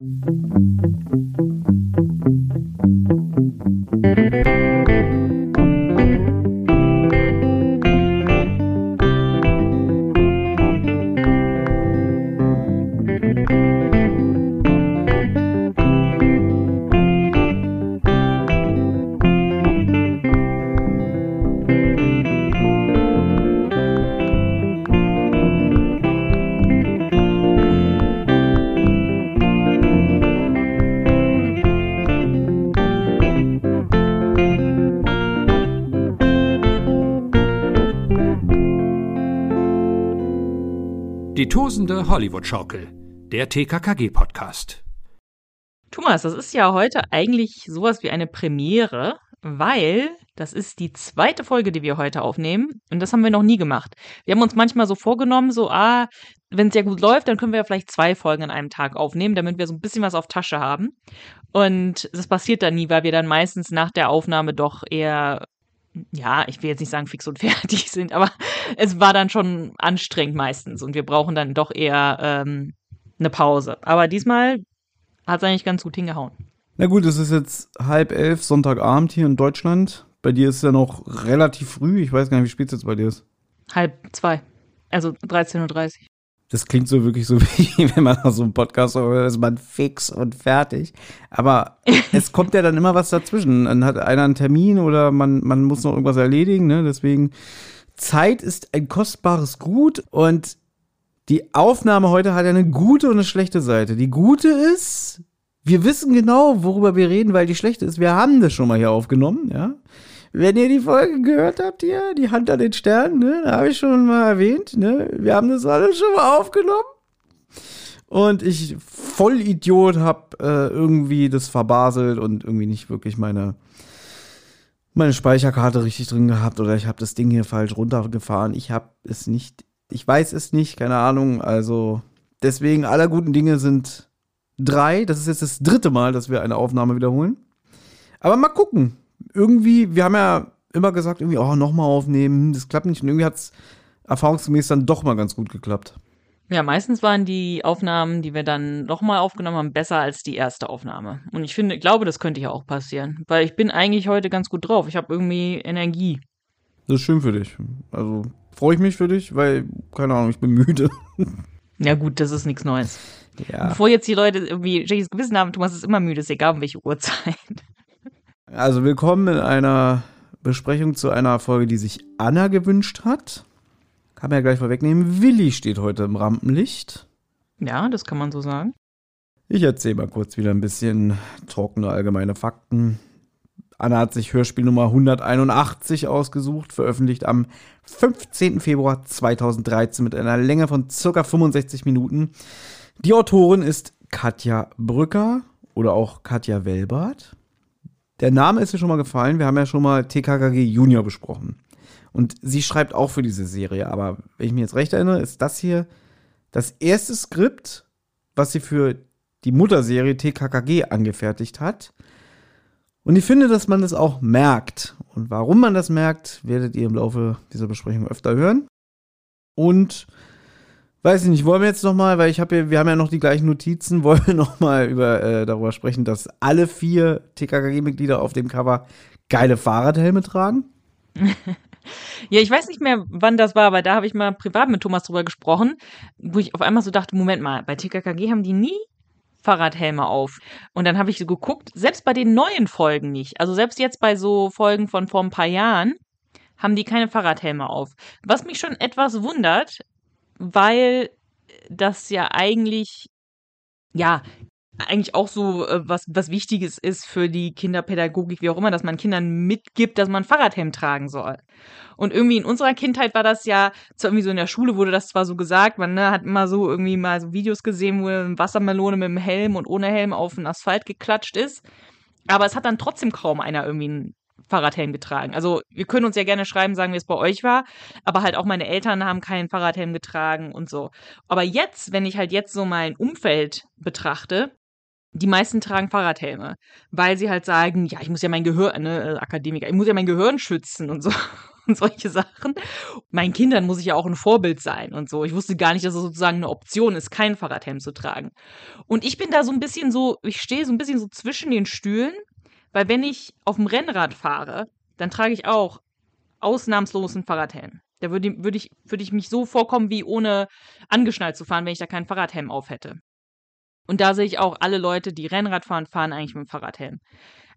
Die Hollywood-Schaukel, der TKKG-Podcast. Thomas, das ist ja heute eigentlich sowas wie eine Premiere, weil das ist die zweite Folge, die wir heute aufnehmen. Und das haben wir noch nie gemacht. Wir haben uns manchmal so vorgenommen, so, ah, wenn es ja gut läuft, dann können wir ja vielleicht zwei Folgen an einem Tag aufnehmen, damit wir so ein bisschen was auf Tasche haben. Und das passiert dann nie, weil wir dann meistens nach der Aufnahme doch eher ja, ich will jetzt nicht sagen fix und fertig sind, aber es war dann schon anstrengend meistens und wir brauchen dann doch eher ähm, eine Pause. Aber diesmal hat es eigentlich ganz gut hingehauen. Na gut, es ist jetzt halb elf Sonntagabend hier in Deutschland. Bei dir ist es ja noch relativ früh. Ich weiß gar nicht, wie spät es jetzt bei dir ist. Halb zwei. Also 13.30 Uhr. Das klingt so wirklich so wie, wenn man so einen Podcast hört, ist man fix und fertig. Aber es kommt ja dann immer was dazwischen. Dann hat einer einen Termin oder man, man muss noch irgendwas erledigen. Ne? Deswegen, Zeit ist ein kostbares Gut und die Aufnahme heute hat ja eine gute und eine schlechte Seite. Die gute ist, wir wissen genau, worüber wir reden, weil die schlechte ist, wir haben das schon mal hier aufgenommen, ja. Wenn ihr die Folge gehört habt hier, die Hand an den Sternen, ne, da habe ich schon mal erwähnt, ne, wir haben das alles schon mal aufgenommen. Und ich, Vollidiot, habe äh, irgendwie das verbaselt und irgendwie nicht wirklich meine, meine Speicherkarte richtig drin gehabt oder ich habe das Ding hier falsch runtergefahren. Ich habe es nicht, ich weiß es nicht, keine Ahnung. Also deswegen aller guten Dinge sind drei. Das ist jetzt das dritte Mal, dass wir eine Aufnahme wiederholen. Aber mal gucken irgendwie, wir haben ja immer gesagt, irgendwie, oh, nochmal aufnehmen, das klappt nicht. Und irgendwie hat es erfahrungsgemäß dann doch mal ganz gut geklappt. Ja, meistens waren die Aufnahmen, die wir dann nochmal aufgenommen haben, besser als die erste Aufnahme. Und ich finde, glaube, das könnte ja auch passieren. Weil ich bin eigentlich heute ganz gut drauf. Ich habe irgendwie Energie. Das ist schön für dich. Also freue ich mich für dich, weil, keine Ahnung, ich bin müde. Ja, gut, das ist nichts Neues. Ja. Bevor jetzt die Leute irgendwie schlechtes Gewissen haben, Thomas ist immer müde, ist egal um welche Uhrzeit. Also willkommen in einer Besprechung zu einer Folge, die sich Anna gewünscht hat. Kann man ja gleich vorwegnehmen. Willi steht heute im Rampenlicht. Ja, das kann man so sagen. Ich erzähle mal kurz wieder ein bisschen trockene allgemeine Fakten. Anna hat sich Hörspiel Nummer 181 ausgesucht, veröffentlicht am 15. Februar 2013 mit einer Länge von circa 65 Minuten. Die Autorin ist Katja Brücker oder auch Katja Welbart. Der Name ist mir schon mal gefallen. Wir haben ja schon mal TKKG Junior besprochen. Und sie schreibt auch für diese Serie. Aber wenn ich mich jetzt recht erinnere, ist das hier das erste Skript, was sie für die Mutterserie TKKG angefertigt hat. Und ich finde, dass man das auch merkt. Und warum man das merkt, werdet ihr im Laufe dieser Besprechung öfter hören. Und Weiß ich nicht, wollen wir jetzt nochmal, weil ich habe ja, wir haben ja noch die gleichen Notizen, wollen wir nochmal äh, darüber sprechen, dass alle vier TKKG-Mitglieder auf dem Cover geile Fahrradhelme tragen? ja, ich weiß nicht mehr, wann das war, aber da habe ich mal privat mit Thomas drüber gesprochen, wo ich auf einmal so dachte, Moment mal, bei TKKG haben die nie Fahrradhelme auf. Und dann habe ich so geguckt, selbst bei den neuen Folgen nicht. Also selbst jetzt bei so Folgen von vor ein paar Jahren haben die keine Fahrradhelme auf. Was mich schon etwas wundert, weil das ja eigentlich, ja, eigentlich auch so äh, was, was Wichtiges ist für die Kinderpädagogik, wie auch immer, dass man Kindern mitgibt, dass man Fahrradhelm tragen soll. Und irgendwie in unserer Kindheit war das ja, zwar irgendwie so in der Schule wurde das zwar so gesagt, man ne, hat immer so irgendwie mal so Videos gesehen, wo eine Wassermelone mit dem Helm und ohne Helm auf den Asphalt geklatscht ist. Aber es hat dann trotzdem kaum einer irgendwie einen Fahrradhelm getragen. Also wir können uns ja gerne schreiben, sagen, wie es bei euch war, aber halt auch meine Eltern haben keinen Fahrradhelm getragen und so. Aber jetzt, wenn ich halt jetzt so mein Umfeld betrachte, die meisten tragen Fahrradhelme, weil sie halt sagen, ja, ich muss ja mein Gehirn, ne, Akademiker, ich muss ja mein Gehirn schützen und so. und solche Sachen. Meinen Kindern muss ich ja auch ein Vorbild sein und so. Ich wusste gar nicht, dass es sozusagen eine Option ist, kein Fahrradhelm zu tragen. Und ich bin da so ein bisschen so, ich stehe so ein bisschen so zwischen den Stühlen, weil wenn ich auf dem Rennrad fahre, dann trage ich auch ausnahmslos einen Fahrradhelm. Da würde, würde, ich, würde ich mich so vorkommen, wie ohne angeschnallt zu fahren, wenn ich da keinen Fahrradhelm auf hätte. Und da sehe ich auch, alle Leute, die Rennrad fahren, fahren eigentlich mit dem Fahrradhelm.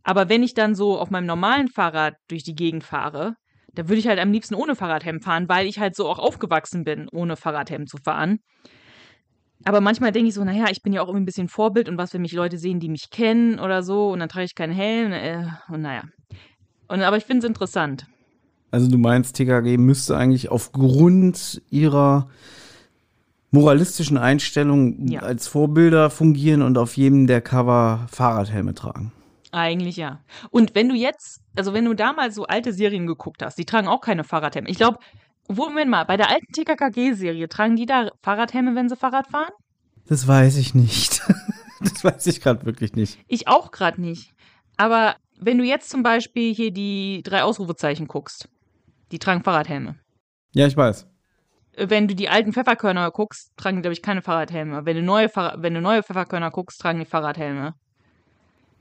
Aber wenn ich dann so auf meinem normalen Fahrrad durch die Gegend fahre, da würde ich halt am liebsten ohne Fahrradhelm fahren, weil ich halt so auch aufgewachsen bin, ohne Fahrradhelm zu fahren. Aber manchmal denke ich so, naja, ich bin ja auch irgendwie ein bisschen Vorbild und was, wenn mich Leute sehen, die mich kennen oder so und dann trage ich keinen Helm äh, und naja. Und, aber ich finde es interessant. Also du meinst, TKG müsste eigentlich aufgrund ihrer moralistischen Einstellung Ja. als Vorbilder fungieren und auf jedem der Cover Fahrradhelme tragen. Eigentlich ja. Und wenn du jetzt, also wenn du damals so alte Serien geguckt hast, die tragen auch keine Fahrradhelme. Ich glaube, Moment mal, bei der alten TKKG-Serie tragen die da Fahrradhelme, wenn sie Fahrrad fahren? Das weiß ich nicht. das weiß ich gerade wirklich nicht. Ich auch gerade nicht. Aber wenn du jetzt zum Beispiel hier die drei Ausrufezeichen guckst, die tragen Fahrradhelme. Ja, ich weiß. Wenn du die alten Pfefferkörner guckst, tragen die, glaube ich, keine Fahrradhelme. Wenn du neue, Fahrrad wenn du neue Pfefferkörner guckst, tragen die Fahrradhelme.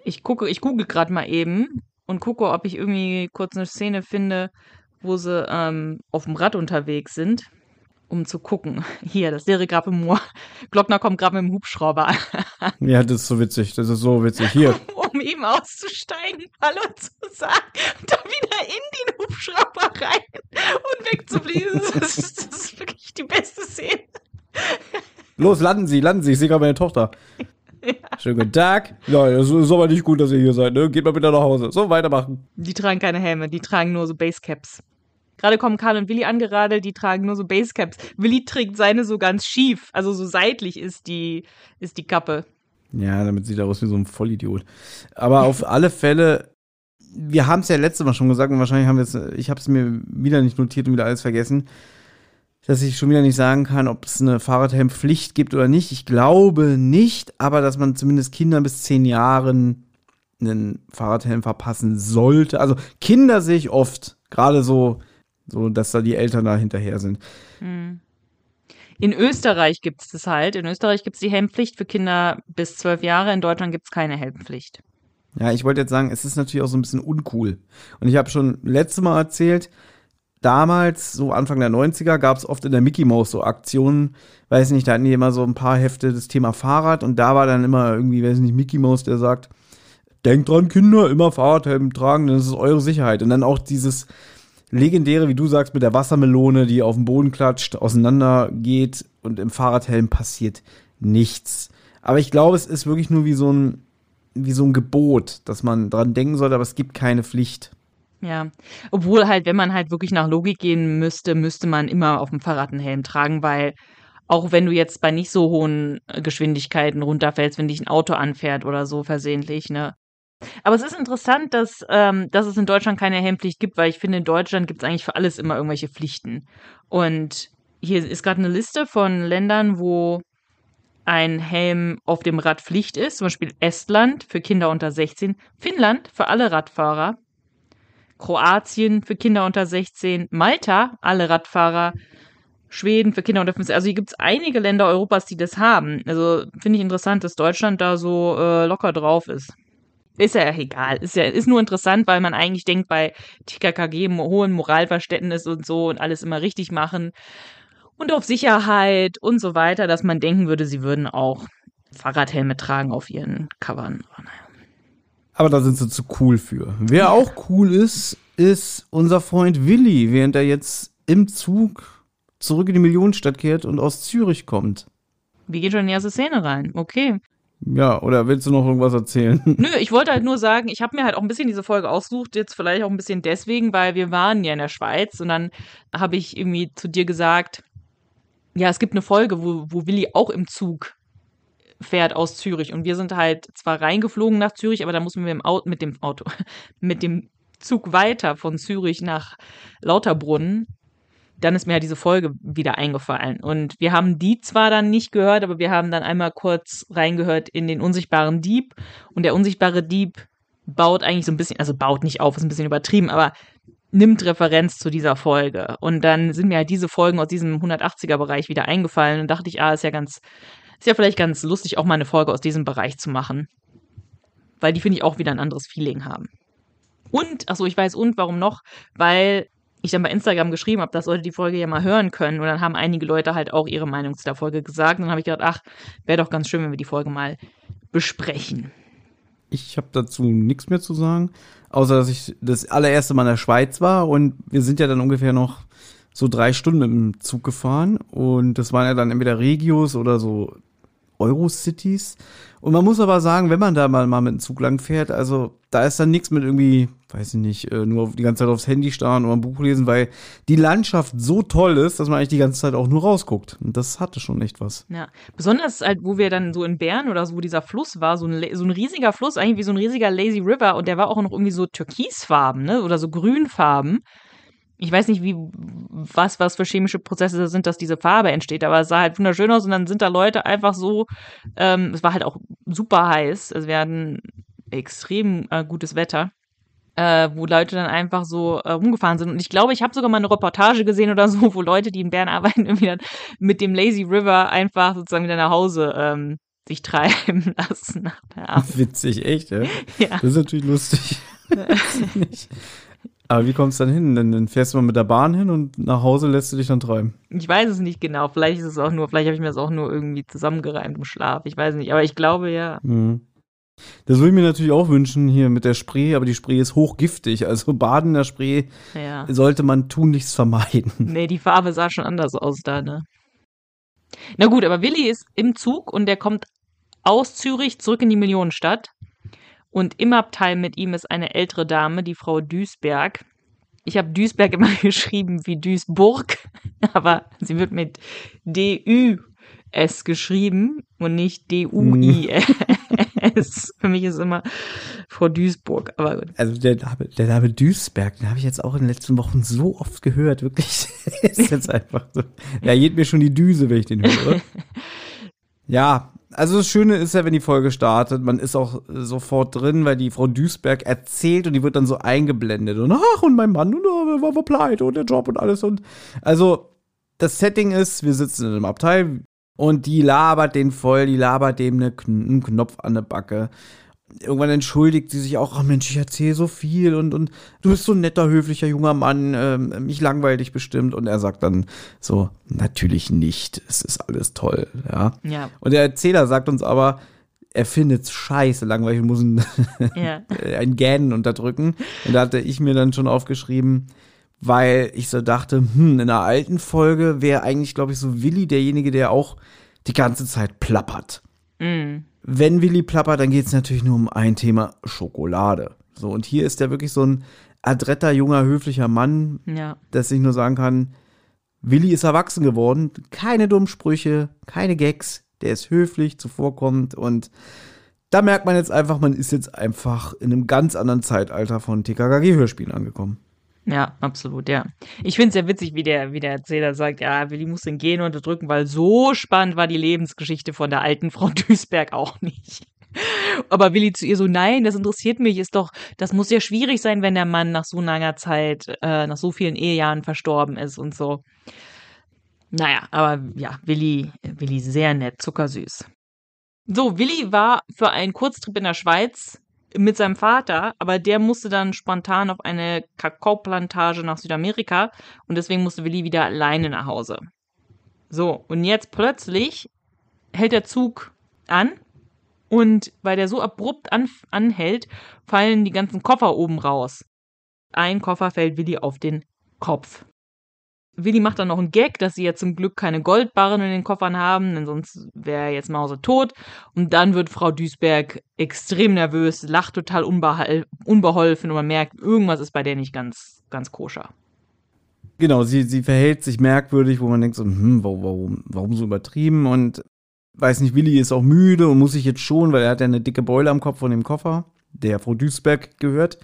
Ich gucke, ich google gerade mal eben und gucke, ob ich irgendwie kurz eine Szene finde, wo sie ähm, auf dem Rad unterwegs sind, um zu gucken. Hier, das wäre gerade im Moor. Glockner kommt gerade mit dem Hubschrauber an. Ja, das ist so witzig. Das ist so witzig. Hier. um ihm auszusteigen, Hallo zu sagen, und dann wieder in den Hubschrauber rein und wegzufliegen. Das ist, das ist wirklich die beste Szene. Los, landen Sie, landen Sie. Ich sehe gerade meine Tochter. Schönen guten Tag. Ja, es ist aber nicht gut, dass ihr hier seid, ne? Geht mal bitte nach Hause. So, weitermachen. Die tragen keine Helme, die tragen nur so Basecaps. Gerade kommen Karl und Willi angeradelt, die tragen nur so Basecaps. Willi trägt seine so ganz schief, also so seitlich ist die, ist die Kappe. Ja, damit sieht er aus wie so ein Vollidiot. Aber auf alle Fälle, wir haben es ja letztes Mal schon gesagt und wahrscheinlich haben wir es, ich habe es mir wieder nicht notiert und wieder alles vergessen, dass ich schon wieder nicht sagen kann, ob es eine Fahrradhelmpflicht gibt oder nicht. Ich glaube nicht, aber dass man zumindest Kindern bis zehn Jahren einen Fahrradhelm verpassen sollte. Also Kinder sehe ich oft, gerade so, so, dass da die Eltern da hinterher sind. In Österreich gibt es das halt. In Österreich gibt es die Helmpflicht für Kinder bis zwölf Jahre. In Deutschland gibt es keine Helmpflicht. Ja, ich wollte jetzt sagen, es ist natürlich auch so ein bisschen uncool. Und ich habe schon letztes Mal erzählt, damals, so Anfang der 90er, gab es oft in der Mickey Mouse so Aktionen, weiß nicht, da hatten die immer so ein paar Hefte das Thema Fahrrad und da war dann immer irgendwie, weiß nicht, Mickey Mouse, der sagt, denkt dran, Kinder, immer Fahrradhelm tragen, das ist eure Sicherheit. Und dann auch dieses legendäre, wie du sagst, mit der Wassermelone, die auf den Boden klatscht, auseinander geht und im Fahrradhelm passiert nichts. Aber ich glaube, es ist wirklich nur wie so ein, wie so ein Gebot, dass man dran denken sollte, aber es gibt keine Pflicht. Ja, obwohl halt, wenn man halt wirklich nach Logik gehen müsste, müsste man immer auf dem Fahrrad einen Helm tragen, weil auch wenn du jetzt bei nicht so hohen äh, Geschwindigkeiten runterfällst, wenn dich ein Auto anfährt oder so versehentlich, ne? Aber es ist interessant, dass, ähm, dass es in Deutschland keine Helmpflicht gibt, weil ich finde, in Deutschland gibt es eigentlich für alles immer irgendwelche Pflichten. Und hier ist gerade eine Liste von Ländern, wo ein Helm auf dem Rad Pflicht ist, zum Beispiel Estland für Kinder unter 16, Finnland für alle Radfahrer, Kroatien für Kinder unter 16, Malta, alle Radfahrer, Schweden für Kinder unter 15. Also hier gibt es einige Länder Europas, die das haben. Also finde ich interessant, dass Deutschland da so äh, locker drauf ist. Ist ja egal. Ist ja ist nur interessant, weil man eigentlich denkt, bei TKKG hohen Moralverständnis und so und alles immer richtig machen und auf Sicherheit und so weiter, dass man denken würde, sie würden auch Fahrradhelme tragen auf ihren Covern. Aber naja. Aber da sind sie zu cool für. Wer auch cool ist, ist unser Freund Willi, während er jetzt im Zug zurück in die Millionenstadt kehrt und aus Zürich kommt. Wir gehen schon in die erste Szene rein. Okay. Ja, oder willst du noch irgendwas erzählen? Nö, ich wollte halt nur sagen, ich habe mir halt auch ein bisschen diese Folge ausgesucht, jetzt vielleicht auch ein bisschen deswegen, weil wir waren ja in der Schweiz und dann habe ich irgendwie zu dir gesagt, ja, es gibt eine Folge, wo, wo Willi auch im Zug fährt aus Zürich und wir sind halt zwar reingeflogen nach Zürich, aber da mussten wir Auto, mit dem Auto, mit dem Zug weiter von Zürich nach Lauterbrunnen. Dann ist mir halt diese Folge wieder eingefallen. Und wir haben die zwar dann nicht gehört, aber wir haben dann einmal kurz reingehört in den unsichtbaren Dieb. Und der unsichtbare Dieb baut eigentlich so ein bisschen, also baut nicht auf, ist ein bisschen übertrieben, aber nimmt Referenz zu dieser Folge. Und dann sind mir halt diese Folgen aus diesem 180er-Bereich wieder eingefallen und dachte ich, ah, ist ja ganz, ist ja vielleicht ganz lustig, auch mal eine Folge aus diesem Bereich zu machen. Weil die finde ich auch wieder ein anderes Feeling haben. Und, achso, ich weiß und, warum noch? Weil ich dann bei Instagram geschrieben habe, dass Leute die Folge ja mal hören können. Und dann haben einige Leute halt auch ihre Meinung zu der Folge gesagt. Und dann habe ich gedacht, ach, wäre doch ganz schön, wenn wir die Folge mal besprechen. Ich habe dazu nichts mehr zu sagen, außer dass ich das allererste Mal in der Schweiz war und wir sind ja dann ungefähr noch so drei Stunden im Zug gefahren und das waren ja dann entweder Regios oder so Eurocities. Und man muss aber sagen, wenn man da mal, mal mit dem Zug lang fährt, also da ist dann nichts mit irgendwie, weiß ich nicht, äh, nur die ganze Zeit aufs Handy starren oder ein Buch lesen, weil die Landschaft so toll ist, dass man eigentlich die ganze Zeit auch nur rausguckt. Und das hatte schon echt was. Ja, besonders halt, wo wir dann so in Bern oder so, wo dieser Fluss war, so ein, so ein riesiger Fluss, eigentlich wie so ein riesiger Lazy River und der war auch noch irgendwie so türkisfarben, ne, oder so grünfarben ich weiß nicht, wie, was, was für chemische Prozesse sind, dass diese Farbe entsteht, aber es sah halt wunderschön aus und dann sind da Leute einfach so, ähm, es war halt auch super heiß, es werden extrem äh, gutes Wetter, äh, wo Leute dann einfach so äh, rumgefahren sind. Und ich glaube, ich habe sogar mal eine Reportage gesehen oder so, wo Leute, die in Bern arbeiten, irgendwie dann mit dem Lazy River einfach sozusagen wieder nach Hause ähm, sich treiben lassen. Witzig, echt, ja? ja. Das ist natürlich lustig. Aber wie kommst du dann hin? Dann, fährst du mal mit der Bahn hin und nach Hause lässt du dich dann treiben. Ich weiß es nicht genau. Vielleicht ist es auch nur, vielleicht habe ich mir das auch nur irgendwie zusammengereimt im Schlaf. Ich weiß nicht. Aber ich glaube ja. Mhm. Das würde ich mir natürlich auch wünschen hier mit der Spree, aber die Spree ist hochgiftig. Also Baden in der Spree ja. sollte man tunlichst vermeiden. Nee, die Farbe sah schon anders aus da, ne? Na gut, aber Willi ist im Zug und der kommt aus Zürich zurück in die Millionenstadt. Und im Abteil mit ihm ist eine ältere Dame, die Frau Duisberg. Ich habe Duisberg immer geschrieben wie Duisburg, aber sie wird mit D-U-S geschrieben und nicht D-U-I-S. Für mich ist immer Frau Duisburg, aber gut. Also der Name, der Name Duisberg, den habe ich jetzt auch in den letzten Wochen so oft gehört, wirklich. ist jetzt einfach so. Ja, geht mir schon die Düse, wenn ich den höre. Ja, also das Schöne ist ja, wenn die Folge startet, man ist auch sofort drin, weil die Frau Duisberg erzählt und die wird dann so eingeblendet und ach und mein Mann und oh, war, pleite und der Job und alles und also das Setting ist, wir sitzen in einem Abteil und die labert den voll, die labert dem eine, einen Knopf an der Backe irgendwann entschuldigt sie sich auch, oh Mensch, ich erzähle so viel und, und du bist so ein netter, höflicher junger Mann, ähm, mich langweilt dich bestimmt. Und er sagt dann so, natürlich nicht, es ist alles toll, ja. ja. Und der Erzähler sagt uns aber, er findet es scheiße langweilig und muss ein, ja. ein Gähnen unterdrücken. Und da hatte ich mir dann schon aufgeschrieben, weil ich so dachte, hm, in einer alten Folge wäre eigentlich, glaube ich, so Willi derjenige, der auch die ganze Zeit plappert. Mhm wenn Willi plappert, dann geht es natürlich nur um ein Thema Schokolade. So, und hier ist er wirklich so ein adretter, junger, höflicher Mann, ja. dass ich nur sagen kann, Willi ist erwachsen geworden, keine dummen Sprüche, keine Gags, der ist höflich, zuvorkommend und da merkt man jetzt einfach, man ist jetzt einfach in einem ganz anderen Zeitalter von TKKG-Hörspielen angekommen. Ja, absolut, ja. Ich finde es sehr witzig, wie der, wie der Erzähler sagt, ja, Willi muss den Gen unterdrücken, weil so spannend war die Lebensgeschichte von der alten Frau Duisberg auch nicht. Aber Willi zu ihr so, nein, das interessiert mich, ist doch, das muss ja schwierig sein, wenn der Mann nach so langer Zeit, äh, nach so vielen Ehejahren verstorben ist und so. Naja, aber ja, Willi, Willi sehr nett, zuckersüß. So, Willi war für einen Kurztrip in der Schweiz mit seinem Vater, aber der musste dann spontan auf eine Kakaoplantage nach Südamerika und deswegen musste Willi wieder alleine nach Hause. So, und jetzt plötzlich hält der Zug an und weil der so abrupt an, anhält, fallen die ganzen Koffer oben raus. Ein Koffer fällt Willi auf den Kopf. Willi macht dann noch einen Gag, dass sie ja zum Glück keine Goldbarren in den Koffern haben, denn sonst wäre jetzt Mause tot. Und dann wird Frau Duisberg extrem nervös, lacht total unbeholfen und man merkt, irgendwas ist bei der nicht ganz, ganz koscher. Genau, sie, sie verhält sich merkwürdig, wo man denkt so, hm, warum, warum so übertrieben? Und weiß nicht, Willi ist auch müde und muss sich jetzt schon, weil er hat ja eine dicke Beule am Kopf von dem Koffer, der Frau Duisberg gehört.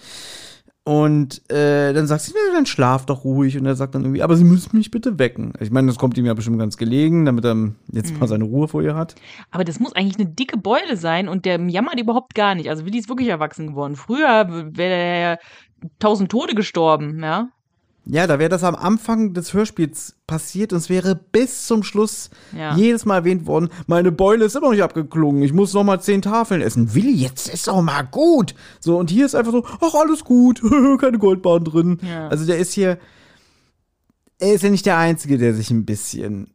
Und äh, dann sagt sie, na, dann schlaf doch ruhig. Und er sagt dann irgendwie, aber Sie müssen mich bitte wecken. Ich meine, das kommt ihm ja bestimmt ganz gelegen, damit er jetzt mhm. mal seine Ruhe vor ihr hat. Aber das muss eigentlich eine dicke Beule sein und der jammert überhaupt gar nicht. Also Willi ist wirklich erwachsen geworden. Früher wäre er ja tausend Tode gestorben, ja. Ja, da wäre das am Anfang des Hörspiels passiert und es wäre bis zum Schluss Ja. jedes Mal erwähnt worden, meine Beule ist immer noch nicht abgeklungen, ich muss noch mal zehn Tafeln essen. Willi, jetzt ist doch mal gut. So, und hier ist einfach so, ach, alles gut, keine Goldbahn drin. Ja. Also der ist hier, er ist ja nicht der Einzige, der sich ein bisschen,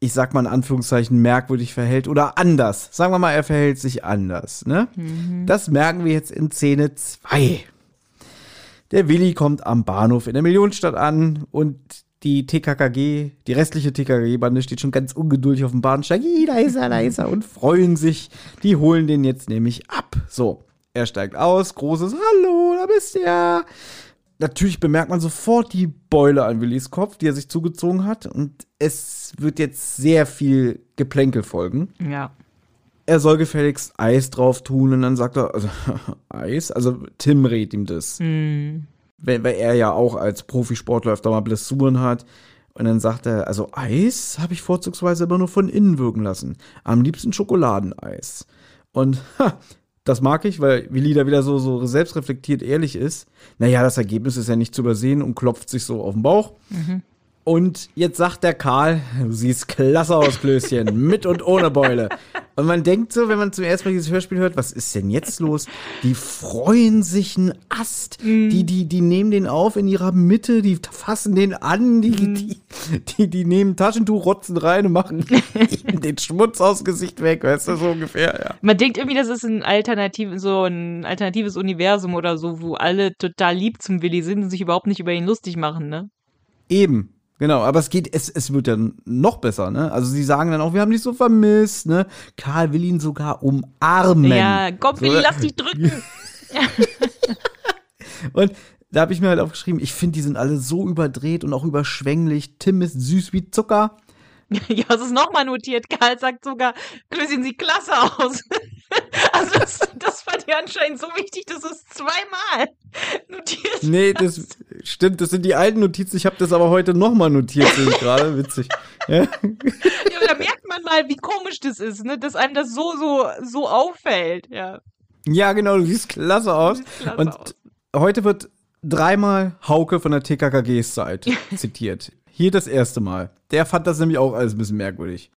ich sag mal in Anführungszeichen, merkwürdig verhält oder anders. Sagen wir mal, er verhält sich anders, ne? Das merken wir jetzt in Szene 2. Der Willi kommt am Bahnhof in der Millionenstadt an und die TKKG, die restliche TKKG-Bande steht schon ganz ungeduldig auf dem Bahnsteig. Da ist er, da ist er und freuen sich. Die holen den jetzt nämlich ab. So, er steigt aus, großes Hallo, da bist du ja. Natürlich bemerkt man sofort die Beule an Willis Kopf, die er sich zugezogen hat. Und es wird jetzt sehr viel Geplänkel folgen Ja. Er soll gefälligst Eis drauf tun und dann sagt er, also Eis, also Tim rät ihm das. Hm. Weil, weil er ja auch als Profisportler öfter mal Blessuren hat. Und dann sagt er, also Eis habe ich vorzugsweise immer nur von innen wirken lassen. Am liebsten Schokoladeneis. Und ha, das mag ich, weil Willi da wieder so, so selbstreflektiert ehrlich ist. Naja, das Ergebnis ist ja nicht zu übersehen und klopft sich so auf den Bauch. Und jetzt sagt der Karl, du siehst klasse aus, Klößchen, mit und ohne Beule. Und man denkt so, wenn man zum ersten Mal dieses Hörspiel hört, was ist denn jetzt los? Die freuen sich einen Ast. Die, die, die nehmen den auf in ihrer Mitte, die fassen den an, die, die, die, die nehmen Taschentuch, rotzen rein und machen den Schmutz aus Gesicht weg, weißt du, so ungefähr, ja. Man denkt irgendwie, das ist ein alternativ, so ein alternatives Universum oder so, wo alle total lieb zum Willi sind und sich überhaupt nicht über ihn lustig machen, ne? Eben. Genau, aber es geht, es, es wird dann noch besser, ne? Also sie sagen dann auch, wir haben dich so vermisst, ne? Karl will ihn sogar umarmen. Ja, komm, Willi, So, lass dich drücken. Und da habe ich mir halt aufgeschrieben, ich finde, die sind alle so überdreht und auch überschwänglich. Tim ist süß wie Zucker. Ja, es ist nochmal notiert. Karl sagt sogar, Klößchen sieht klasse aus. Also das, das fand ihr anscheinend so wichtig, dass du es zweimal notiert Nee, hast. das stimmt, das sind die alten Notizen. Ich habe das aber heute nochmal notiert, sehe ich gerade. Witzig. Ja. Ja, da merkt man mal, wie komisch das ist, ne? Dass einem das so, so, so auffällt. Ja. ja, genau, du siehst klasse aus. klasse und aus. heute wird dreimal Hauke von der TKKGs Seite zitiert. Hier das erste Mal. Der fand das nämlich auch alles ein bisschen merkwürdig.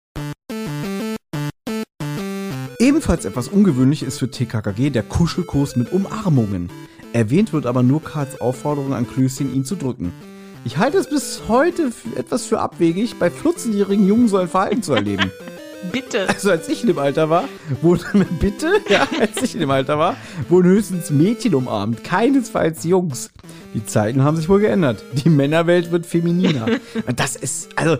Ebenfalls etwas ungewöhnlich ist für TKKG der Kuschelkurs mit Umarmungen. Erwähnt wird aber nur Karls Aufforderung an Klößchen, ihn zu drücken. Ich halte es bis heute für etwas für abwegig, bei 14-jährigen Jungen so ein Verhalten zu erleben. Bitte. Also als ich in dem Alter war, wurden, bitte, ja, als ich in dem Alter war, wurden höchstens Mädchen umarmt, keinesfalls Jungs. Die Zeiten haben sich wohl geändert. Die Männerwelt wird femininer. Und das ist, also,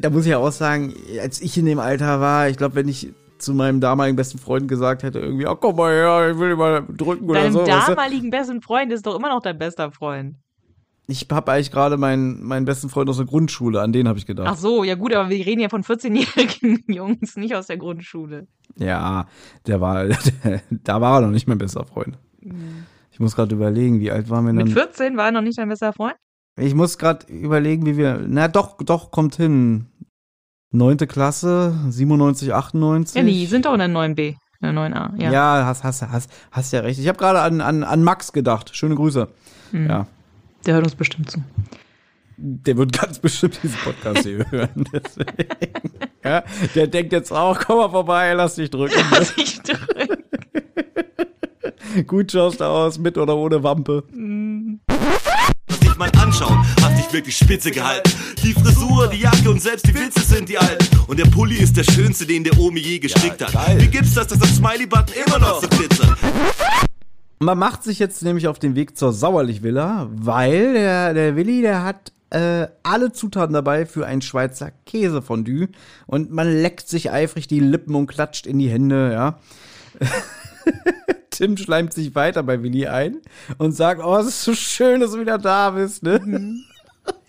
da muss ich ja auch sagen, als ich in dem Alter war, ich glaube, wenn ich zu meinem damaligen besten Freund gesagt hätte, irgendwie, oh, komm mal her, ich will dich mal drücken oder Deinem so. weißt du? damaligen besten Freund ist doch immer noch dein bester Freund. Ich habe eigentlich gerade meinen, meinen besten Freund aus der Grundschule, an den habe ich gedacht. Ach so, ja gut, aber wir reden ja von 14-jährigen Jungs, nicht aus der Grundschule. Ja, der war, da war er noch nicht mein bester Freund. Ich muss gerade überlegen, wie alt waren wir Mit dann? 14 war er noch nicht dein bester Freund? Ich muss gerade überlegen, wie wir. Na doch, doch, kommt hin. Neunte Klasse, 97, 98. Ja, die sind doch in der 9b, in der 9a. Ja. Ja, hast, hast, hast, hast ja recht. Ich habe gerade an, an, an Max gedacht. Schöne Grüße. Hm. Ja. Der hört uns bestimmt zu. Der wird ganz bestimmt diesen Podcast hier hören. Deswegen. Ja, der denkt jetzt auch, komm mal vorbei, lass dich drücken. Lass ich drücken. Gut schaust du aus, mit oder ohne Wampe. Lass dich mal anschauen, hast dich wirklich spitze gehalten. Die Frisur, die Jacke und selbst die Witze sind die alten. Und der Pulli ist der schönste, den der Omi je gestrickt hat. Wie gibt's das, dass das Smiley-Button immer noch so glitzert? Man macht sich jetzt nämlich auf den Weg zur Sauerlich-Villa, weil der, der Willi, der hat äh, alle Zutaten dabei für ein Schweizer Käsefondue und man leckt sich eifrig die Lippen und klatscht in die Hände, ja. Tim schleimt sich weiter bei Willi ein und sagt, oh, es ist so schön, dass du wieder da bist, ne?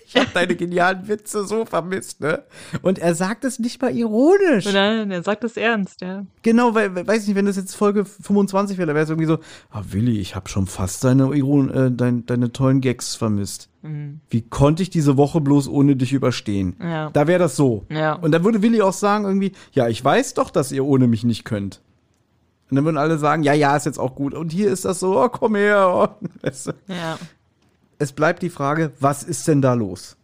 Ich hab deine genialen Witze so vermisst, ne? Und er sagt es nicht mal ironisch. Dann, er sagt das ernst, ja. Genau, weil, weiß nicht, wenn das jetzt Folge 25 wäre, da wäre es irgendwie so, ah, Willi, ich habe schon fast deine, Iron, äh, dein, deine tollen Gags vermisst. Wie konnte ich diese Woche bloß ohne dich überstehen? Ja. Da wäre das so. Ja. Und dann würde Willi auch sagen irgendwie, ja, ich weiß doch, dass ihr ohne mich nicht könnt. Und dann würden alle sagen, ja, ja, ist jetzt auch gut. Und hier ist das so, oh, komm her. Oh. Weißt du? Ja. Es bleibt die Frage, was ist denn da los?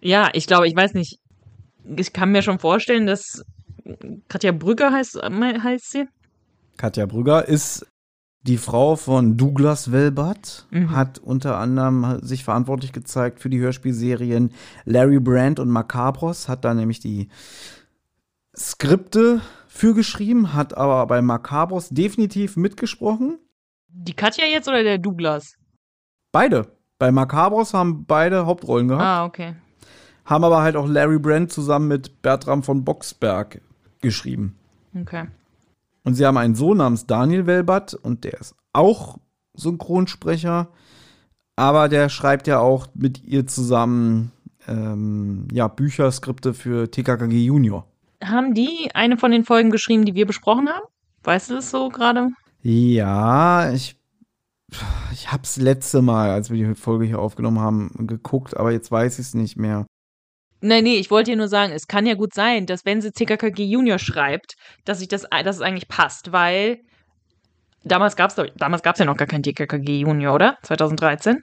Ja, ich glaube, ich weiß nicht. Ich kann mir schon vorstellen, dass Katja Brügger heißt, heißt sie. Katja Brügger ist die Frau von Douglas Welbert, Mhm. hat unter anderem sich verantwortlich gezeigt für die Hörspielserien Larry Brand und Macabros, hat da nämlich die Skripte für geschrieben, hat aber bei Macabros definitiv mitgesprochen. Die Katja jetzt oder der Douglas? Beide. Bei Macabros haben beide Hauptrollen gehabt, Ah, okay. haben aber halt auch Larry Brand zusammen mit Bertram von Boxberg geschrieben. Okay. Und sie haben einen Sohn namens Daniel Welbert und der ist auch Synchronsprecher, aber der schreibt ja auch mit ihr zusammen ähm, ja, Bücher, Skripte für TKKG Junior. Haben die eine von den Folgen geschrieben, die wir besprochen haben? Weißt du das so gerade? Ja, ich, ich hab's letzte Mal, als wir die Folge hier aufgenommen haben, geguckt, aber jetzt weiß ich es nicht mehr. Nein, nee, ich wollte dir nur sagen, es kann ja gut sein, dass wenn sie TKKG Junior schreibt, dass sich das, dass es eigentlich passt, weil damals doch- damals gab's ja noch gar kein TKKG Junior, oder? 2013?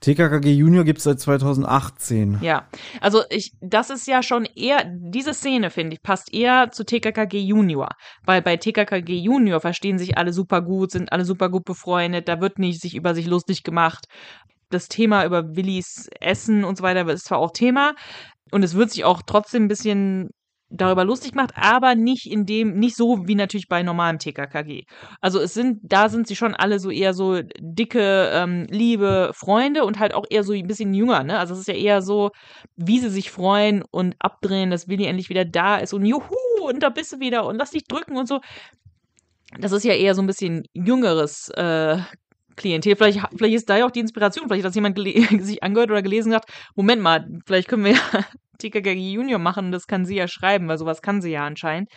TKKG Junior gibt's seit 2018. Ja. Also ich, das ist ja schon eher, diese Szene, finde ich, passt eher zu TKKG Junior. Weil bei TKKG Junior verstehen sich alle super gut, sind alle super gut befreundet, da wird nicht sich über sich lustig gemacht. Das Thema über Willis Essen und so weiter ist zwar auch Thema und es wird sich auch trotzdem ein bisschen darüber lustig gemacht, aber nicht in dem, nicht so wie natürlich bei normalem TKKG. Also es sind, da sind sie schon alle so eher so dicke, ähm, liebe Freunde und halt auch eher so ein bisschen jünger, ne? Also es ist ja eher so, wie sie sich freuen und abdrehen, dass Willi endlich wieder da ist und juhu, und da bist du wieder und lass dich drücken und so. Das ist ja eher so ein bisschen jüngeres äh, Klientel. Vielleicht, vielleicht ist da ja auch die Inspiration, vielleicht hat das jemand sich angehört oder gelesen gesagt, Moment mal, vielleicht können wir ja TKKG Junior machen, das kann sie ja schreiben, weil sowas kann sie ja anscheinend.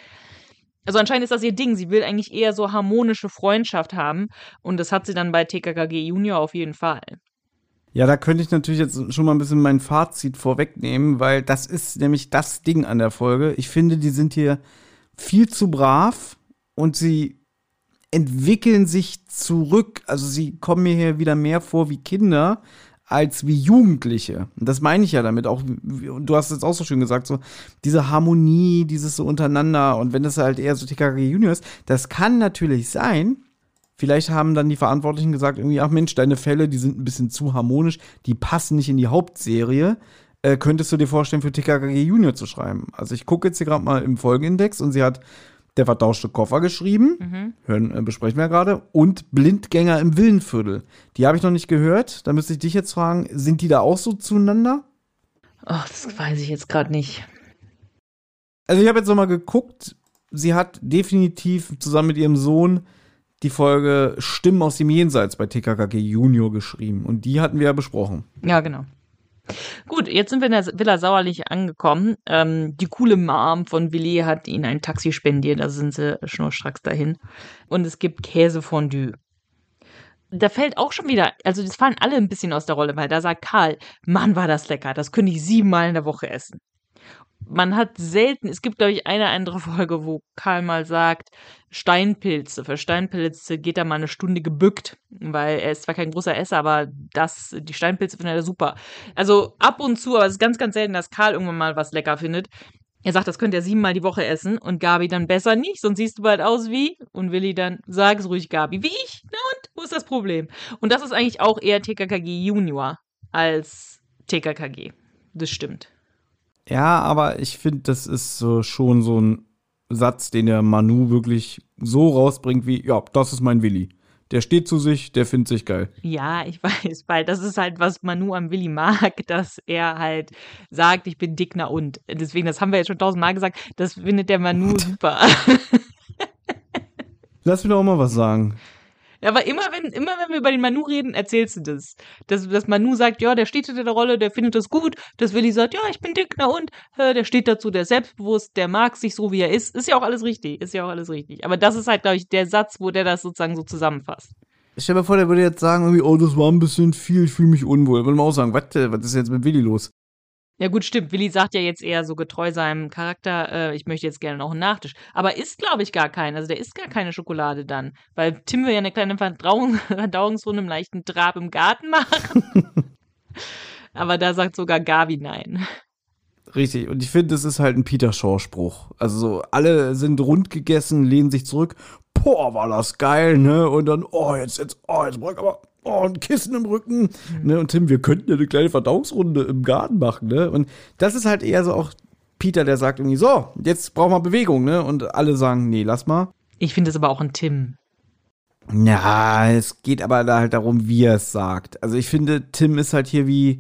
Also anscheinend ist das ihr Ding. Sie will eigentlich eher so harmonische Freundschaft haben. Und das hat sie dann bei TKKG Junior auf jeden Fall. Ja, da könnte ich natürlich jetzt schon mal ein bisschen mein Fazit vorwegnehmen, weil das ist nämlich das Ding an der Folge. Ich finde, die sind hier viel zu brav und sie entwickeln sich zurück. Also sie kommen mir hier wieder mehr vor wie Kinder als wie Jugendliche. Und das meine ich ja damit auch. Du hast es auch so schön gesagt, so diese Harmonie, dieses so untereinander. Und wenn das halt eher so TKG Junior ist, das kann natürlich sein, Vielleicht haben dann die Verantwortlichen gesagt, irgendwie, ach Mensch, deine Fälle, die sind ein bisschen zu harmonisch, die passen nicht in die Hauptserie. Äh, könntest du dir vorstellen, für TKKG Junior zu schreiben? Also ich gucke jetzt hier gerade mal im Folgenindex und sie hat Der vertauschte Koffer geschrieben, hören, äh, besprechen wir gerade, und Blindgänger im Villenviertel. Die habe ich noch nicht gehört. Da müsste ich dich jetzt fragen, sind die da auch so zueinander? Ach, das weiß ich jetzt gerade nicht. Also ich habe jetzt noch mal geguckt, sie hat definitiv zusammen mit ihrem Sohn die Folge Stimmen aus dem Jenseits bei TKKG Junior geschrieben. Und die hatten wir ja besprochen. Ja, genau. Gut, jetzt sind wir in der Villa Sauerlich angekommen. Ähm, die coole Mom von Willi hat ihnen ein Taxi spendiert, da sind sie schnurstracks dahin. Und es gibt Käsefondue. Da fällt auch schon wieder, also das fallen alle ein bisschen aus der Rolle, weil da sagt Karl, Mann, war das lecker, das könnte ich siebenmal in der Woche essen. Man hat selten, es gibt, glaube ich, eine andere Folge, wo Karl mal sagt, Steinpilze. Für Steinpilze geht er mal eine Stunde gebückt, weil er ist zwar kein großer Esser, aber das, die Steinpilze findet er super. Also ab und zu, aber es ist ganz, ganz selten, dass Karl irgendwann mal was lecker findet. Er sagt, das könnte er siebenmal die Woche essen und Gabi dann besser nicht, sonst siehst du bald aus wie. Und Willi dann, sag's ruhig, Gabi, wie ich. Na und? Wo ist das Problem? Und das ist eigentlich auch eher TKKG Junior als TKKG. Das stimmt. Ja, aber ich finde, das ist so schon so ein Satz, den der Manu wirklich so rausbringt wie, ja, das ist mein Willi. Der steht zu sich, der findet sich geil. Ja, ich weiß, weil das ist halt, was Manu am Willi mag, dass er halt sagt, ich bin dick na und. Deswegen, das haben wir jetzt schon tausendmal gesagt, das findet der Manu super. Lass mir doch mal was sagen. Ja, aber immer wenn, immer wenn wir über den Manu reden, erzählst du das. Dass, dass Manu sagt, ja, der steht hinter der Rolle, der findet das gut. Dass Willi sagt, ja, ich bin dick, na und? Äh, Der steht dazu, der ist selbstbewusst, der mag sich so, wie er ist. Ist ja auch alles richtig, ist ja auch alles richtig. Aber das ist halt, glaube ich, der Satz, wo der das sozusagen so zusammenfasst. Stell dir vor, der würde jetzt sagen, irgendwie, oh, das war ein bisschen viel, ich fühle mich unwohl. Würde man auch sagen, was, was ist jetzt mit Willi los? Ja gut, stimmt. Willi sagt ja jetzt eher so getreu seinem Charakter, äh, ich möchte jetzt gerne noch einen Nachtisch. Aber isst, glaube ich, gar keinen. Also der isst gar keine Schokolade dann. Weil Tim will ja eine kleine Verdauung, Verdauungsrunde im leichten Trab im Garten machen. Aber da sagt sogar Gabi nein. Richtig. Und ich finde, das ist halt ein Peter Shaw-Spruch. Also so, alle sind rund gegessen, lehnen sich zurück. Boah, war das geil, ne? Und dann, oh, jetzt, jetzt, oh, jetzt brauch ich aber oh, ein Kissen im Rücken. Mhm. Ne? Und Tim, wir könnten ja eine kleine Verdauungsrunde im Garten machen, ne? Und das ist halt eher so auch Peter, der sagt irgendwie, so, jetzt brauchen wir Bewegung, ne? Und alle sagen, nee, lass mal. Ich finde es aber auch ein Tim. Ja, es geht aber da halt darum, wie er es sagt. Also ich finde, Tim ist halt hier wie,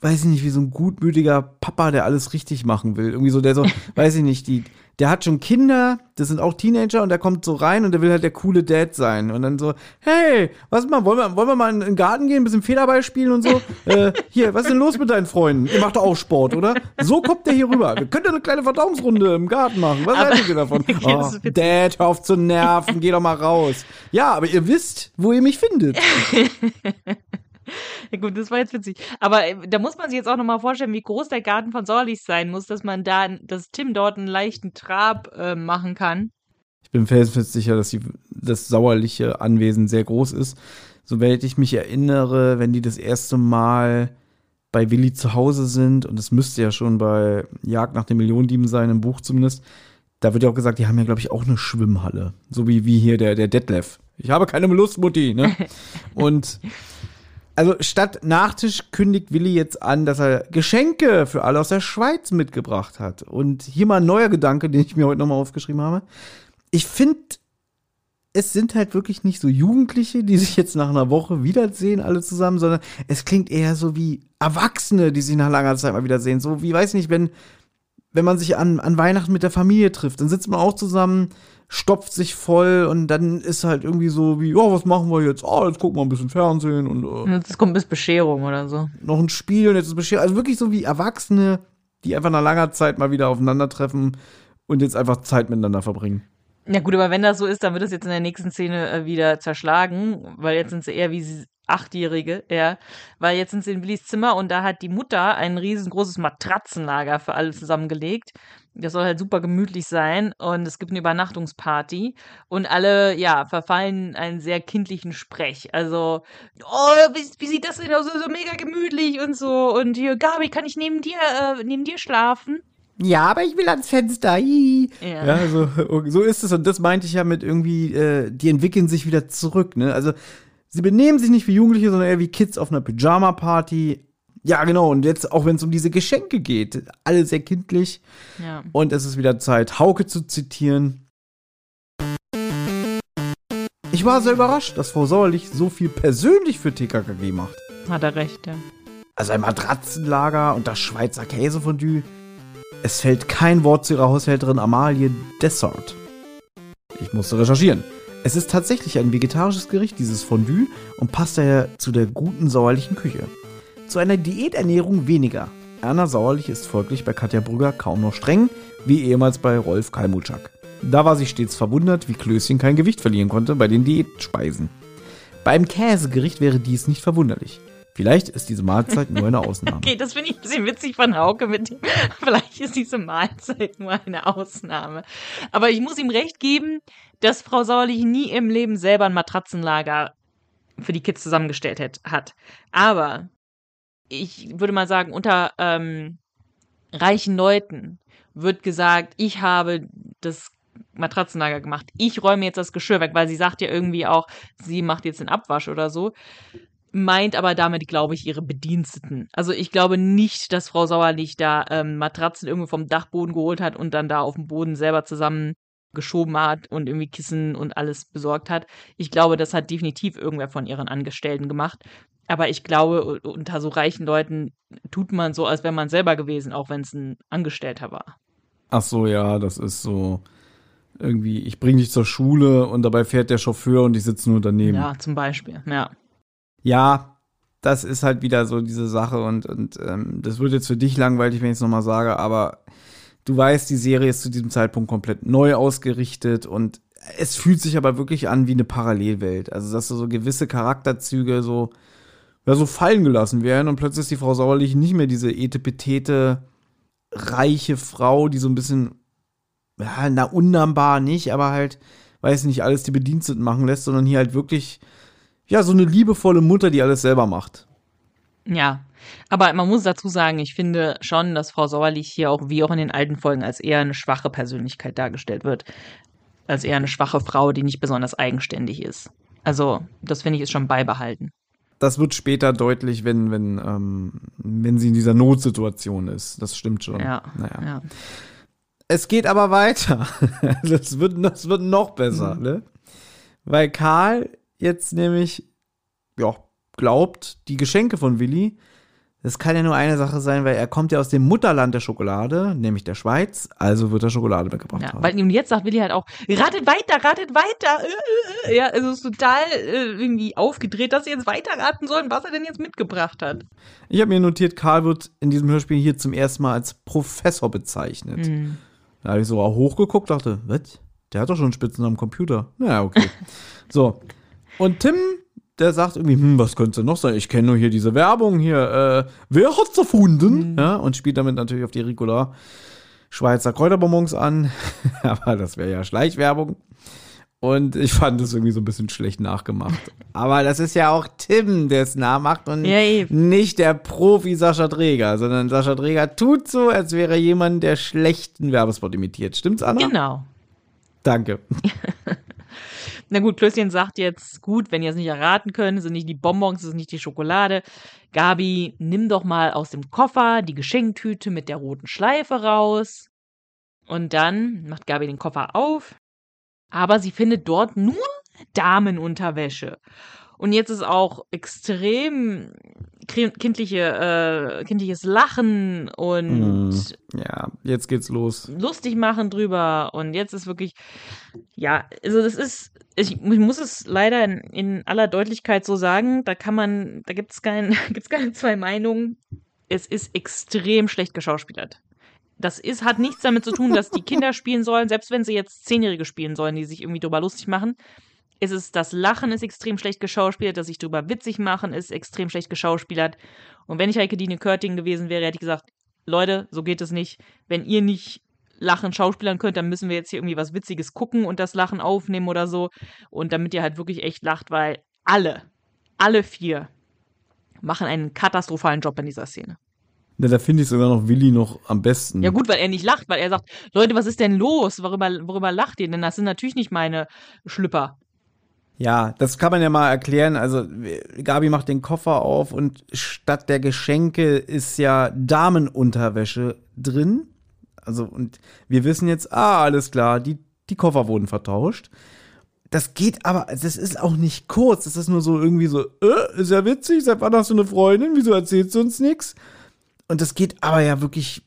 weiß ich nicht, wie so ein gutmütiger Papa, der alles richtig machen will. Irgendwie so, der so, weiß ich nicht, die, der hat schon Kinder, das sind auch Teenager und der kommt so rein und der will halt der coole Dad sein. Und dann so, hey, was mal, wollen wir, wollen wir mal in den Garten gehen, ein bisschen Federball spielen und so? äh, hier, was ist denn los mit deinen Freunden? Ihr macht doch auch Sport, oder? So kommt der hier rüber. Wir könnten eine kleine Verdauungsrunde im Garten machen. Was haltet ihr davon? Oh, Dad, hör auf zu nerven, geh doch mal raus. Ja, aber ihr wisst, wo ihr mich findet. Ja gut, das war jetzt witzig. Aber äh, da muss man sich jetzt auch nochmal vorstellen, wie groß der Garten von Sorlich sein muss, dass man da, dass Tim dort einen leichten Trab äh, machen kann. Ich bin felsenfest sicher, dass die, das sauerliche Anwesen sehr groß ist. Soweit ich mich erinnere, wenn die das erste Mal bei Willi zu Hause sind, und es müsste ja schon bei Jagd nach den Millionendieben sein, im Buch zumindest, da wird ja auch gesagt, die haben ja, glaube ich, auch eine Schwimmhalle. So wie, wie hier der, der Detlef. Ich habe keine Lust, Mutti, ne? Und also statt Nachtisch kündigt Willi jetzt an, dass er Geschenke für alle aus der Schweiz mitgebracht hat. Und hier mal ein neuer Gedanke, den ich mir heute nochmal aufgeschrieben habe. Ich finde, es sind halt wirklich nicht so Jugendliche, die sich jetzt nach einer Woche wiedersehen, alle zusammen, sondern es klingt eher so wie Erwachsene, die sich nach langer Zeit mal wiedersehen. So wie, weiß nicht, wenn, wenn man sich an, an Weihnachten mit der Familie trifft, dann sitzt man auch zusammen, stopft sich voll und dann ist halt irgendwie so wie, ja, was machen wir jetzt? Ah, oh, jetzt gucken wir ein bisschen Fernsehen und äh, jetzt kommt bis Bescherung oder so. Noch ein Spiel und jetzt ist Bescherung. Also wirklich so wie Erwachsene, die einfach nach langer Zeit mal wieder aufeinandertreffen und jetzt einfach Zeit miteinander verbringen. Ja gut, aber wenn das so ist, dann wird das jetzt in der nächsten Szene äh, wieder zerschlagen, weil jetzt sind sie eher wie Achtjährige, ja, weil jetzt sind sie in Willis Zimmer und da hat die Mutter ein riesengroßes Matratzenlager für alle zusammengelegt. Das soll halt super gemütlich sein und es gibt eine Übernachtungsparty und alle, ja, verfallen einen sehr kindlichen Sprech. Also, oh, wie, wie sieht das denn aus? So, so mega gemütlich und so. Und hier, Gabi, kann ich neben dir, äh, neben dir schlafen? Ja, aber ich will ans Fenster. Ja, ja so, so ist es. Und das meinte ich ja mit irgendwie, äh, die entwickeln sich wieder zurück, ne? Also, sie benehmen sich nicht wie Jugendliche, sondern eher wie Kids auf einer Pyjama-Party. Ja, genau. Und jetzt, auch wenn es um diese Geschenke geht, alle sehr kindlich. Ja. Und es ist wieder Zeit, Hauke zu zitieren. Ich war sehr überrascht, dass Frau Sauerlich so viel persönlich für TKKG macht. Hat er recht, ja. Also ein Matratzenlager und das Schweizer Käsefondue. Es fällt kein Wort zu ihrer Haushälterin Amalie Dessert. Ich musste recherchieren. Es ist tatsächlich ein vegetarisches Gericht, dieses Fondue, und passt daher zu der guten sauerlichen Küche zu einer Diäternährung weniger. Erna Sauerlich ist folglich bei Katja Brügger kaum noch streng, wie ehemals bei Rolf Kalmutschak. Da war sie stets verwundert, wie Klößchen kein Gewicht verlieren konnte bei den Diätspeisen. Beim Käsegericht wäre dies nicht verwunderlich. Vielleicht ist diese Mahlzeit nur eine Ausnahme. Okay, das finde ich ein bisschen witzig von Hauke mit dem. Vielleicht ist diese Mahlzeit nur eine Ausnahme. Aber ich muss ihm recht geben, dass Frau Sauerlich nie im Leben selber ein Matratzenlager für die Kids zusammengestellt hat. Aber ich würde mal sagen, unter ähm, reichen Leuten wird gesagt, ich habe das Matratzenlager gemacht. Ich räume jetzt das Geschirr weg, weil sie sagt ja irgendwie auch, sie macht jetzt den Abwasch oder so. Meint aber damit, glaube ich, ihre Bediensteten. Also ich glaube nicht, dass Frau Sauerlich da ähm, Matratzen irgendwo vom Dachboden geholt hat und dann da auf dem Boden selber zusammen geschoben hat und irgendwie Kissen und alles besorgt hat. Ich glaube, das hat definitiv irgendwer von ihren Angestellten gemacht. Aber ich glaube, unter so reichen Leuten tut man so, als wäre man selber gewesen, auch wenn es ein Angestellter war. Ach so, ja, das ist so irgendwie, ich bringe dich zur Schule und dabei fährt der Chauffeur und ich sitze nur daneben. Ja, zum Beispiel, ja. Ja, das ist halt wieder so diese Sache und, und ähm, das wird jetzt für dich langweilig, wenn ich es nochmal sage, aber du weißt, die Serie ist zu diesem Zeitpunkt komplett neu ausgerichtet und es fühlt sich aber wirklich an wie eine Parallelwelt. Also, dass so gewisse Charakterzüge so ja, so fallen gelassen werden und plötzlich ist die Frau Sauerlich nicht mehr diese etepetete, reiche Frau, die so ein bisschen, ja, na, unnahmbar nicht, aber halt, weiß nicht, alles die Bediensteten machen lässt, sondern hier halt wirklich, ja, so eine liebevolle Mutter, die alles selber macht. Ja, aber man muss dazu sagen, ich finde schon, dass Frau Sauerlich hier auch wie auch in den alten Folgen als eher eine schwache Persönlichkeit dargestellt wird. Als eher eine schwache Frau, die nicht besonders eigenständig ist. Also, das finde ich ist schon beibehalten. Das wird später deutlich, wenn, wenn, ähm, wenn sie in dieser Notsituation ist. Das stimmt schon. Ja. Naja. ja. Es geht aber weiter. Das wird, das wird noch besser, Mhm. ne? Weil Karl jetzt nämlich, ja, glaubt, die Geschenke von Willi, das kann ja nur eine Sache sein, weil er kommt ja aus dem Mutterland der Schokolade, nämlich der Schweiz, also wird er Schokolade mitgebracht Ja, haben. weil und jetzt sagt Willi halt auch, ratet weiter, ratet weiter. Äh, äh, äh. Ja, also es ist total irgendwie aufgedreht, dass sie jetzt weiterraten sollen, was er denn jetzt mitgebracht hat. Ich habe mir notiert, Karl wird in diesem Hörspiel hier zum ersten Mal als Professor bezeichnet. Mhm. Da habe ich so auch hochgeguckt, dachte, was? Der hat doch schon einen Spitznamen am Computer. Naja, okay. so. Und Tim, der sagt irgendwie, hm, was könnte denn noch sein? Ich kenne nur hier diese Werbung hier. Äh, wer hat's erfunden? Ja, und spielt damit natürlich auf die Ricola Schweizer Kräuterbonbons an. Aber das wäre ja Schleichwerbung. Und ich fand es irgendwie so ein bisschen schlecht nachgemacht. Aber das ist ja auch Tim, der es nachmacht und Ja, nicht der Profi Sascha Träger, sondern Sascha Träger tut so, als wäre jemand, der schlechten Werbespot imitiert. Stimmt's, Anna? Genau. Danke. Na gut, Klößchen sagt jetzt, gut, wenn ihr es nicht erraten könnt, sind nicht die Bonbons, ist nicht die Schokolade. Gabi, nimm doch mal aus dem Koffer die Geschenktüte mit der roten Schleife raus. Und dann macht Gabi den Koffer auf. Aber sie findet dort nur Damenunterwäsche. Und jetzt ist auch extrem kindliche, äh, kindliches Lachen und Mm. Ja, jetzt geht's los. lustig machen drüber und jetzt ist wirklich, ja, also das ist, ich, ich muss es leider in, in aller Deutlichkeit so sagen, da kann man, da gibt es kein, gibt's keine zwei Meinungen. Es ist extrem schlecht geschauspielert. Das ist, hat nichts damit zu tun, dass die Kinder spielen sollen, selbst wenn sie jetzt Zehnjährige spielen sollen, die sich irgendwie drüber lustig machen. Es ist, das Lachen ist extrem schlecht geschauspielert, das sich drüber witzig machen ist extrem schlecht geschauspielert. Und wenn ich Heike Dine Körting gewesen wäre, hätte ich gesagt, Leute, so geht es nicht. Wenn ihr nicht Lachen schauspielern könnt, dann müssen wir jetzt hier irgendwie was Witziges gucken und das Lachen aufnehmen oder so. Und damit ihr halt wirklich echt lacht, weil alle, alle vier machen einen katastrophalen Job in dieser Szene. Na, da finde ich sogar noch Willi noch am besten. Ja gut, weil er nicht lacht, weil er sagt, Leute, was ist denn los? Worüber, worüber lacht ihr denn? Das sind natürlich nicht meine Schlüpper. Ja, das kann man ja mal erklären. Also, Gabi macht den Koffer auf und statt der Geschenke ist ja Damenunterwäsche drin. Also, und wir wissen jetzt, ah, alles klar, die, die Koffer wurden vertauscht. Das geht aber, das ist auch nicht kurz. Das ist nur so irgendwie so, äh, ist ja witzig, seit wann hast du eine Freundin? Wieso erzählst du uns nichts? Und das geht aber ja wirklich,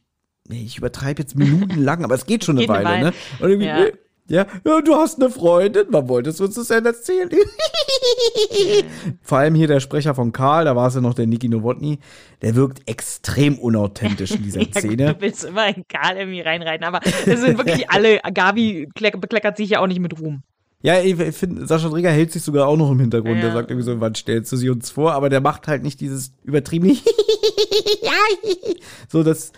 nee, ich übertreibe jetzt minutenlang, aber es geht schon eine Geht eine Weile, Weile. ne? Und irgendwie, Ja. äh, ja, ja, du hast eine Freundin, wann wolltest du uns das denn erzählen? Vor allem hier der Sprecher von Karl, da war es ja noch der Niki Nowotny, der wirkt extrem unauthentisch in dieser Ja, gut, Szene. du willst immer in Karl irgendwie reinreiten, aber es sind wirklich alle, Gabi kleck- bekleckert sich ja auch nicht mit Ruhm. Ja, ich finde, Sascha Träger hält sich sogar auch noch im Hintergrund. Ja. Der sagt irgendwie so, wann stellst du sie uns vor? Aber der macht halt nicht dieses übertriebene So, das,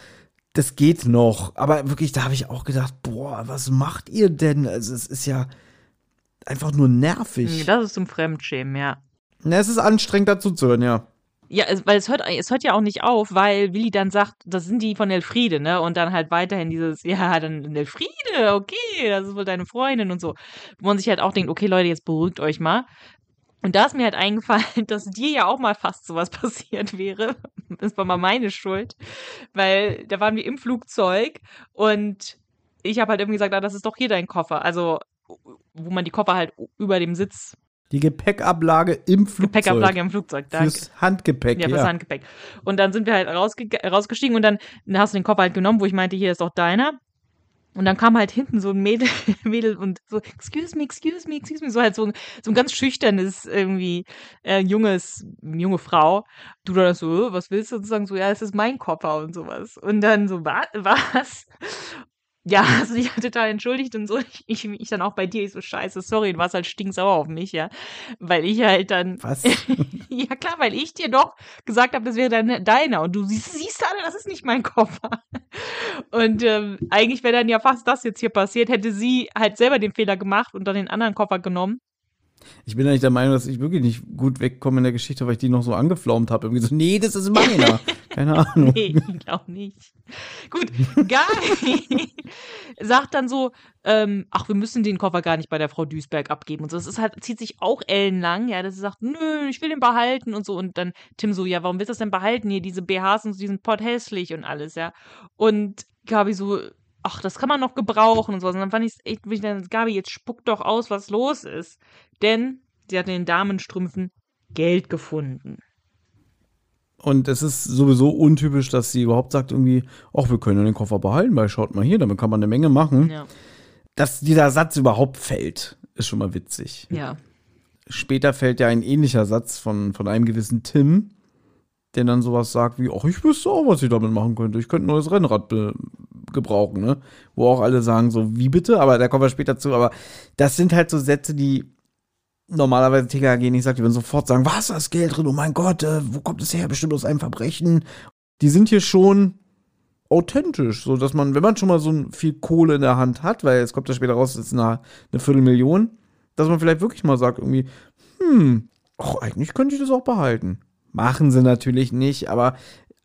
das geht noch. Aber wirklich, da habe ich auch gedacht, boah, was macht ihr denn? Also, es ist ja einfach nur nervig. Das ist zum Fremdschämen, ja. Na, es ist anstrengend dazu zu hören, ja. Ja, es, weil es hört, es hört ja auch nicht auf, weil Willi dann sagt, das sind die von Elfriede, ne? Und dann halt weiterhin dieses, ja, dann Elfriede, okay, das ist wohl deine Freundin und so. Wo man sich halt auch denkt, okay, Leute, jetzt beruhigt euch mal. Und da ist mir halt eingefallen, dass dir ja auch mal fast sowas passiert wäre. Das war mal meine Schuld. Weil da waren wir im Flugzeug und ich habe halt irgendwie gesagt, ah, das ist doch hier dein Koffer. Also, wo man die Koffer halt über dem Sitz, Die Gepäckablage im Flugzeug. Gepäckablage im Flugzeug, danke. Fürs Handgepäck, Ja, ja. fürs Handgepäck. Und dann sind wir halt rausge rausgestiegen und dann hast du den Koffer halt genommen, wo ich meinte, hier ist doch deiner. Und dann kam halt hinten so ein Mädel, Mädel und so, excuse me, excuse me, excuse me, so halt so, ein- so ein ganz schüchternes, irgendwie, äh, junges, junge Frau. Du dann so, äh, was willst du? Und sagen so, ja, es ist mein Koffer und sowas. Und dann so, wa was? Ja, also ich hatte total entschuldigt und so. Ich, ich, ich dann auch bei dir, ich so scheiße, sorry, du warst halt stinksauer auf mich, ja. Weil ich halt dann. Was? ja, klar, weil ich dir doch gesagt habe, das wäre deine, deiner. Und du siehst, siehst alle, das ist nicht mein Koffer. Und ähm, eigentlich wäre dann ja fast das jetzt hier passiert, hätte sie halt selber den Fehler gemacht und dann den anderen Koffer genommen. Ich bin eigentlich der Meinung, dass ich wirklich nicht gut wegkomme in der Geschichte, weil ich die noch so angeflaumt habe. Irgendwie so, nee, das ist meiner. Keine Ahnung. Nee, ich glaube nicht. Gut, Guy sagt dann so, ähm, ach, wir müssen den Koffer gar nicht bei der Frau Duisberg abgeben und so. Das ist halt, zieht sich auch ellenlang, ja, dass sie sagt, nö, ich will den behalten und so. Und dann Tim so, ja, warum willst du das denn behalten hier? Diese BHs und so, diesen Pott hässlich und alles, ja. Und Gabi so, ach, das kann man noch gebrauchen und so. Und dann fand ich es echt, ich dann, Gabi, jetzt spuck doch aus, was los ist. Denn sie hat in den Damenstrümpfen Geld gefunden. Und es ist sowieso untypisch, dass sie überhaupt sagt irgendwie, ach, wir können den Koffer behalten, weil schaut mal hier, damit kann man eine Menge machen. Ja. Dass dieser Satz überhaupt fällt, ist schon mal witzig. Ja. Später fällt ja ein ähnlicher Satz von, von einem gewissen Tim, der dann sowas sagt wie, ach, ich wüsste auch, was ich damit machen könnte. Ich könnte ein neues Rennrad gebrauchen, ne? Wo auch alle sagen so, wie bitte? Aber da kommen wir später zu. Aber das sind halt so Sätze, die normalerweise TKG nicht sagt, die würden sofort sagen, was, da ist Geld drin, oh mein Gott, äh, wo kommt es her? Bestimmt aus einem Verbrechen. Die sind hier schon authentisch, so dass man, wenn man schon mal so viel Kohle in der Hand hat, weil es kommt ja später raus, es ist eine, eine Viertelmillion, dass man vielleicht wirklich mal sagt, irgendwie, hm, ach, eigentlich könnte ich das auch behalten. Machen sie natürlich nicht, aber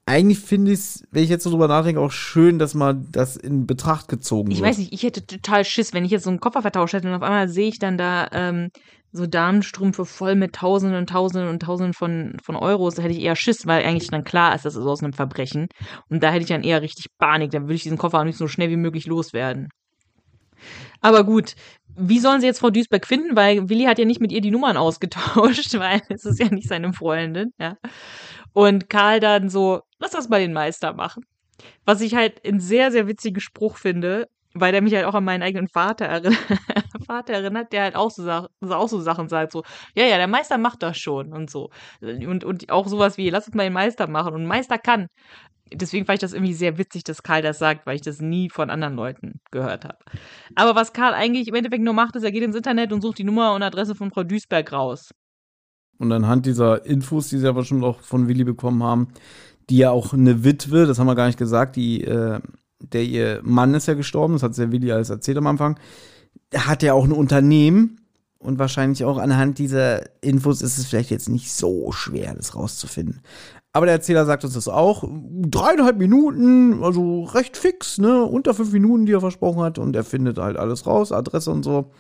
eigentlich finde ich es, wenn ich jetzt so drüber nachdenke, auch schön, dass man das in Betracht gezogen Ich wird. weiß nicht, ich hätte total Schiss, wenn ich jetzt so einen Koffer vertauscht hätte und auf einmal sehe ich dann da ähm, so Damenstrümpfe voll mit Tausenden und Tausenden und Tausenden von, von Euros, da hätte ich eher Schiss, weil eigentlich dann klar ist, das ist aus einem Verbrechen. Und da hätte ich dann eher richtig Panik, dann würde ich diesen Koffer auch nicht so schnell wie möglich loswerden. Aber gut, wie sollen sie jetzt Frau Duisberg finden? Weil Willi hat ja nicht mit ihr die Nummern ausgetauscht, weil es ist ja nicht seine Freundin, ja. Und Karl dann so, lass das mal den Meister machen. Was ich halt einen sehr, sehr witzigen Spruch finde, weil der mich halt auch an meinen eigenen Vater erinnert, Vater erinnert, der halt auch so, auch so Sachen sagt, so, ja, ja, der Meister macht das schon und so. Und, und auch sowas wie, lass uns mal den Meister machen. Und Meister kann. Deswegen fand ich das irgendwie sehr witzig, dass Karl das sagt, weil ich das nie von anderen Leuten gehört habe. Aber was Karl eigentlich im Endeffekt nur macht, ist, er geht ins Internet und sucht die Nummer und Adresse von Frau Duisberg raus. Und anhand dieser Infos, die sie aber schon auch von Willi bekommen haben, die ja auch eine Witwe, das haben wir gar nicht gesagt, die, äh, der ihr Mann ist ja gestorben, das hat der Willi alles erzählt am Anfang, hat ja auch ein Unternehmen und wahrscheinlich auch anhand dieser Infos ist es vielleicht jetzt nicht so schwer, das rauszufinden. Aber der Erzähler sagt uns das auch. Dreieinhalb Minuten, also recht fix, ne? Unter fünf Minuten, die er versprochen hat. Und er findet halt alles raus, Adresse und so.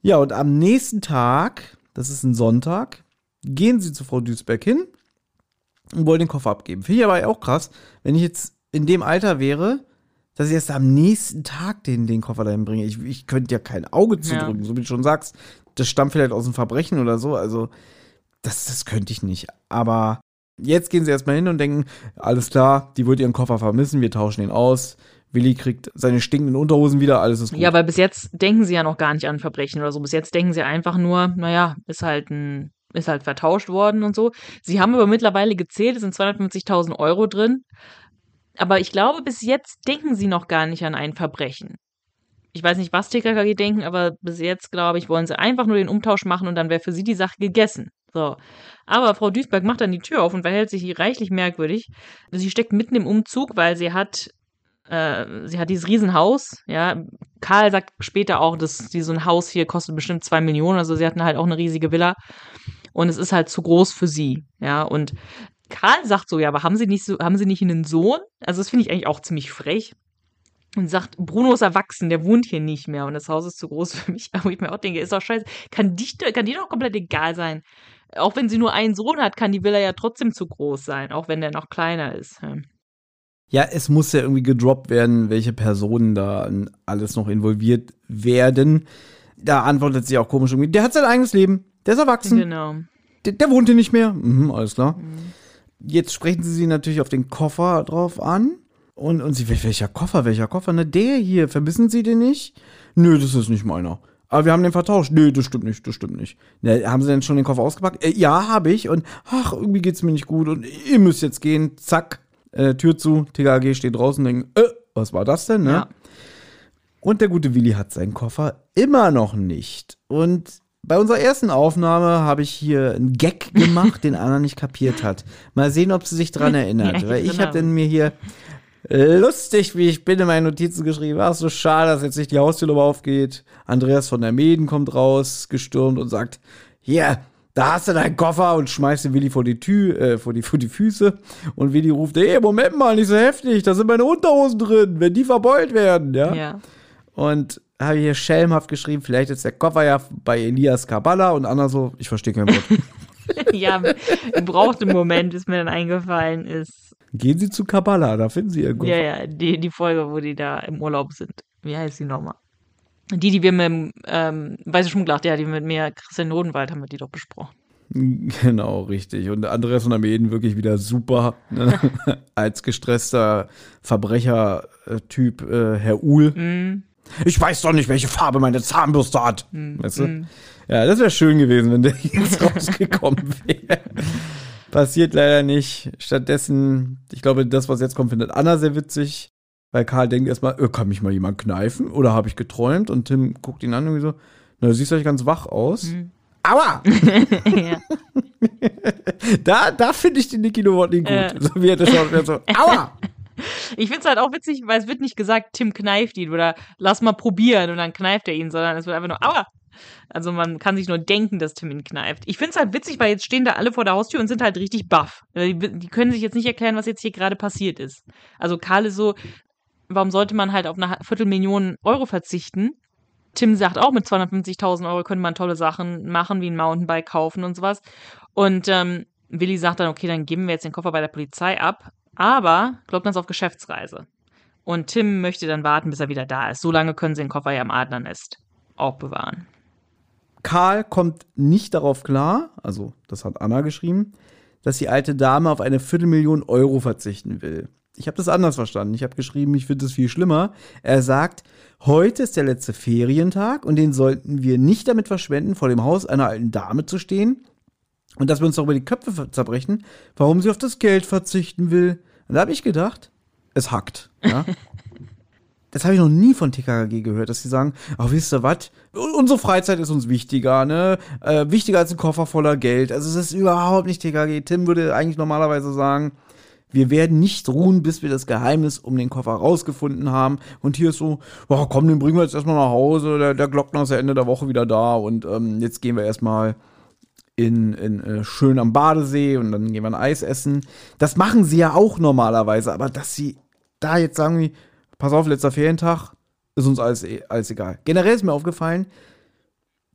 Ja, und am nächsten Tag, das ist ein Sonntag, gehen sie zu Frau Duisberg hin und wollen den Koffer abgeben. Finde ich aber auch krass, wenn ich jetzt in dem Alter wäre, dass ich erst am nächsten Tag den, den Koffer dahin bringe. Ich, ich könnte ja kein Auge zudrücken, ja. so wie du schon sagst. Das stammt vielleicht aus einem Verbrechen oder so. Also, das, das könnte ich nicht. Aber jetzt gehen sie erstmal hin und denken, alles klar, die wird ihren Koffer vermissen, wir tauschen ihn aus. Willi kriegt seine stinkenden Unterhosen wieder, alles ist gut. Ja, aber bis jetzt denken sie ja noch gar nicht an Verbrechen oder so. Bis jetzt denken sie einfach nur, naja, ist halt ein ist halt vertauscht worden und so. Sie haben aber mittlerweile gezählt, es sind 250.000 Euro drin. Aber ich glaube, bis jetzt denken sie noch gar nicht an ein Verbrechen. Ich weiß nicht, was TKKG denken, aber bis jetzt, glaube ich, wollen sie einfach nur den Umtausch machen und dann wäre für sie die Sache gegessen. So. Aber Frau Duisberg macht dann die Tür auf und verhält sich reichlich merkwürdig. Sie steckt mitten im Umzug, weil sie hat äh, sie hat dieses Riesenhaus, ja. Karl sagt später auch, dass die, so ein Haus hier kostet bestimmt zwei Millionen, also sie hatten halt auch eine riesige Villa und es ist halt zu groß für sie, ja. Und Karl sagt so, ja, aber haben sie nicht so, haben sie nicht einen Sohn? Also das finde ich eigentlich auch ziemlich frech. Und sagt, Bruno ist erwachsen, der wohnt hier nicht mehr und das Haus ist zu groß für mich. Aber ich mir auch denke, ist doch scheiße. Kann, dich, kann dir doch komplett egal sein. Auch wenn sie nur einen Sohn hat, kann die Villa ja trotzdem zu groß sein, auch wenn der noch kleiner ist. Ja, es muss ja irgendwie gedroppt werden, welche Personen da alles noch involviert werden. Da antwortet sie auch komisch irgendwie, der hat sein eigenes Leben, der ist erwachsen. Genau. Der, der wohnt hier nicht mehr. Mhm, alles klar. Mhm. Jetzt sprechen sie sie natürlich auf den Koffer drauf an. Und, und sie, welcher Koffer, welcher Koffer? Na, der hier, verbissen Sie den nicht? Nö, das ist nicht meiner. Aber wir haben den vertauscht. Nö, das stimmt nicht, das stimmt nicht. Na, haben Sie denn schon den Koffer ausgepackt? Äh, ja, habe ich. Und ach, irgendwie geht's mir nicht gut. Und ihr müsst jetzt gehen. Zack, äh, Tür zu. TKG steht draußen und denkt, äh, was war das denn, ne? Ja. Und der gute Willi hat seinen Koffer immer noch nicht. Und bei unserer ersten Aufnahme habe ich hier einen Gag gemacht, den Anna nicht kapiert hat. Mal sehen, ob sie sich dran erinnert. Ja, Weil ich genau. habe dann mir hier lustig, wie ich bin, in meine Notizen geschrieben. Ach, so schade, dass jetzt nicht die Haustürnummer aufgeht. Andreas von der Meden kommt raus, gestürmt und sagt, hier, da hast du deinen Koffer und schmeißt den Willi vor die Tür, äh, vor die, vor die Füße. Und Willi ruft, ey, Moment mal, nicht so heftig, da sind meine Unterhosen drin, wenn die verbeult werden, ja. Ja. Und habe hier schelmhaft geschrieben, vielleicht ist der Koffer ja bei Elias Kabala und Anna so, ich verstehe kein Wort. ja, braucht im Moment, ist mir dann eingefallen, ist, Gehen Sie zu Kabala, da finden Sie Koffer. ja, ja, die, die Folge, wo die da im Urlaub sind. Wie heißt die nochmal? Die, die wir mit ähm, Weiße Schmugglacht, ja, die mit mir, Christian Nodenwald, haben wir die doch besprochen. Genau, richtig. Und Andreas von der Meden wirklich wieder super. Ne? Als gestresster Verbrecher-Typ, äh, Herr Uhl. Mhm. Ich weiß doch nicht, welche Farbe meine Zahnbürste hat. Weißt du? Mhm. Ja, das wäre schön gewesen, wenn der jetzt rausgekommen wäre. Passiert leider nicht. Stattdessen, ich glaube, das, was jetzt kommt, findet Anna sehr witzig. Weil Karl denkt erstmal, äh, kann mich mal jemand kneifen? Oder habe ich geträumt? Und Tim guckt ihn an und so, na, du siehst eigentlich ganz wach aus. Mhm. Aua! ja. Da, da finde ich den Niki Nowotny gut. Äh. So wie er das schaut, so, aua! Ich finde es halt auch witzig, weil es wird nicht gesagt, Tim kneift ihn oder lass mal probieren und dann kneift er ihn, sondern es wird einfach nur, aua. Also man kann sich nur denken, dass Tim ihn kneift. Ich finde es halt witzig, weil jetzt stehen da alle vor der Haustür und sind halt richtig baff. Äh, Die, die können sich jetzt nicht erklären, was jetzt hier gerade passiert ist. Also Karl ist so, warum sollte man halt auf eine Viertelmillion Euro verzichten? Tim sagt auch, mit 250.000 Euro könnte man tolle Sachen machen, wie ein Mountainbike kaufen und sowas. Und ähm, Willi sagt dann, okay, dann geben wir jetzt den Koffer bei der Polizei ab. Aber man es auf Geschäftsreise. Und Tim möchte dann warten, bis er wieder da ist. So lange können sie den Koffer ja im Adlernest auch bewahren. Karl kommt nicht darauf klar, also das hat Anna geschrieben, dass die alte Dame auf eine Viertelmillion Euro verzichten will. Ich habe das anders verstanden. Ich habe geschrieben, ich finde es viel schlimmer. Er sagt, heute ist der letzte Ferientag und den sollten wir nicht damit verschwenden, vor dem Haus einer alten Dame zu stehen und dass wir uns darüber die Köpfe zerbrechen, warum sie auf das Geld verzichten will. Und da habe ich gedacht, es hackt. Ja? das habe ich noch nie von TKKG gehört, dass sie sagen, ach, wisst ihr was, unsere Freizeit ist uns wichtiger, ne? Äh, wichtiger als ein Koffer voller Geld. Also es ist überhaupt nicht TKKG. Tim würde eigentlich normalerweise sagen, wir werden nicht ruhen, bis wir das Geheimnis um den Koffer rausgefunden haben. Und hier ist so, oh, komm, den bringen wir jetzt erstmal nach Hause. Der, der Glockner ist ja Ende der Woche wieder da. Und ähm, jetzt gehen wir erstmal in, in äh, schön am Badesee und dann gehen wir ein Eis essen. Das machen sie ja auch normalerweise. Aber dass sie da jetzt sagen, wie, pass auf, letzter Ferientag, ist uns alles, eh- alles egal. Generell ist mir aufgefallen,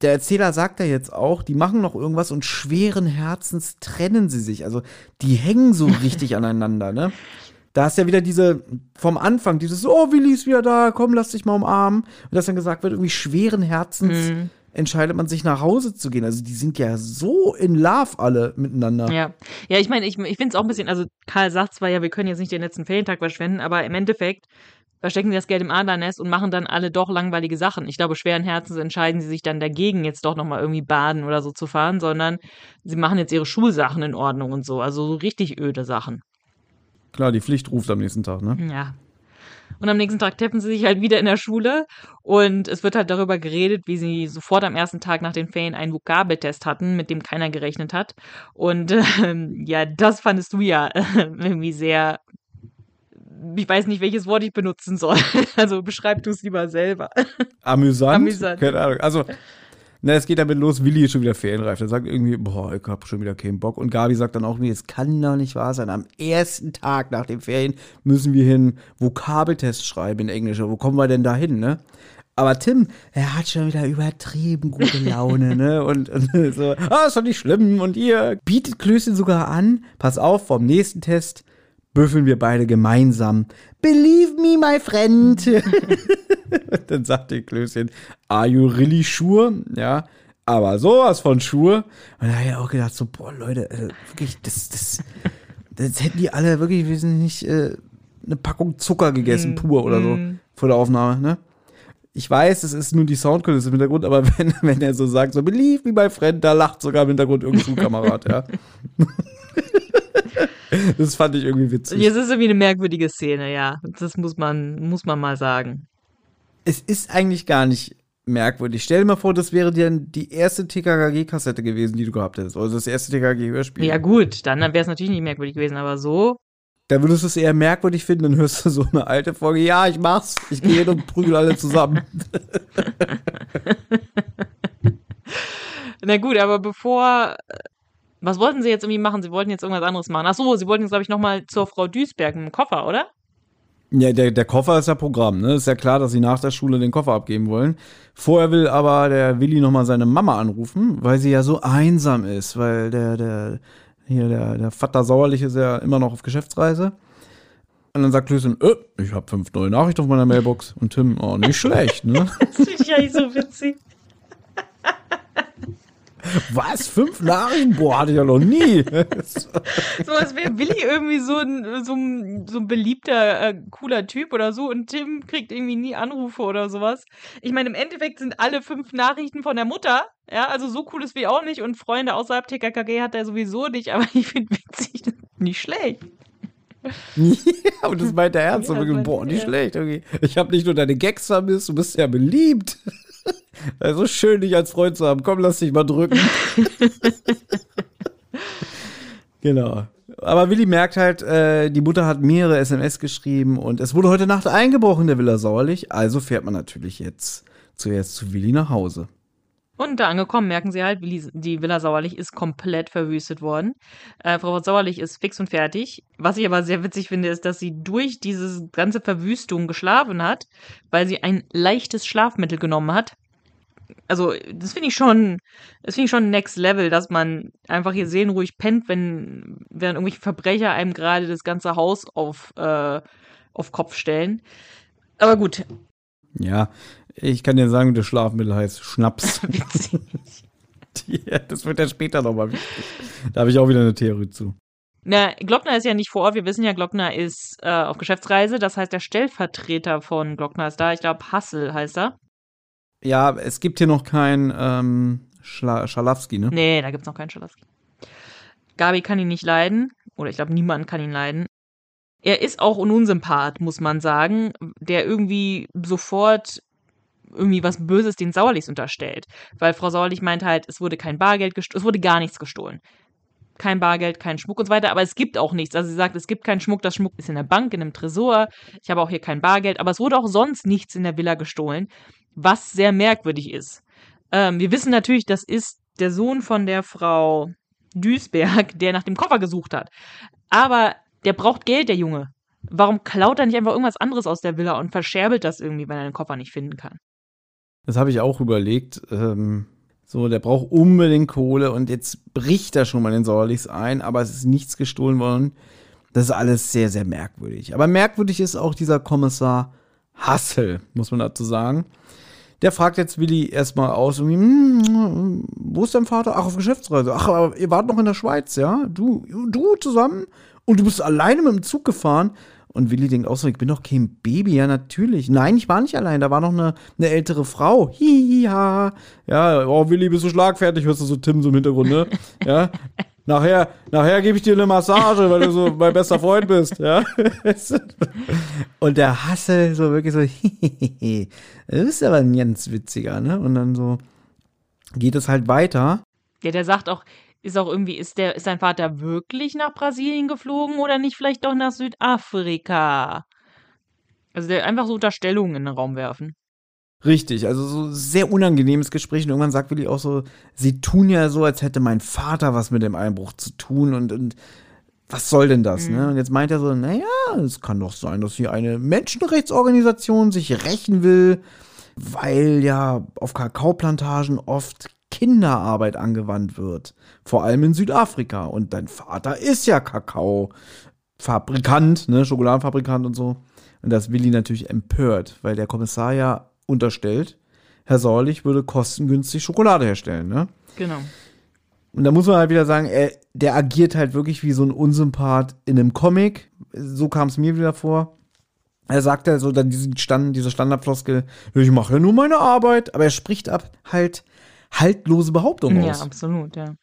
der Erzähler sagt ja jetzt auch, die machen noch irgendwas und schweren Herzens trennen sie sich. Also die hängen so richtig aneinander, ne? Da ist ja wieder diese, vom Anfang, dieses, oh, Willi ist wieder da, komm, lass dich mal umarmen. Und dass dann gesagt wird, irgendwie schweren Herzens Mhm. Entscheidet man sich nach Hause zu gehen. Also die sind ja so in Love alle miteinander. Ja, ja, ich meine, ich, ich finde es auch ein bisschen, also Karl sagt zwar, ja, wir können jetzt nicht den letzten Ferientag verschwenden, aber im Endeffekt verstecken sie das Geld im Adlernest und machen dann alle doch langweilige Sachen. Ich glaube, schweren Herzens entscheiden sie sich dann dagegen, jetzt doch nochmal irgendwie baden oder so zu fahren, sondern sie machen jetzt ihre Schulsachen in Ordnung und so. Also so richtig öde Sachen. Klar, die Pflicht ruft am nächsten Tag, ne? Ja. Und am nächsten Tag treffen sie sich halt wieder in der Schule und es wird halt darüber geredet, wie sie sofort am ersten Tag nach den Ferien einen Vokabeltest hatten, mit dem keiner gerechnet hat. Und ähm, ja, das fandest du ja irgendwie sehr. Ich weiß nicht, welches Wort ich benutzen soll. Also beschreib du es lieber selber. Amüsant? Amüsant. Keine Ahnung. Also, na, es geht damit los, Willi ist schon wieder ferienreif. Der sagt irgendwie, boah, ich hab schon wieder keinen Bock. Und Gabi sagt dann auch, nee, es kann doch nicht wahr sein. Am ersten Tag nach den Ferien müssen wir hin Vokabeltest schreiben in Englisch. Wo kommen wir denn da hin, ne? Aber Tim, er hat schon wieder übertrieben gute Laune, ne? Und, und so, ah, ist doch nicht schlimm. Und ihr bietet Klößchen sogar an, pass auf, vom nächsten Test büffeln wir beide gemeinsam. Believe me, my friend. Dann sagt die Klößchen, are you really sure? Ja, aber sowas von sure. Und da habe ich auch gedacht, so, boah, Leute, äh, wirklich, das, das, das hätten die alle wirklich, wir sind nicht, äh, eine Packung Zucker gegessen, pur oder so, vor der Aufnahme, ne? Ich weiß, es ist nur die Soundkulisse im Hintergrund, aber wenn, wenn er so sagt, so, believe me, my friend, da lacht sogar im Hintergrund irgendein Schulkamerad, ja. das fand ich irgendwie witzig. Jetzt ist irgendwie eine merkwürdige Szene, ja. Das muss man, muss man mal sagen. es ist eigentlich gar nicht merkwürdig. Stell dir mal vor, das wäre dir die erste TKKG-Kassette gewesen, die du gehabt hättest. Also das erste TKKG-Hörspiel. Ja, gut, dann wäre es natürlich nicht merkwürdig gewesen, aber so. Da würdest du es eher merkwürdig finden, dann hörst du so eine alte Folge. Ja, ich mach's. Ich gehe hin und prügel alle zusammen. Na gut, aber bevor. Was wollten sie jetzt irgendwie machen? Sie wollten jetzt irgendwas anderes machen. Ach so, sie wollten jetzt, glaube ich, nochmal zur Frau Duisberg mit dem Koffer, oder? Ja, der, der Koffer ist ja Programm, ne? Ist ja klar, dass sie nach der Schule den Koffer abgeben wollen. Vorher will aber der Willi nochmal seine Mama anrufen, weil sie ja so einsam ist, weil der, der, hier, der, der Vater Sauerlich ist ja immer noch auf Geschäftsreise. Und dann sagt Klößchen, äh, ich habe fünf neue Nachrichten auf meiner Mailbox. Und Tim, oh, nicht schlecht, ne? Das finde ich eigentlich so witzig. Was? Fünf Nachrichten? Boah, hatte ich ja noch nie. So, als wäre Willi irgendwie so ein, so ein, so ein beliebter, äh, cooler Typ oder so und Tim kriegt irgendwie nie Anrufe oder sowas. Ich meine, im Endeffekt sind alle fünf Nachrichten von der Mutter. Ja, also so cool ist wie auch nicht und Freunde außerhalb TKKG hat er sowieso nicht, aber ich finde witzig, nicht schlecht. ja, und das meint er ernst. Ja, boah, nicht schlecht. Okay. Ich habe nicht nur deine Gags vermisst, du bist ja beliebt. Also schön, dich als Freund zu haben. Komm, lass dich mal drücken. genau. Aber Willi merkt halt, äh, die Mutter hat mehrere SMS geschrieben und es wurde heute Nacht eingebrochen in der Villa Sauerlich. Also fährt man natürlich jetzt zuerst zu Willi nach Hause. Und da angekommen merken sie halt, die Villa Sauerlich ist komplett verwüstet worden. Äh, Frau Sauerlich ist fix und fertig. Was ich aber sehr witzig finde, ist, dass sie durch diese ganze Verwüstung geschlafen hat, weil sie ein leichtes Schlafmittel genommen hat. Also, das finde ich schon, das finde ich schon next level, dass man einfach hier seelenruhig pennt, wenn, wenn irgendwelche Verbrecher einem gerade das ganze Haus auf, äh, auf Kopf stellen. Aber gut, Ja, ich kann dir sagen, das Schlafmittel heißt Schnaps. ja, das wird ja später nochmal wichtig. Da habe ich auch wieder eine Theorie zu. Na, Glockner ist ja nicht vor Ort. Wir wissen ja, Glockner ist äh, auf Geschäftsreise. Das heißt, der Stellvertreter von Glockner ist da. Ich glaube, Hassel heißt er. Ja, es gibt hier noch kein ähm, Schla Schalafsky, ne? Nee, da gibt's noch keinen Schalowski. Gabi kann ihn nicht leiden. Oder ich glaube, niemand kann ihn leiden. Er ist auch ein Unsympath, muss man sagen, der irgendwie sofort irgendwie was Böses den Sauerlichs unterstellt. Weil Frau Sauerlich meint halt, es wurde kein Bargeld gestohlen, es wurde gar nichts gestohlen. Kein Bargeld, kein Schmuck und so weiter, aber es gibt auch nichts. Also sie sagt, es gibt keinen Schmuck, das Schmuck ist in der Bank, in einem Tresor. Ich habe auch hier kein Bargeld, aber es wurde auch sonst nichts in der Villa gestohlen, was sehr merkwürdig ist. Ähm, wir wissen natürlich, das ist der Sohn von der Frau Duisberg, der nach dem Koffer gesucht hat. Aber der braucht Geld, der Junge. Warum klaut er nicht einfach irgendwas anderes aus der Villa und verscherbelt das irgendwie, wenn er den Koffer nicht finden kann? Das habe ich auch überlegt. Ähm, so, der braucht unbedingt Kohle und jetzt bricht er schon mal den Sauerlichs ein, aber es ist nichts gestohlen worden. Das ist alles sehr, sehr merkwürdig. Aber merkwürdig ist auch dieser Kommissar Hassel, muss man dazu sagen. Der fragt jetzt Willi erstmal aus, "Hm, wo ist dein Vater? Ach, auf Geschäftsreise. Ach, aber ihr wart noch in der Schweiz, ja? Du, du zusammen? Und du bist alleine mit dem Zug gefahren? Und Willi denkt auch so, ich bin doch kein Baby, ja, natürlich. Nein, ich war nicht allein, da war noch eine, eine ältere Frau. Hihiha. Ja, oh, Willi, bist du schlagfertig, hörst du so Tim so im Hintergrund, ne? Ja. Nachher, nachher gebe ich dir eine Massage, weil du so mein bester Freund bist, ja. Und der Hassel so wirklich so, du bist aber ein ganz witziger, ne? Und dann so geht es halt weiter. Ja, der sagt auch, ist auch irgendwie, ist der, ist sein Vater wirklich nach Brasilien geflogen oder nicht vielleicht doch nach Südafrika? Also der einfach so Unterstellungen in den Raum werfen. Richtig, also so sehr unangenehmes Gespräch. Und irgendwann sagt Willi auch so, sie tun ja so, als hätte mein Vater was mit dem Einbruch zu tun und, und was soll denn das, ne? Und jetzt meint er so, naja, es kann doch sein, dass hier eine Menschenrechtsorganisation sich rächen will, weil ja auf Kakaoplantagen oft Kinderarbeit angewandt wird. Vor allem in Südafrika. Und dein Vater ist ja Kakaofabrikant, ne, Schokoladenfabrikant und so. Und das Willi natürlich empört, weil der Kommissar ja unterstellt, Herr Sauerlich würde kostengünstig Schokolade herstellen, ne? Genau. Und da muss man halt wieder sagen, er, der agiert halt wirklich wie so ein Unsympath in einem Comic. So kam es mir wieder vor. Er sagt ja so dann diesen Stand, diese Standardfloskel, ich mache ja nur meine Arbeit, aber er spricht ab halt haltlose Behauptungen Ja, aus. absolut, ja.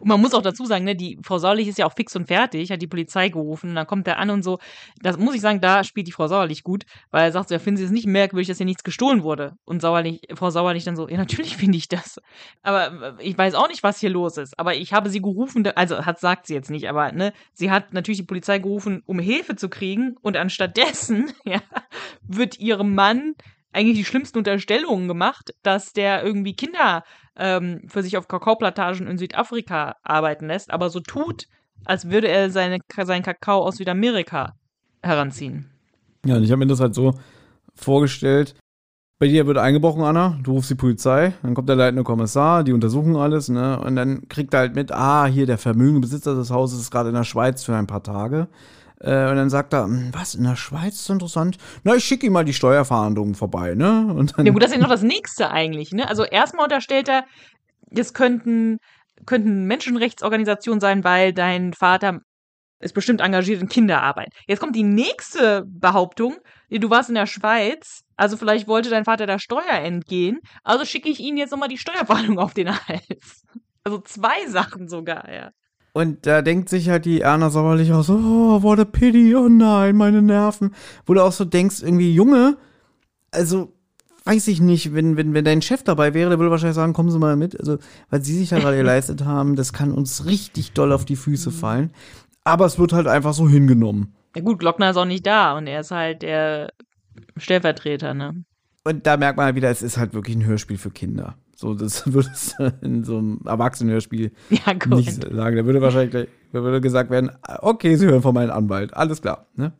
Und man muss auch dazu sagen, ne, die Frau Sauerlich ist ja auch fix und fertig, hat die Polizei gerufen, und dann kommt der an und so. Das muss ich sagen, da spielt die Frau Sauerlich gut, weil er sagt so, ja, finden Sie es nicht merkwürdig, dass hier nichts gestohlen wurde? Und Sauerlich, Frau Sauerlich dann so, ja, natürlich finde ich das. Aber äh, ich weiß auch nicht, was hier los ist. Aber ich habe sie gerufen, also hat, sagt sie jetzt nicht, aber ne, sie hat natürlich die Polizei gerufen, um Hilfe zu kriegen und anstattdessen, ja, wird ihrem Mann eigentlich die schlimmsten Unterstellungen gemacht, dass der irgendwie Kinder ähm, für sich auf Kakaoplantagen in Südafrika arbeiten lässt, aber so tut, als würde er seine, seinen Kakao aus Südamerika heranziehen. Ja, und ich habe mir das halt so vorgestellt. Bei dir wird eingebrochen, Anna, du rufst die Polizei, dann kommt der leitende Kommissar, die untersuchen alles, ne, und dann kriegt er halt mit, ah, hier, der Vermögenbesitzer des Hauses ist gerade in der Schweiz für ein paar Tage. Äh, und dann sagt er, hm, was, in der Schweiz ist interessant? Na, ich schicke ihm mal die Steuerverhandlungen vorbei, ne? Und dann, ja gut, das ist ja noch das Nächste eigentlich, ne? Also erstmal unterstellt er, das könnten, könnten Menschenrechtsorganisationen sein, weil dein Vater ist bestimmt engagiert in Kinderarbeit. Jetzt kommt die nächste Behauptung, du warst in der Schweiz, also vielleicht wollte dein Vater der Steuer entgehen, also schicke ich ihn jetzt nochmal die Steuerverhandlung auf den Hals. Also zwei Sachen sogar, ja. Und da denkt sich halt die Erna Sauerlich auch so, oh, what a pity, oh nein, meine Nerven. Wo du auch so denkst, irgendwie, Junge, also, weiß ich nicht, wenn, wenn, wenn dein Chef dabei wäre, der würde wahrscheinlich sagen, kommen Sie mal mit. Also, weil sie sich da gerade geleistet haben, das kann uns richtig doll auf die Füße fallen. Aber es wird halt einfach so hingenommen. Ja gut, Glockner ist auch nicht da und er ist halt der Stellvertreter, ne? Und da merkt man halt wieder, es ist halt wirklich ein Hörspiel für Kinder. So, das würde es in so einem Erwachsenenhörspiel ja, nicht sagen. Da würde wahrscheinlich gleich, da würde gesagt werden, okay, Sie hören von meinem Anwalt. Alles klar, ne?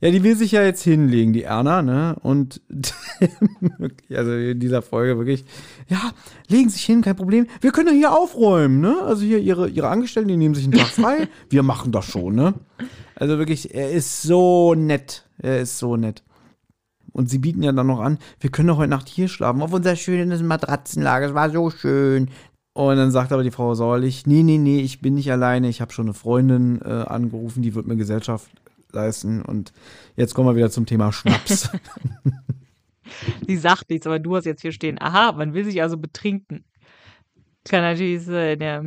Ja, die will sich ja jetzt hinlegen, die Erna, ne? Und also in dieser Folge wirklich, ja, legen sich hin, kein Problem. Wir können hier aufräumen, ne? Also hier ihre, ihre Angestellten, die nehmen sich einen Tag frei. Wir machen das schon, ne? Also wirklich, er ist so nett. Er ist so nett. Und sie bieten ja dann noch an, wir können doch heute Nacht hier schlafen, auf unser schönes Matratzenlager, es war so schön. Und dann sagt aber die Frau Sauerlich, nee, nee, nee, ich bin nicht alleine, ich habe schon eine Freundin äh, angerufen, die wird mir Gesellschaft leisten. Und jetzt kommen wir wieder zum Thema Schnaps. die sagt nichts, aber du hast jetzt hier stehen, aha, man will sich also betrinken. Kann natürlich sein, ja.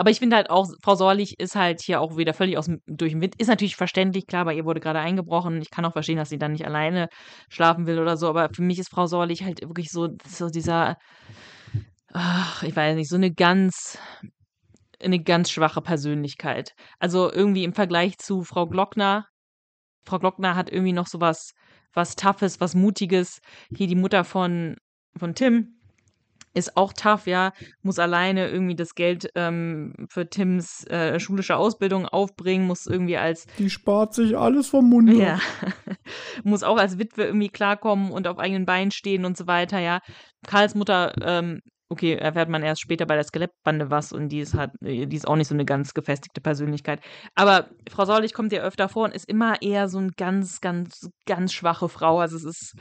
Aber ich finde halt auch, Frau Sorlich ist halt hier auch wieder völlig aus durch den Wind. Ist natürlich verständlich, klar, bei ihr wurde gerade eingebrochen. Ich kann auch verstehen, dass sie dann nicht alleine schlafen will oder so. Aber für mich ist Frau Sorlich halt wirklich so, so dieser, ach, ich weiß nicht, so eine ganz, eine ganz schwache Persönlichkeit. Also irgendwie im Vergleich zu Frau Glockner. Frau Glockner hat irgendwie noch so was, was Toughes, was Mutiges. Hier die Mutter von, von Tim, ist auch tough, ja, muss alleine irgendwie das Geld ähm, für Tims äh, schulische Ausbildung aufbringen, muss irgendwie als. Die spart sich alles vom Mund. Ja. muss auch als Witwe irgendwie klarkommen und auf eigenen Beinen stehen und so weiter, ja. Karls Mutter, ähm, okay, erfährt man erst später bei der Skelettbande was und die ist, hat, die ist auch nicht so eine ganz gefestigte Persönlichkeit. Aber Frau Saulich kommt ja öfter vor und ist immer eher so eine ganz, ganz, ganz schwache Frau. Also es ist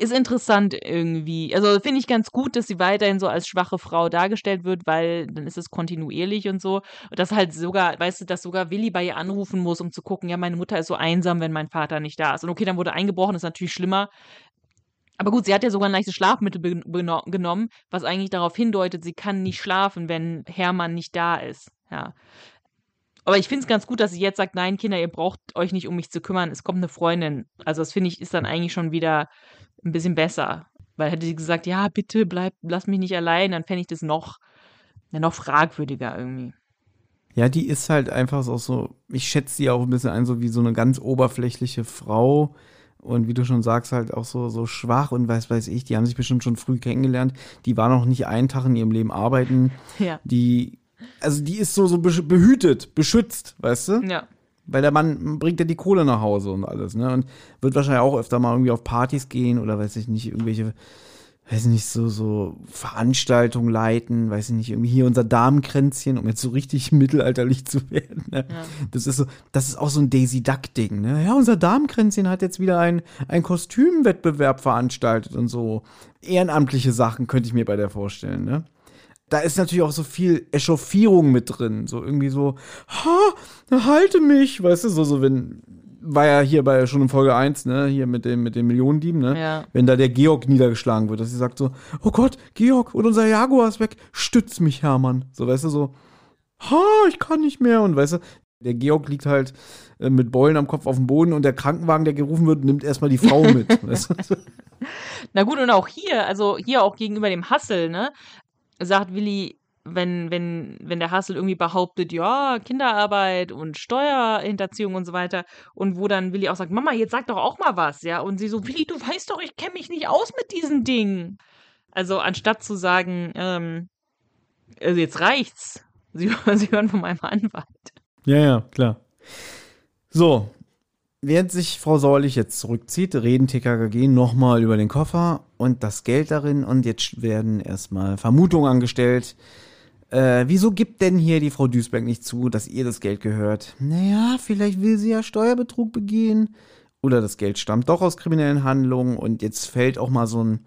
ist interessant irgendwie. Also finde ich ganz gut, dass sie weiterhin so als schwache Frau dargestellt wird, weil dann ist es kontinuierlich und so. Und dass halt sogar, weißt du, dass sogar Willi bei ihr anrufen muss, um zu gucken, ja, meine Mutter ist so einsam, wenn mein Vater nicht da ist. Und okay, dann wurde eingebrochen, ist natürlich schlimmer. Aber gut, sie hat ja sogar ein leichtes Schlafmittel genommen, was eigentlich darauf hindeutet, sie kann nicht schlafen, wenn Hermann nicht da ist. Ja. Aber ich finde es ganz gut, dass sie jetzt sagt, nein, Kinder, ihr braucht euch nicht um mich zu kümmern, es kommt eine Freundin. Also das finde ich ist dann eigentlich schon wieder ein bisschen besser. Weil hätte sie gesagt, ja, bitte bleib, lass mich nicht allein, dann fände ich das noch, noch fragwürdiger irgendwie. Ja, die ist halt einfach auch so, ich schätze sie auch ein bisschen ein, so wie so eine ganz oberflächliche Frau. Und wie du schon sagst, halt auch so, so schwach und weiß, weiß ich, die haben sich bestimmt schon früh kennengelernt. Die war noch nicht einen Tag in ihrem Leben arbeiten. Ja. Die, also die ist so, so behütet, beschützt, weißt du? Ja. Weil der Mann bringt ja die Kohle nach Hause und alles, ne? Und wird wahrscheinlich auch öfter mal irgendwie auf Partys gehen oder weiß ich nicht, irgendwelche, weiß ich nicht, so, so Veranstaltungen leiten, weiß ich nicht, irgendwie hier unser Damenkränzchen, um jetzt so richtig mittelalterlich zu werden. Ne? Ja. Das ist so, das ist auch so ein Daisy Duck-Ding, ne? Ja, unser Damenkränzchen hat jetzt wieder ein, ein Kostümwettbewerb veranstaltet und so. Ehrenamtliche Sachen könnte ich mir bei der vorstellen, ne? Da ist natürlich auch so viel Echauffierung mit drin. So irgendwie so, ha, halte mich, weißt du, so, so wenn war ja hier bei schon in Folge 1, ne, hier mit dem, mit dem Millionendieben, ne? Ja. Wenn da der Georg niedergeschlagen wird, dass sie sagt so, oh Gott, Georg, und unser Jaguar ist weg, stütz mich, Hermann. So, weißt du, so, ha, ich kann nicht mehr. Und weißt du, der Georg liegt halt äh, mit Beulen am Kopf auf dem Boden und der Krankenwagen, der gerufen wird, nimmt erstmal die Frau mit. weißt du? Na gut, und auch hier, also hier auch gegenüber dem Hassel, ne, sagt Willi, wenn, wenn, wenn der Hassel irgendwie behauptet, ja, Kinderarbeit und Steuerhinterziehung und so weiter, und wo dann Willi auch sagt, Mama, jetzt sag doch auch mal was, ja, und sie so, Willi, du weißt doch, ich kenne mich nicht aus mit diesen Dingen. Also anstatt zu sagen, ähm, also jetzt reicht's, sie, sie hören von meinem Anwalt. Ja, ja, klar. So, während sich Frau Säulich jetzt zurückzieht, reden TKKG nochmal über den Koffer und das Geld darin und jetzt werden erstmal Vermutungen angestellt. Äh, wieso gibt denn hier die Frau Duisberg nicht zu, dass ihr das Geld gehört? Naja, vielleicht will sie ja Steuerbetrug begehen. Oder das Geld stammt doch aus kriminellen Handlungen und jetzt fällt auch mal so ein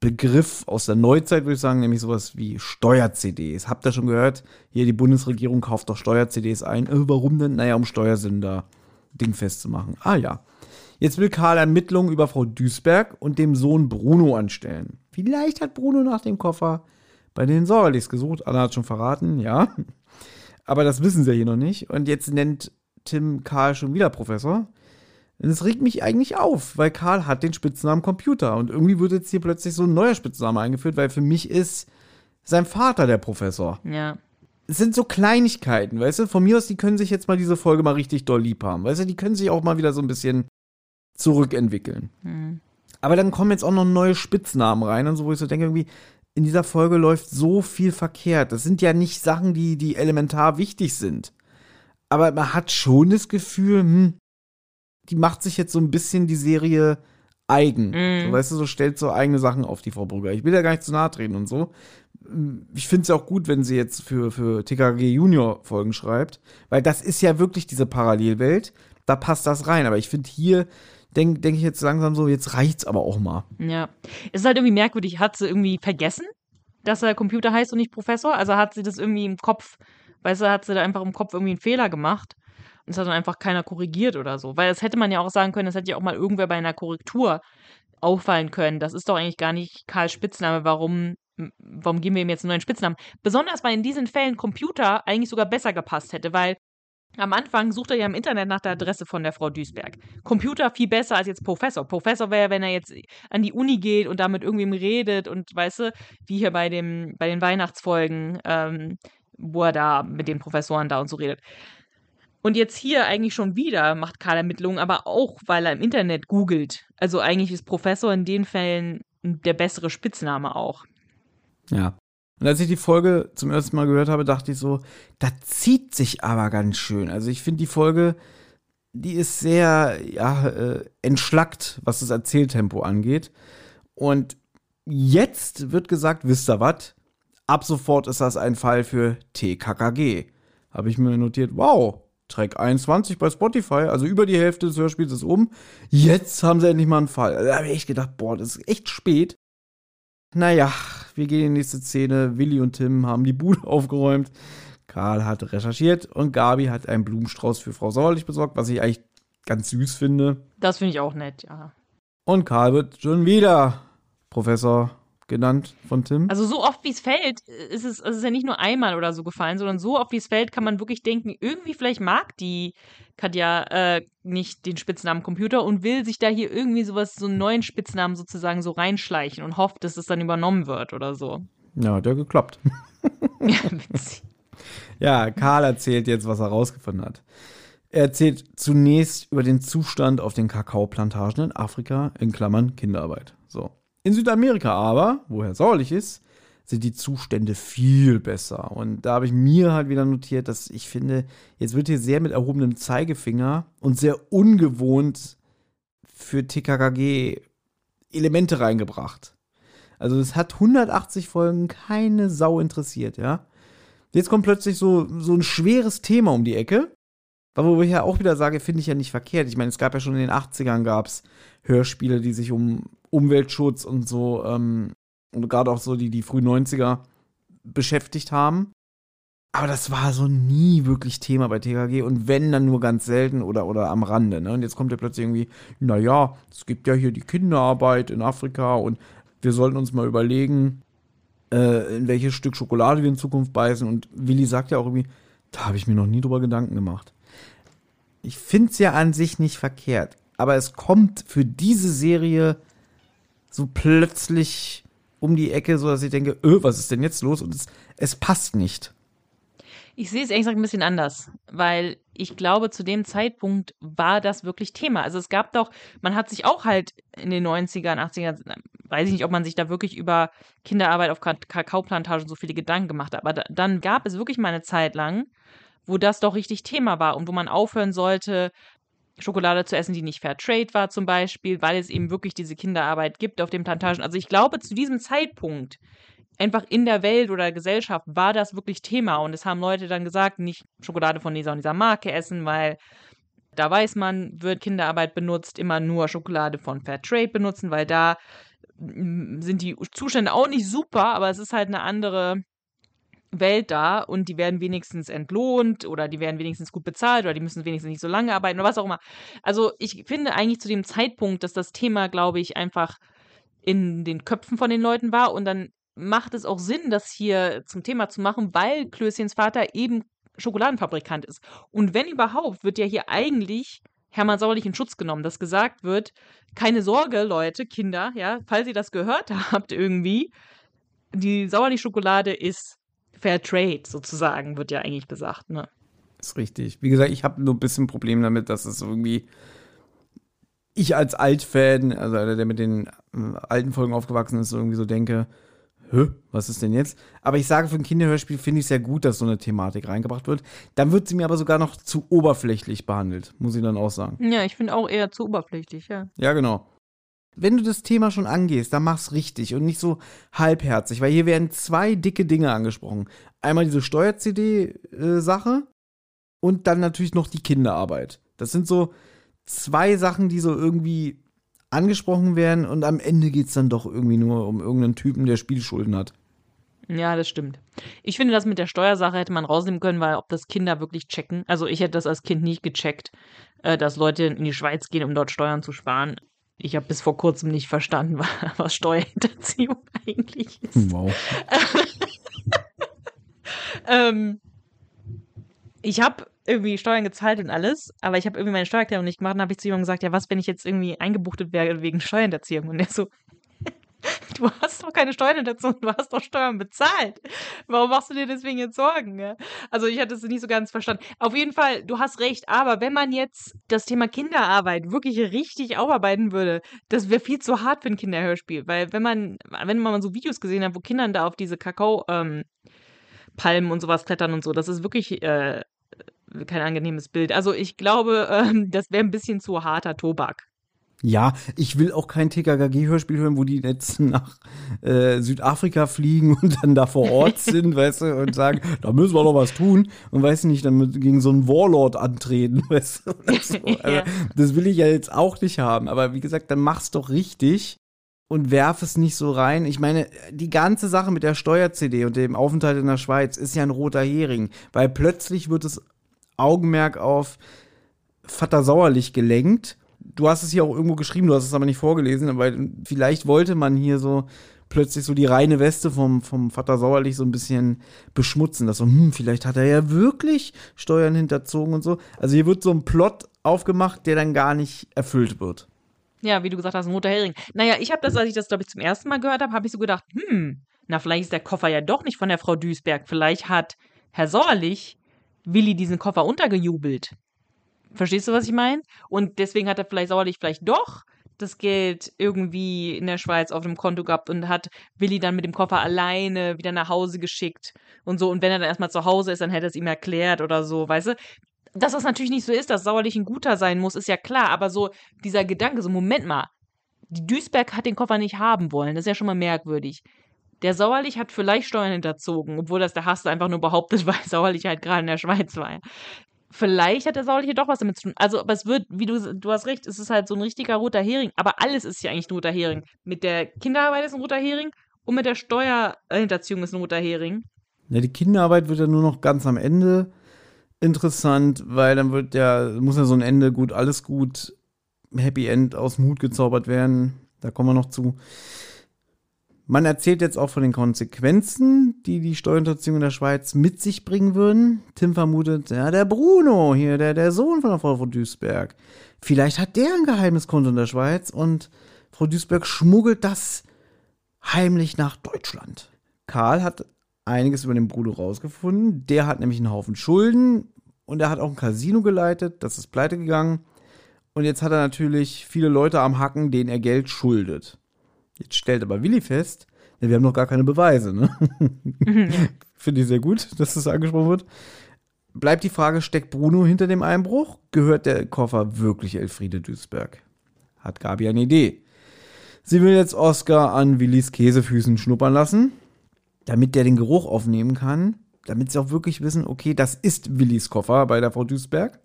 Begriff aus der Neuzeit, würde ich sagen, nämlich sowas wie Steuer-CDs. Habt ihr schon gehört? Hier, die Bundesregierung kauft doch Steuer-CDs ein. Äh, warum denn? Naja, um Steuersünder dingfest zu machen. Ah ja. Jetzt will Karl Ermittlungen über Frau Duisberg und dem Sohn Bruno anstellen. Vielleicht hat Bruno nach dem Koffer bei den Säuerlichs gesucht. Anna hat schon verraten, ja. Aber das wissen sie ja hier noch nicht. Und jetzt nennt Tim Karl schon wieder Professor. Und es regt mich eigentlich auf, weil Karl hat den Spitznamen Computer. Und irgendwie wird jetzt hier plötzlich so ein neuer Spitzname eingeführt, weil für mich ist sein Vater der Professor. Ja. Es sind so Kleinigkeiten, weißt du? Von mir aus, die können sich jetzt mal diese Folge mal richtig doll lieb haben. Weißt du, die können sich auch mal wieder so ein bisschen zurückentwickeln. Hm. Aber dann kommen jetzt auch noch neue Spitznamen rein und so, wo ich so denke, irgendwie, in dieser Folge läuft so viel verkehrt. Das sind ja nicht Sachen, die, die elementar wichtig sind. Aber man hat schon das Gefühl, hm, die macht sich jetzt so ein bisschen die Serie eigen. Mhm. So, weißt du, so stellt so eigene Sachen auf die Frau Brügger. Ich will ja gar nicht zu nahe treten und so. Ich finde es ja auch gut, wenn sie jetzt für, für TKG Junior Folgen schreibt, weil das ist ja wirklich diese Parallelwelt. Da passt das rein. Aber ich finde hier, denke denk ich jetzt langsam so, jetzt reicht's aber auch mal. Ja. Es ist halt irgendwie merkwürdig. Hat sie irgendwie vergessen, dass er Computer heißt und nicht Professor? Also hat sie das irgendwie im Kopf, weißt du, hat sie da einfach im Kopf irgendwie einen Fehler gemacht? Und es hat dann einfach keiner korrigiert oder so. Weil das hätte man ja auch sagen können, das hätte ja auch mal irgendwer bei einer Korrektur auffallen können. Das ist doch eigentlich gar nicht Karls Spitzname. Warum, warum geben wir ihm jetzt einen neuen Spitznamen? Besonders, weil in diesen Fällen Computer eigentlich sogar besser gepasst hätte, weil am Anfang sucht er ja im Internet nach der Adresse von der Frau Duisberg. Computer viel besser als jetzt Professor. Professor wäre, wenn er jetzt an die Uni geht und da mit irgendwem redet und weißt du, wie hier bei dem, bei den Weihnachtsfolgen, ähm, wo er da mit den Professoren da und so redet. Und jetzt hier eigentlich schon wieder macht Karl Ermittlungen, aber auch, weil er im Internet googelt. Also eigentlich ist Professor in den Fällen der bessere Spitzname auch. Ja. Und als ich die Folge zum ersten Mal gehört habe, dachte ich so, da zieht sich aber ganz schön. Also ich finde die Folge, die ist sehr, ja, äh, entschlackt, was das Erzähltempo angeht. Und jetzt wird gesagt, wisst ihr was? Ab sofort ist das ein Fall für TKKG. Habe ich mir notiert, wow, Track 21 bei Spotify, also über die Hälfte des Hörspiels ist um. Jetzt haben sie endlich mal einen Fall. Da habe ich echt gedacht, boah, das ist echt spät. Naja, wir gehen in die nächste Szene. Willi und Tim haben die Bude aufgeräumt. Karl hat recherchiert und Gabi hat einen Blumenstrauß für Frau Sauerlich besorgt, was ich eigentlich ganz süß finde. Das finde ich auch nett, ja. Und Karl wird schon wieder Professor genannt von Tim. Also so oft wie es fällt, ist es, es ist ja nicht nur einmal oder so gefallen, sondern so oft wie es fällt, kann man wirklich denken, irgendwie vielleicht mag die Katja äh, nicht den Spitznamen Computer und will sich da hier irgendwie sowas, so einen neuen Spitznamen sozusagen so reinschleichen und hofft, dass es dann übernommen wird oder so. Ja, hat ja geklappt. ja, witzig. Ja, Karl erzählt jetzt, was er rausgefunden hat. Er erzählt zunächst über den Zustand auf den Kakaoplantagen in Afrika, in Klammern Kinderarbeit. So. In Südamerika aber, wo er sauerlich ist, sind die Zustände viel besser. Und da habe ich mir halt wieder notiert, dass ich finde, jetzt wird hier sehr mit erhobenem Zeigefinger und sehr ungewohnt für TKKG Elemente reingebracht. Also es hat 180 Folgen keine Sau interessiert, ja. Jetzt kommt plötzlich so, so ein schweres Thema um die Ecke. Wo ich ja auch wieder sage, finde ich ja nicht verkehrt. Ich meine, es gab ja schon in den 80ern gab's Hörspiele, die sich um Umweltschutz und so, ähm, und gerade auch so die, die frühen 90er beschäftigt haben. Aber das war so nie wirklich Thema bei TKG und wenn, dann nur ganz selten oder, oder am Rande. Ne? Und jetzt kommt ja plötzlich irgendwie, naja, es gibt ja hier die Kinderarbeit in Afrika und wir sollten uns mal überlegen, äh, in welches Stück Schokolade wir in Zukunft beißen. Und Willi sagt ja auch irgendwie, da habe ich mir noch nie drüber Gedanken gemacht. Ich finde es ja an sich nicht verkehrt, aber es kommt für diese Serie so plötzlich um die Ecke, so dass ich denke, öh, was ist denn jetzt los? Und es, es passt nicht. Ich sehe es ehrlich gesagt ein bisschen anders, weil ich glaube, zu dem Zeitpunkt war das wirklich Thema. Also es gab doch, man hat sich auch halt in den 90ern, 80ern, weiß ich nicht, ob man sich da wirklich über Kinderarbeit auf Kakaoplantagen so viele Gedanken gemacht hat, aber da, dann gab es wirklich mal eine Zeit lang, wo das doch richtig Thema war und wo man aufhören sollte, Schokolade zu essen, die nicht Fair Trade war zum Beispiel, weil es eben wirklich diese Kinderarbeit gibt auf den Plantagen. Also ich glaube, zu diesem Zeitpunkt einfach in der Welt oder Gesellschaft war das wirklich Thema. Und es haben Leute dann gesagt, nicht Schokolade von dieser und dieser Marke essen, weil da weiß man, wird Kinderarbeit benutzt, immer nur Schokolade von Fair Trade benutzen, weil da sind die Zustände auch nicht super, aber es ist halt eine andere Welt da und die werden wenigstens entlohnt oder die werden wenigstens gut bezahlt oder die müssen wenigstens nicht so lange arbeiten oder was auch immer. Also ich finde eigentlich zu dem Zeitpunkt, dass das Thema, glaube ich, einfach in den Köpfen von den Leuten war und dann macht es auch Sinn, das hier zum Thema zu machen, weil Klößchens Vater eben Schokoladenfabrikant ist. Und wenn überhaupt, wird ja hier eigentlich Hermann Sauerlich in Schutz genommen, dass gesagt wird, keine Sorge, Leute, Kinder, ja, falls ihr das gehört habt irgendwie, die Sauerlich-Schokolade ist Fair Trade sozusagen, wird ja eigentlich gesagt, ne? Ist richtig. Wie gesagt, ich habe nur ein bisschen Problem damit, dass es irgendwie ich als Altfan, also einer, der mit den äh, alten Folgen aufgewachsen ist, irgendwie so denke, Hä, was ist denn jetzt? Aber ich sage, für ein Kinderhörspiel finde ich es sehr gut, dass so eine Thematik reingebracht wird. Dann wird sie mir aber sogar noch zu oberflächlich behandelt, muss ich dann auch sagen. Ja, ich finde auch eher zu oberflächlich, ja. Ja, genau. Wenn du das Thema schon angehst, dann mach's richtig und nicht so halbherzig, weil hier werden zwei dicke Dinge angesprochen. Einmal diese Steuer-CD-Sache äh, und dann natürlich noch die Kinderarbeit. Das sind so zwei Sachen, die so irgendwie angesprochen werden und am Ende geht es dann doch irgendwie nur um irgendeinen Typen, der Spielschulden hat. Ja, das stimmt. Ich finde, das mit der Steuersache hätte man rausnehmen können, weil ob das Kinder wirklich checken. Also ich hätte das als Kind nicht gecheckt, äh, dass Leute in die Schweiz gehen, um dort Steuern zu sparen. Ich habe bis vor kurzem nicht verstanden, was Steuerhinterziehung eigentlich ist. Wow. ähm, ich habe irgendwie Steuern gezahlt und alles, aber ich habe irgendwie meine Steuererklärung nicht gemacht und habe ich zu jemandem gesagt, ja, was, wenn ich jetzt irgendwie eingebuchtet wäre wegen Steuerhinterziehung? Und der so, du hast doch keine Steuerhinterziehung, du hast doch Steuern bezahlt. Warum machst du dir deswegen jetzt Sorgen? Ja? Also ich hatte es nicht so ganz verstanden. Auf jeden Fall, du hast recht, aber wenn man jetzt das Thema Kinderarbeit wirklich richtig aufarbeiten würde, das wäre viel zu hart für ein Kinderhörspiel, weil wenn man, wenn man so Videos gesehen hat, wo Kinder da auf diese Kakao, ähm, und sowas klettern und so. Das ist wirklich äh, kein angenehmes Bild. Also ich glaube, ähm, das wäre ein bisschen zu harter Tobak. Ja, ich will auch kein TKKG-Hörspiel hören, wo die jetzt nach äh, Südafrika fliegen und dann da vor Ort sind, weißt du, und sagen, da müssen wir doch was tun und weiß nicht, dann gegen so einen Warlord antreten, weißt du. So. Also, ja. Das will ich ja jetzt auch nicht haben. Aber wie gesagt, dann mach's doch richtig und werf es nicht so rein. Ich meine, die ganze Sache mit der Steuer-CD und dem Aufenthalt in der Schweiz ist ja ein roter Hering, weil plötzlich wird es Augenmerk auf Vater Sauerlich gelenkt. Du hast es hier auch irgendwo geschrieben, du hast es aber nicht vorgelesen, aber vielleicht wollte man hier so plötzlich so die reine Weste vom, vom Vater Sauerlich so ein bisschen beschmutzen. Dass so, hm, vielleicht hat er ja wirklich Steuern hinterzogen und so. Also hier wird so ein Plot aufgemacht, der dann gar nicht erfüllt wird. Ja, wie du gesagt hast, ein roter Hering. Naja, ich habe das, als ich das, glaube ich, zum ersten Mal gehört habe, habe ich so gedacht, hm, na, vielleicht ist der Koffer ja doch nicht von der Frau Duisberg. Vielleicht hat Herr Sauerlich Willi diesen Koffer untergejubelt. Verstehst du, was ich meine? Und deswegen hat er vielleicht sauerlich vielleicht doch das Geld irgendwie in der Schweiz auf dem Konto gehabt und hat Willi dann mit dem Koffer alleine wieder nach Hause geschickt und so. Und wenn er dann erstmal zu Hause ist, dann hätte er es ihm erklärt oder so, weißt du? Dass das natürlich nicht so ist, dass Sauerlich ein guter sein muss, ist ja klar. Aber so dieser Gedanke, so Moment mal, die Duisberg hat den Koffer nicht haben wollen. Das ist ja schon mal merkwürdig. Der Sauerlich hat vielleicht Steuern hinterzogen, obwohl das der Hass einfach nur behauptet, weil Sauerlich halt gerade in der Schweiz war. Vielleicht hat der Sauerliche doch was damit zu tun. Also, aber es wird, wie du, du hast recht, es ist halt so ein richtiger roter Hering. Aber alles ist ja eigentlich ein roter Hering. Mit der Kinderarbeit ist ein roter Hering und mit der Steuerhinterziehung ist ein roter Hering. Ja, die Kinderarbeit wird ja nur noch ganz am Ende interessant, weil dann wird ja, muss ja so ein Ende gut, alles gut, Happy End aus Mut gezaubert werden. Da kommen wir noch zu. Man erzählt jetzt auch von den Konsequenzen, die die Steuerhinterziehung in der Schweiz mit sich bringen würden. Tim vermutet, ja, der Bruno hier, der, der Sohn von der Frau von Duisberg. Vielleicht hat der ein geheimes Konto in der Schweiz und Frau Duisberg schmuggelt das heimlich nach Deutschland. Karl hat einiges über den Bruno rausgefunden. Der hat nämlich einen Haufen Schulden und er hat auch ein Casino geleitet. Das ist pleite gegangen. Und jetzt hat er natürlich viele Leute am Hacken, denen er Geld schuldet. Jetzt stellt aber Willi fest, ja, wir haben noch gar keine Beweise. Ne? Finde ich sehr gut, dass das angesprochen wird. Bleibt die Frage, steckt Bruno hinter dem Einbruch? Gehört der Koffer wirklich Elfriede Duisberg? Hat Gabi eine Idee. Sie will jetzt Oscar an Willis Käsefüßen schnuppern lassen damit der den Geruch aufnehmen kann, damit sie auch wirklich wissen, okay, das ist Willis Koffer bei der Frau Duisberg.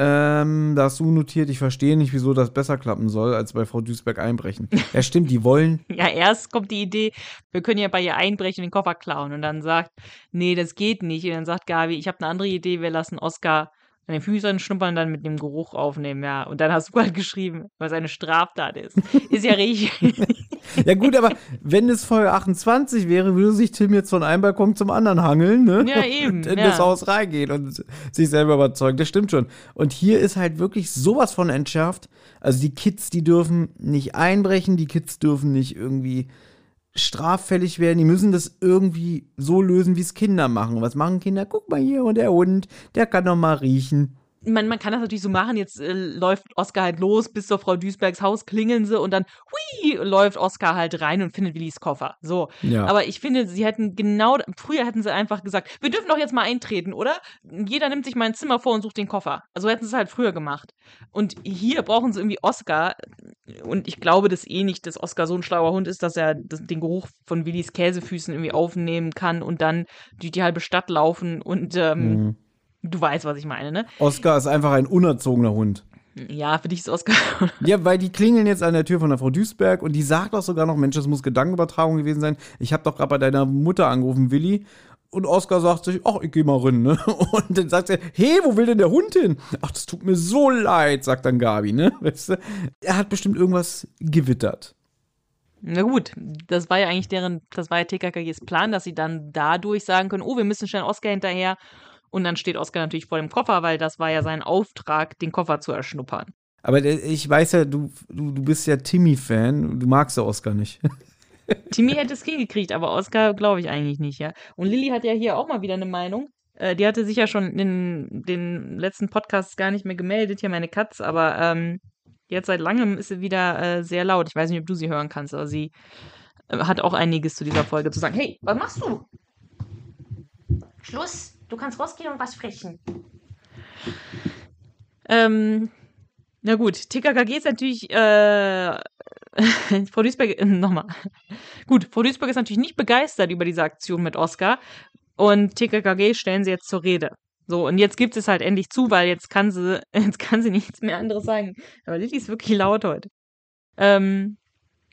Ähm, da hast du notiert, ich verstehe nicht, wieso das besser klappen soll, als bei Frau Duisberg einbrechen. Ja, stimmt, die wollen. ja, erst kommt die Idee, wir können ja bei ihr einbrechen und den Koffer klauen. Und dann sagt, nee, das geht nicht. Und dann sagt Gabi, ich habe eine andere Idee, wir lassen Oscar an den Füßen schnuppern und dann mit dem Geruch aufnehmen, ja. Und dann hast du halt geschrieben, was eine Straftat ist. Ist ja richtig. Ja gut, aber wenn es Folge 28 wäre, würde sich Tim jetzt von einem Balkon zum anderen hangeln, ne? Ja, eben. Und in ja. das Haus reingehen und sich selber überzeugen. Das stimmt schon. Und hier ist halt wirklich sowas von entschärft. Also die Kids, die dürfen nicht einbrechen, die Kids dürfen nicht irgendwie straffällig werden. Die müssen das irgendwie so lösen, wie es Kinder machen. Was machen Kinder? Guck mal hier, und der Hund, der kann doch mal riechen man, man kann das natürlich so machen, jetzt äh, läuft Oscar halt los, bis zur Frau Duisbergs Haus klingeln sie und dann, hui, läuft Oscar halt rein und findet Willis Koffer. So. Ja. Aber ich finde, sie hätten genau, früher hätten sie einfach gesagt, wir dürfen doch jetzt mal eintreten, oder? Jeder nimmt sich mal ein Zimmer vor und sucht den Koffer. Also hätten sie es halt früher gemacht. Und hier brauchen sie irgendwie Oscar und ich glaube das eh nicht, dass Oscar so ein schlauer Hund ist, dass er das, den Geruch von Willis Käsefüßen irgendwie aufnehmen kann und dann durch die halbe Stadt laufen und ähm, mhm Du weißt, was ich meine, ne? Oscar ist einfach ein unerzogener Hund. Ja, für dich ist Oscar. ja, weil die klingeln jetzt an der Tür von der Frau Duisberg und die sagt auch sogar noch, Mensch, das muss Gedankenübertragung gewesen sein. Ich habe doch gerade bei deiner Mutter angerufen, Willi. Und Oscar sagt sich, ach, ich geh mal rein, ne? Und dann sagt er, hey, wo will denn der Hund hin? Ach, das tut mir so leid, sagt dann Gabi, ne? Weißt du? Er hat bestimmt irgendwas gewittert. Na gut, das war ja eigentlich deren, das war ja TKKGs Plan, dass sie dann dadurch sagen können, oh, wir müssen schnell Oscar hinterher und dann steht Oscar natürlich vor dem Koffer, weil das war ja sein Auftrag, den Koffer zu erschnuppern. Aber ich weiß ja, du, du, du bist ja Timmy-Fan, du magst ja Oscar nicht. Timmy hätte es hingekriegt, aber Oscar glaube ich eigentlich nicht, ja. Und Lilly hat ja hier auch mal wieder eine Meinung. Äh, die hatte sich ja schon in den letzten Podcasts gar nicht mehr gemeldet, hier meine Katz, aber ähm, jetzt seit langem ist sie wieder äh, sehr laut. Ich weiß nicht, ob du sie hören kannst, aber sie äh, hat auch einiges zu dieser Folge zu sagen. Hey, was machst du? Schluss! Du kannst rausgehen und was sprechen. Ähm, na gut, TKKG ist natürlich, äh, Frau Duisberg, äh, nochmal. Gut, Frau Duisberg ist natürlich nicht begeistert über diese Aktion mit Oscar und TKKG stellen sie jetzt zur Rede. So, und jetzt gibt es halt endlich zu, weil jetzt kann sie, jetzt kann sie nichts mehr anderes sagen. Aber Lilly ist wirklich laut heute. Ähm,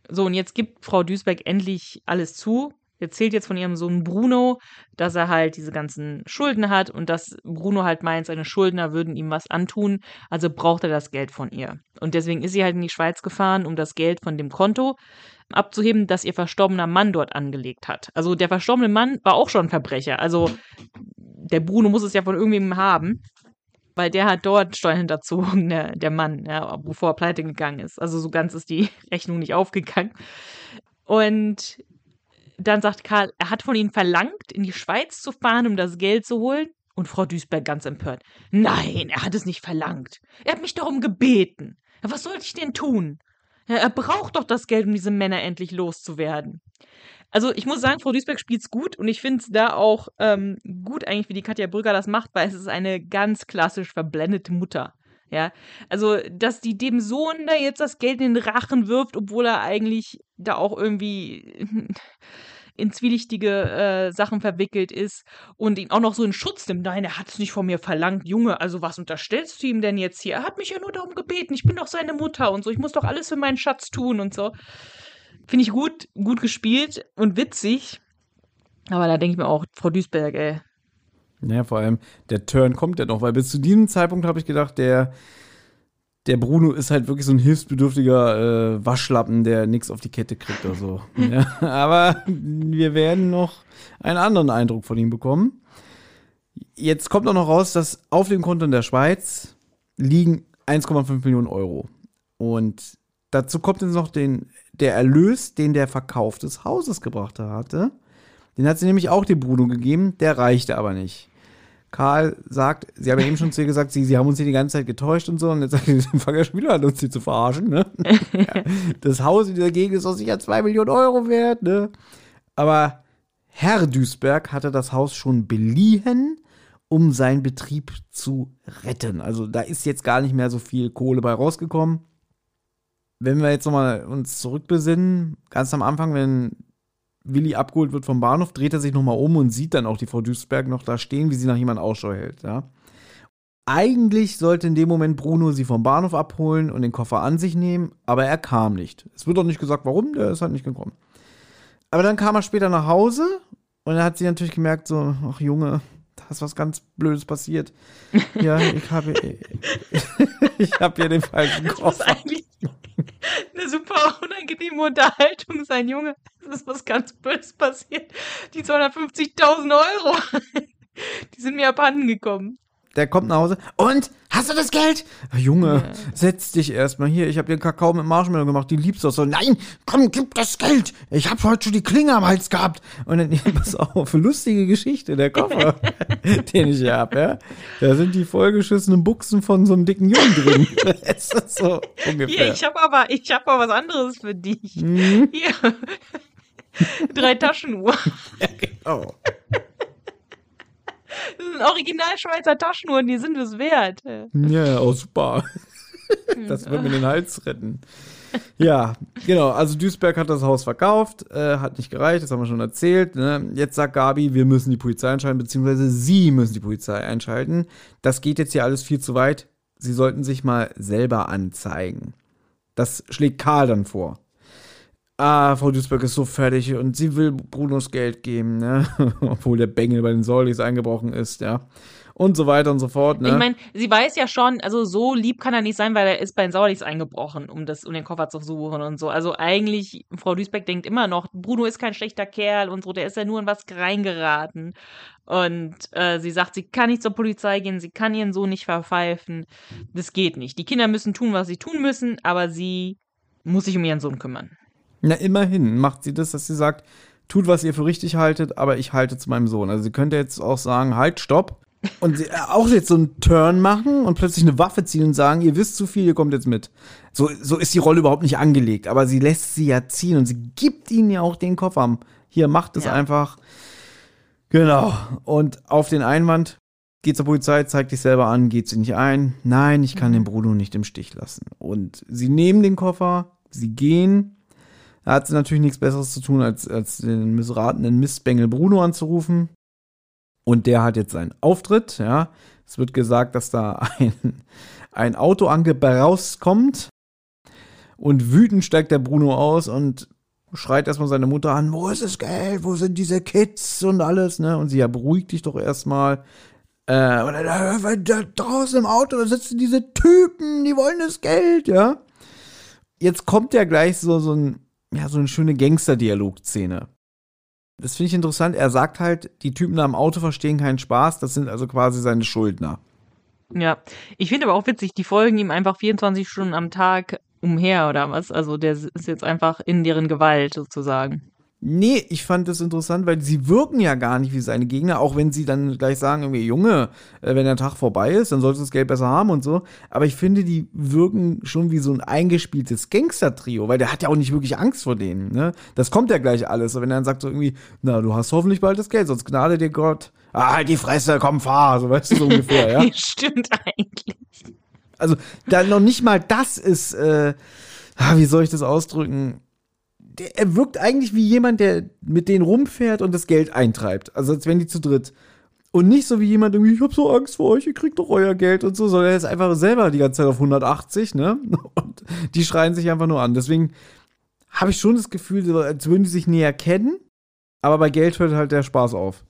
so, und jetzt gibt Frau Duisberg endlich alles zu erzählt jetzt von ihrem Sohn Bruno, dass er halt diese ganzen Schulden hat und dass Bruno halt meint, seine Schuldner würden ihm was antun, also braucht er das Geld von ihr. Und deswegen ist sie halt in die Schweiz gefahren, um das Geld von dem Konto abzuheben, das ihr verstorbener Mann dort angelegt hat. Also der verstorbene Mann war auch schon Verbrecher. Also der Bruno muss es ja von irgendwem haben, weil der hat dort Steuern hinterzogen, der, der Mann, ja, bevor er pleite gegangen ist. Also so ganz ist die Rechnung nicht aufgegangen. Und dann sagt Karl, er hat von ihnen verlangt, in die Schweiz zu fahren, um das Geld zu holen. Und Frau Duisberg ganz empört. Nein, er hat es nicht verlangt. Er hat mich darum gebeten. was sollte ich denn tun? Er braucht doch das Geld, um diese Männer endlich loszuwerden. Also ich muss sagen, Frau Duisberg spielt's gut und ich finde es da auch ähm, gut eigentlich, wie die Katja Brügger das macht, weil es ist eine ganz klassisch verblendete Mutter. Ja, also, dass die dem Sohn da jetzt das Geld in den Rachen wirft, obwohl er eigentlich da auch irgendwie in zwielichtige äh, Sachen verwickelt ist und ihn auch noch so in Schutz nimmt. Nein, er hat es nicht von mir verlangt, Junge. Also was unterstellst du ihm denn jetzt hier? Er hat mich ja nur darum gebeten. Ich bin doch seine Mutter und so. Ich muss doch alles für meinen Schatz tun und so. Finde ich gut, gut gespielt und witzig. Aber da denke ich mir auch, Frau Duisberg, ey. Ja, vor allem, der Turn kommt ja noch, weil bis zu diesem Zeitpunkt habe ich gedacht, der, der Bruno ist halt wirklich so ein hilfsbedürftiger äh, Waschlappen, der nichts auf die Kette kriegt oder so. ja, aber wir werden noch einen anderen Eindruck von ihm bekommen. Jetzt kommt auch noch raus, dass auf dem Konto in der Schweiz liegen 1,5 Millionen Euro. Und dazu kommt jetzt noch den, der Erlös, den der Verkauf des Hauses gebracht hatte. Den hat sie nämlich auch dem Bruno gegeben, der reichte aber nicht. Karl sagt, sie haben ja eben schon zu ihr gesagt, sie, sie haben uns hier die ganze Zeit getäuscht und so. Und jetzt sagt sie, fangen ja schon wieder an, uns hier zu verarschen. Ne? ja, das Haus in dieser Gegend ist doch sicher zwei Millionen Euro wert. Ne? Aber Herr Duisberg hatte das Haus schon beliehen, um seinen Betrieb zu retten. Also da ist jetzt gar nicht mehr so viel Kohle bei rausgekommen. Wenn wir jetzt nochmal uns zurückbesinnen, ganz am Anfang, wenn Willi abgeholt wird vom Bahnhof, dreht er sich nochmal um und sieht dann auch die Frau Duisberg noch da stehen, wie sie nach jemandem Ausschau hält. Ja. Eigentlich sollte in dem Moment Bruno sie vom Bahnhof abholen und den Koffer an sich nehmen, aber er kam nicht. Es wird auch nicht gesagt, warum, der ist halt nicht gekommen. Aber dann kam er später nach Hause und er hat sie natürlich gemerkt, so, ach Junge, ist was ganz Blödes passiert. Ja, ich habe ich habe hier den falschen Koffer. Das ist eigentlich eine super unangenehme Unterhaltung sein, Junge. Es ist was ganz Böses passiert. Die 250.000 Euro, die sind mir abhanden gekommen. Der kommt nach Hause. Und? Hast du das Geld? Junge, ja. setz dich erstmal hier. Ich habe dir Kakao mit Marshmallow gemacht. Die liebst du so. Nein, komm, gib das Geld. Ich habe heute schon die Klinge am Hals gehabt. Und dann, pass auf, lustige Geschichte, der Koffer, den ich hier hab, ja. Da sind die vollgeschissenen Buchsen von so einem dicken Jungen drin. das ist so ungefähr. Hier, ich habe aber, ich habe aber was anderes für dich. Mhm. Hier. Drei Taschenuhr. Ja, genau. Das sind original Schweizer Taschenuhren, die sind es wert. Ja, oh, super. Das wird mir den Hals retten. Ja, genau. Also Duisberg hat das Haus verkauft, äh, hat nicht gereicht, das haben wir schon erzählt. Ne? Jetzt sagt Gabi, wir müssen die Polizei einschalten, beziehungsweise sie müssen die Polizei einschalten. Das geht jetzt hier alles viel zu weit. Sie sollten sich mal selber anzeigen. Das schlägt Karl dann vor ah, Frau Duisberg ist so fertig und sie will Brunos Geld geben, ne? Obwohl der Bengel bei den Säulis eingebrochen ist, ja. Und so weiter und so fort, ne? Ich meine, sie weiß ja schon, also so lieb kann er nicht sein, weil er ist bei den Saulis eingebrochen, um das, um den Koffer zu suchen und so. Also eigentlich, Frau Duisberg denkt immer noch, Bruno ist kein schlechter Kerl und so, der ist ja nur in was reingeraten. Und äh, sie sagt, sie kann nicht zur Polizei gehen, sie kann ihren Sohn nicht verpfeifen. Das geht nicht. Die Kinder müssen tun, was sie tun müssen, aber sie muss sich um ihren Sohn kümmern. Na, immerhin macht sie das, dass sie sagt, tut, was ihr für richtig haltet, aber ich halte zu meinem Sohn. Also sie könnte jetzt auch sagen, halt, stopp. Und sie, äh, auch jetzt so einen Turn machen und plötzlich eine Waffe ziehen und sagen, ihr wisst zu viel, ihr kommt jetzt mit. So, so ist die Rolle überhaupt nicht angelegt. Aber sie lässt sie ja ziehen und sie gibt ihnen ja auch den Koffer. Hier, macht es ja. einfach. Genau. Und auf den Einwand, geht zur Polizei, zeigt dich selber an, geht sie nicht ein. Nein, ich kann mhm. den Bruno nicht im Stich lassen. Und sie nehmen den Koffer, sie gehen da hat sie natürlich nichts Besseres zu tun, als, als den missratenen Mistbengel Bruno anzurufen. Und der hat jetzt seinen Auftritt, ja. Es wird gesagt, dass da ein, ein Auto rauskommt. Und wütend steigt der Bruno aus und schreit erstmal seine Mutter an, wo ist das Geld, wo sind diese Kids und alles, ne? Und sie ja, beruhigt dich doch erstmal. Äh, und da, da draußen im Auto sitzen diese Typen, die wollen das Geld, ja. Jetzt kommt ja gleich so, so ein ja, so eine schöne Gangster-Dialog-Szene. Das finde ich interessant. Er sagt halt, die Typen da im Auto verstehen keinen Spaß, das sind also quasi seine Schuldner. Ja, ich finde aber auch witzig, die folgen ihm einfach 24 Stunden am Tag umher oder was. Also der ist jetzt einfach in deren Gewalt sozusagen. Nee, ich fand das interessant, weil sie wirken ja gar nicht wie seine Gegner, auch wenn sie dann gleich sagen, irgendwie, Junge, äh, wenn der Tag vorbei ist, dann solltest du das Geld besser haben und so. Aber ich finde, die wirken schon wie so ein eingespieltes Gangster-Trio, weil der hat ja auch nicht wirklich Angst vor denen, ne? Das kommt ja gleich alles. Wenn er dann sagt so irgendwie, na, du hast hoffentlich bald das Geld, sonst gnade dir Gott. Ah, halt die Fresse, komm, fahr, so weißt du, so ungefähr, ja? Stimmt eigentlich. Also, da noch nicht mal das ist, äh, ah, wie soll ich das ausdrücken? Der, er wirkt eigentlich wie jemand, der mit denen rumfährt und das Geld eintreibt. Also als wenn die zu dritt. Und nicht so wie jemand irgendwie, ich hab so Angst vor euch, ihr kriegt doch euer Geld und so, sondern er ist einfach selber die ganze Zeit auf 180, ne? Und die schreien sich einfach nur an. Deswegen habe ich schon das Gefühl, als würden die sich näher kennen, Aber bei Geld hört halt der Spaß auf.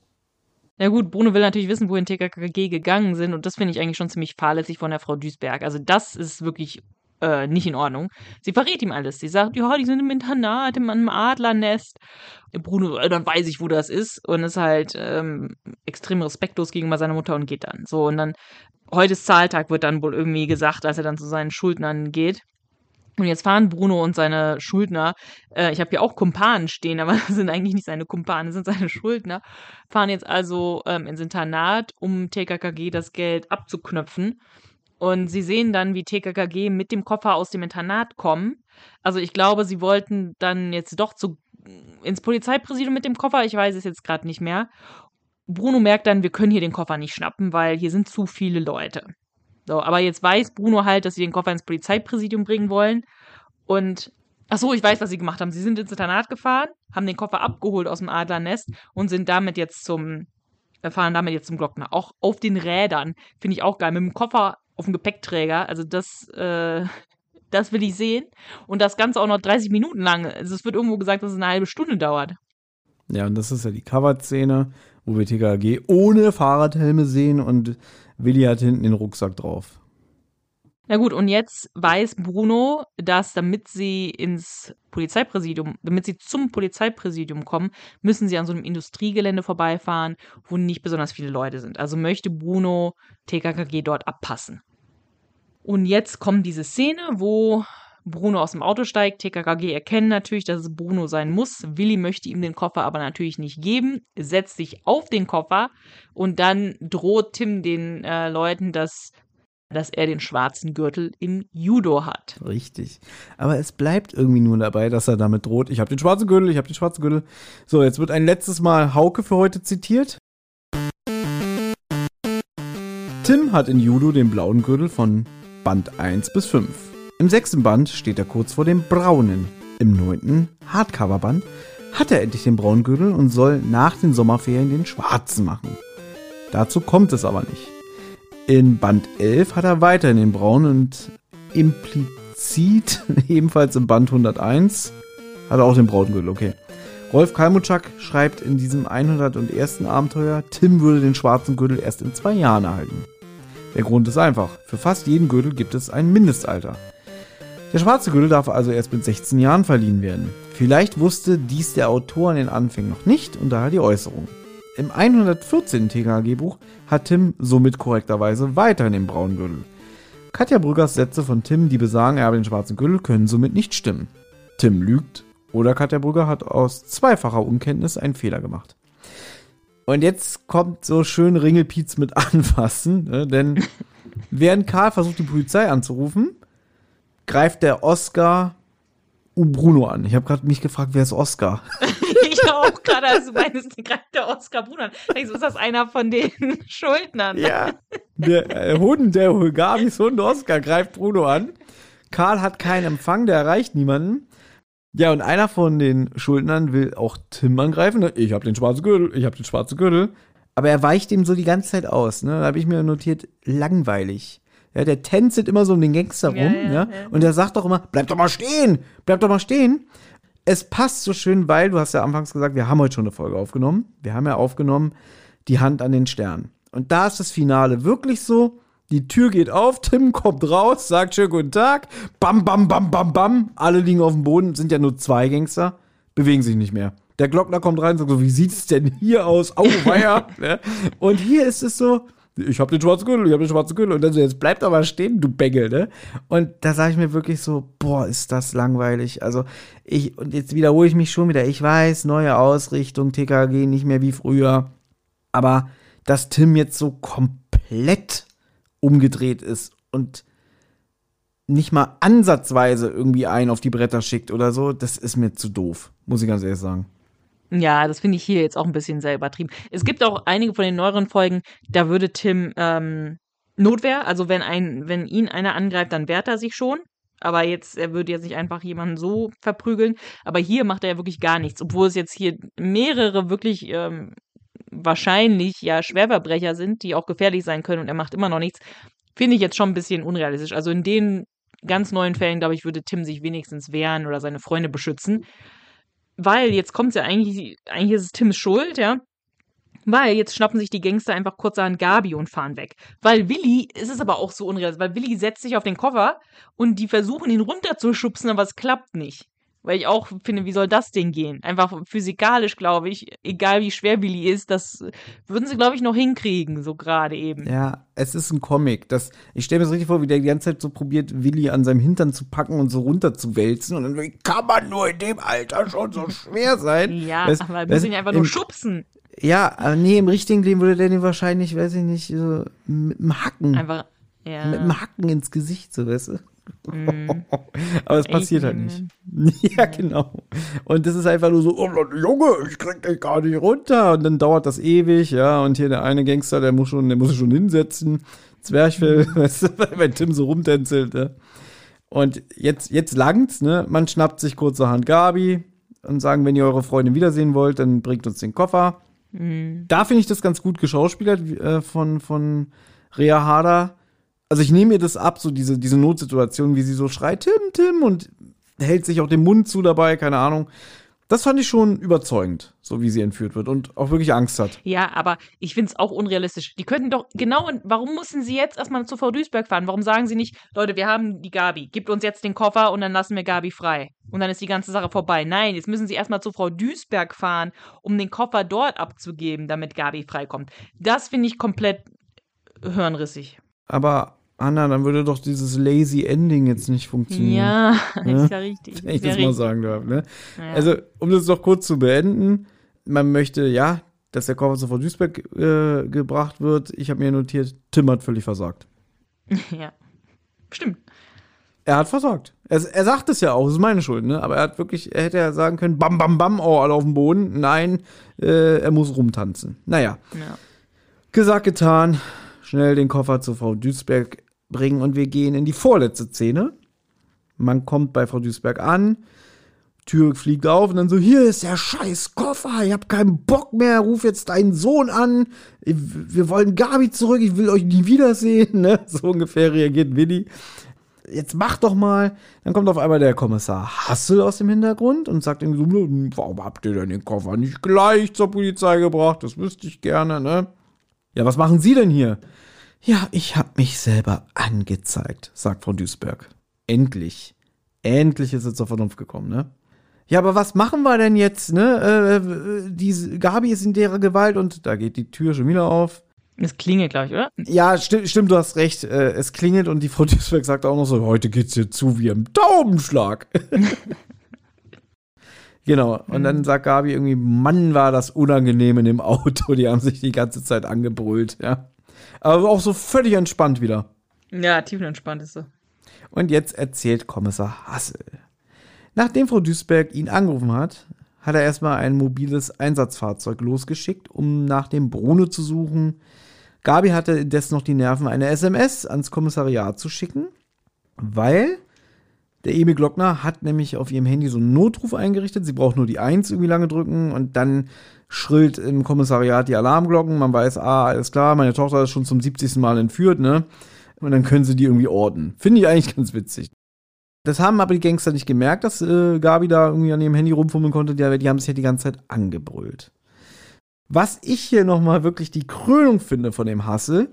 Na gut, Bruno will natürlich wissen, wohin TKKG gegangen sind und das finde ich eigentlich schon ziemlich fahrlässig von der Frau Duisberg. Also das ist wirklich äh, nicht in Ordnung. Sie verrät ihm alles. Sie sagt, ja, die sind im Internat, in einem Adlernest. Bruno, äh, dann weiß ich, wo das ist und ist halt ähm, extrem respektlos gegenüber seiner Mutter und geht dann. So, und dann, heute ist Zahltag, wird dann wohl irgendwie gesagt, als er dann zu seinen Schuldnern geht. Und jetzt fahren Bruno und seine Schuldner, äh, ich habe hier auch Kumpanen stehen, aber das sind eigentlich nicht seine Kumpanen, das sind seine Schuldner, fahren jetzt also ähm, ins Internat, um TKKG das Geld abzuknöpfen. Und sie sehen dann, wie TKKG mit dem Koffer aus dem Internat kommen. Also ich glaube, sie wollten dann jetzt doch zu, ins Polizeipräsidium mit dem Koffer, ich weiß es jetzt gerade nicht mehr. Bruno merkt dann, wir können hier den Koffer nicht schnappen, weil hier sind zu viele Leute. So, aber jetzt weiß Bruno halt, dass sie den Koffer ins Polizeipräsidium bringen wollen. Und ach so, ich weiß, was sie gemacht haben. Sie sind ins Internat gefahren, haben den Koffer abgeholt aus dem Adlernest und sind damit jetzt zum äh, fahren damit jetzt zum Glockner. Auch auf den Rädern finde ich auch geil. Mit dem Koffer auf dem Gepäckträger. Also das, äh, das will ich sehen. Und das Ganze auch noch 30 Minuten lang. Also es wird irgendwo gesagt, dass es eine halbe Stunde dauert. Ja, und das ist ja die Cover-Szene, wo wir TKG ohne Fahrradhelme sehen und Willi hat hinten den Rucksack drauf. Na gut, und jetzt weiß Bruno, dass damit sie ins Polizeipräsidium, damit sie zum Polizeipräsidium kommen, müssen sie an so einem Industriegelände vorbeifahren, wo nicht besonders viele Leute sind. Also möchte Bruno TKKG dort abpassen. Und jetzt kommt diese Szene, wo Bruno aus dem Auto steigt. TKKG erkennen natürlich, dass es Bruno sein muss. Willi möchte ihm den Koffer aber natürlich nicht geben, setzt sich auf den Koffer und dann droht Tim den äh, Leuten, dass dass er den schwarzen Gürtel im Judo hat. Richtig. Aber es bleibt irgendwie nur dabei, dass er damit droht. Ich habe den schwarzen Gürtel, ich habe den schwarzen Gürtel. So, jetzt wird ein letztes Mal Hauke für heute zitiert. Tim hat in Judo den blauen Gürtel von Band 1 bis 5. Im sechsten Band steht er kurz vor dem braunen. Im neunten Hardcover-Band hat er endlich den braunen Gürtel und soll nach den Sommerferien den schwarzen machen. Dazu kommt es aber nicht. In Band 11 hat er weiterhin den braunen und implizit, ebenfalls im Band 101, hat er auch den braunen Gürtel, okay. Rolf Kalmutschak schreibt in diesem 101. Abenteuer, Tim würde den schwarzen Gürtel erst in zwei Jahren erhalten. Der Grund ist einfach, für fast jeden Gürtel gibt es ein Mindestalter. Der schwarze Gürtel darf also erst mit 16 Jahren verliehen werden. Vielleicht wusste dies der Autor in den Anfängen noch nicht und daher die Äußerung. Im 114. TKG-Buch hat Tim somit korrekterweise weiterhin den braunen Gürtel. Katja Brüggers Sätze von Tim, die besagen, er habe den schwarzen Gürtel, können somit nicht stimmen. Tim lügt oder Katja Brügger hat aus zweifacher Unkenntnis einen Fehler gemacht. Und jetzt kommt so schön Ringelpiez mit anfassen, ne? denn während Karl versucht, die Polizei anzurufen, greift der Oscar Bruno an. Ich habe gerade mich gefragt, wer ist Oscar? ich auch gerade, als du meinst, greift der Oscar Bruno an. Ich so, ist das einer von den Schuldnern? Ja. Der äh, Hund, der Gabis Hund Oscar greift Bruno an. Karl hat keinen Empfang, der erreicht niemanden. Ja, und einer von den Schuldnern will auch Tim angreifen. Ich habe den schwarzen Gürtel, ich habe den schwarzen Gürtel. Aber er weicht ihm so die ganze Zeit aus. Ne? Da habe ich mir notiert, langweilig. Ja, der tänzelt immer so um den Gangster rum, ja, ja, ja. Und der sagt doch immer, bleib doch mal stehen, bleib doch mal stehen. Es passt so schön, weil du hast ja anfangs gesagt, wir haben heute schon eine Folge aufgenommen. Wir haben ja aufgenommen die Hand an den Stern. Und da ist das Finale wirklich so, die Tür geht auf, Tim kommt raus, sagt schönen guten Tag, bam, bam, bam, bam, bam. Alle liegen auf dem Boden, sind ja nur zwei Gangster, bewegen sich nicht mehr. Der Glockner kommt rein und sagt so, wie sieht es denn hier aus? Au, weia. und hier ist es so, ich habe den schwarzen Gürtel, ich habe den schwarzen Gürtel. Und dann so, jetzt bleib doch mal stehen, du Bengel, ne? Und da sage ich mir wirklich so, boah, ist das langweilig. Also ich, und jetzt wiederhole ich mich schon wieder, ich weiß, neue Ausrichtung, TKG nicht mehr wie früher. Aber dass Tim jetzt so komplett umgedreht ist und nicht mal ansatzweise irgendwie einen auf die Bretter schickt oder so, das ist mir zu doof, muss ich ganz ehrlich sagen. Ja, das finde ich hier jetzt auch ein bisschen sehr übertrieben. Es gibt auch einige von den neueren Folgen, da würde Tim ähm, Notwehr, also wenn ein, wenn ihn einer angreift, dann wehrt er sich schon. Aber jetzt, er würde jetzt nicht einfach jemanden so verprügeln. Aber hier macht er ja wirklich gar nichts, obwohl es jetzt hier mehrere wirklich ähm, wahrscheinlich ja Schwerverbrecher sind, die auch gefährlich sein können und er macht immer noch nichts. Finde ich jetzt schon ein bisschen unrealistisch. Also in den ganz neuen Fällen, glaube ich, würde Tim sich wenigstens wehren oder seine Freunde beschützen. Weil jetzt kommt ja eigentlich, eigentlich ist es Tims Schuld, ja. Weil jetzt schnappen sich die Gangster einfach kurz an Gabi und fahren weg. Weil Willi, es ist aber auch so unrealistisch, weil Willi setzt sich auf den Koffer und die versuchen ihn runterzuschubsen, aber es klappt nicht. Weil ich auch finde, wie soll das denn gehen? Einfach physikalisch, glaube ich, egal wie schwer Willi ist, das würden sie, glaube ich, noch hinkriegen, so gerade eben. Ja, es ist ein Comic. Das, ich stelle mir das richtig vor, wie der die ganze Zeit so probiert, Willi an seinem Hintern zu packen und so runterzuwälzen. Und dann wie kann man nur in dem Alter schon so schwer sein. Ja, Weißt- aber wir müssen ihn einfach nur schubsen. Ja, aber nee, im richtigen Leben würde der den wahrscheinlich, weiß ich nicht, so mit dem Hacken, Einfach, ja. mit dem Hacken ins Gesicht, so weißt du. Mhm. aber es passiert halt nicht. Ja, genau. Und das ist einfach nur so, oh Junge, ich krieg dich gar nicht runter. Und dann dauert das ewig, ja. Und hier der eine Gangster, der muss schon, der muss sich schon hinsetzen. Zwerchfell, weißt du, wenn Tim so rumtänzelt, ne? Und jetzt, jetzt langt's, ne? Man schnappt sich kurzerhand Gabi und sagen, wenn ihr eure Freundin wiedersehen wollt, dann bringt uns den Koffer. Da finde ich das ganz gut geschauspielert äh, von, von Rea Harder. Also ich nehme ihr das ab, so diese, diese Notsituation, wie sie so schreit, Tim, Tim, und hält sich auch den Mund zu dabei, keine Ahnung. Das fand ich schon überzeugend, so wie sie entführt wird und auch wirklich Angst hat. Ja, aber ich finde es auch unrealistisch. Die könnten doch genau, warum müssen sie jetzt erstmal zu Frau Duisberg fahren? Warum sagen sie nicht, Leute, wir haben die Gabi, gebt uns jetzt den Koffer und dann lassen wir Gabi frei. Und dann ist die ganze Sache vorbei. Nein, jetzt müssen sie erstmal zu Frau Duisberg fahren, um den Koffer dort abzugeben, damit Gabi freikommt. Das finde ich komplett hirnrissig. Aber Anna, dann würde doch dieses lazy Ending jetzt nicht funktionieren. Ja, ist ja richtig. Wenn ich das mal richtig. sagen darf. Ne? Ja. Also, um das noch kurz zu beenden, man möchte, ja, dass der Koffer zu Frau Duisberg äh, gebracht wird. Ich habe mir notiert, Tim hat völlig versagt. ja. Stimmt. Er hat versagt. Er, er sagt es ja auch, es ist meine Schuld, ne? Aber er hat wirklich, er hätte ja sagen können, bam, bam, bam, oh, alle auf dem Boden. Nein, äh, er muss rumtanzen. Naja, Ja. gesagt, getan. Schnell den Koffer zu Frau Duisberg bringen und wir gehen in die vorletzte Szene. Man kommt bei Frau Duisberg an, Tür fliegt auf und dann so, hier ist der scheiß Koffer, ich hab keinen Bock mehr, ruf jetzt deinen Sohn an, wir wollen Gabi zurück, ich will euch nie wiedersehen, ne? So ungefähr reagiert Willi. Jetzt mach doch mal. Dann kommt auf einmal der Kommissar Hassel aus dem Hintergrund und sagt irgendwie so, "Hm, warum habt ihr denn den Koffer nicht gleich zur Polizei gebracht? Das wüsste ich gerne, ne? Ja, was machen Sie denn hier? Ja, ich hab mich selber angezeigt, sagt Frau Duisberg. Endlich. Endlich ist sie zur Vernunft gekommen, ne? Ja, aber was machen wir denn jetzt, ne? Äh, diese Gabi ist in deren Gewalt und da geht die Tür schon wieder auf. Es klingelt, glaube ich, oder? Ja, sti stimmt, du hast recht. Äh, es klingelt und die Frau Duisberg sagt auch noch so, heute geht's hier zu wie im Taubenschlag. genau. Und dann sagt Gabi irgendwie, Mann, war das unangenehm in dem Auto. Die haben sich die ganze Zeit angebrüllt, ja. Aber auch so völlig entspannt wieder. Ja, tiefenentspannt ist so. Und jetzt erzählt Kommissar Hassel. Nachdem Frau Duisberg ihn angerufen hat, hat er erstmal ein mobiles Einsatzfahrzeug losgeschickt, um nach dem Bruno zu suchen. Gabi hatte indes noch die Nerven, eine SMS ans Kommissariat zu schicken, weil der Emil Glockner hat nämlich auf ihrem Handy so einen Notruf eingerichtet. Sie braucht nur die Eins irgendwie lange drücken und dann schrillt im Kommissariat die Alarmglocken. Man weiß, ah, alles klar, meine Tochter ist schon zum 70. Mal entführt, ne? Und dann können sie die irgendwie orten. Finde ich eigentlich ganz witzig. Das haben aber die Gangster nicht gemerkt, dass äh, Gabi da irgendwie an ihrem Handy rumfummeln konnte. Die, die haben sich ja die ganze Zeit angebrüllt. Was ich hier nochmal wirklich die Krönung finde von dem Hassel,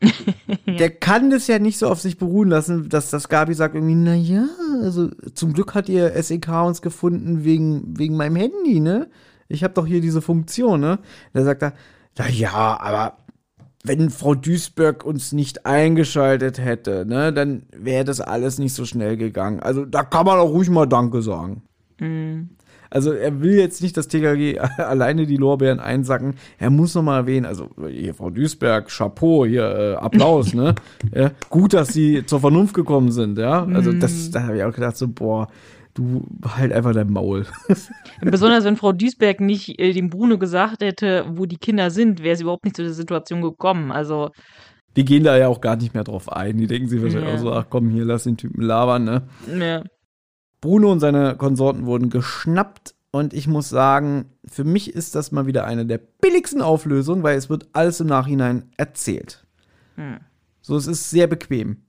der kann das ja nicht so auf sich beruhen lassen, dass das Gabi sagt irgendwie, na ja, also zum Glück hat ihr SEK uns gefunden wegen, wegen meinem Handy, ne? Ich habe doch hier diese Funktion, ne? Da sagt er, na ja, aber wenn Frau Duisberg uns nicht eingeschaltet hätte, ne, dann wäre das alles nicht so schnell gegangen. Also da kann man auch ruhig mal Danke sagen. Also er will jetzt nicht das TKG alleine die Lorbeeren einsacken. Er muss noch mal erwähnen, also hier Frau Duisberg, Chapeau, hier äh, Applaus, ne? Ja, gut, dass sie zur Vernunft gekommen sind, ja? Also das, da habe ich auch gedacht so, boah, du halt einfach dein Maul. Besonders wenn Frau Duisberg nicht äh, dem Bruno gesagt hätte, wo die Kinder sind, wäre sie überhaupt nicht zu der Situation gekommen. Also, Die gehen da ja auch gar nicht mehr drauf ein. Die denken sich wahrscheinlich Ja. auch so, ach komm, hier, lass den Typen labern, ne? ja. Bruno und seine Konsorten wurden geschnappt und ich muss sagen, für mich ist das mal wieder eine der billigsten Auflösungen, weil es wird alles im Nachhinein erzählt. Hm. So, es ist sehr bequem.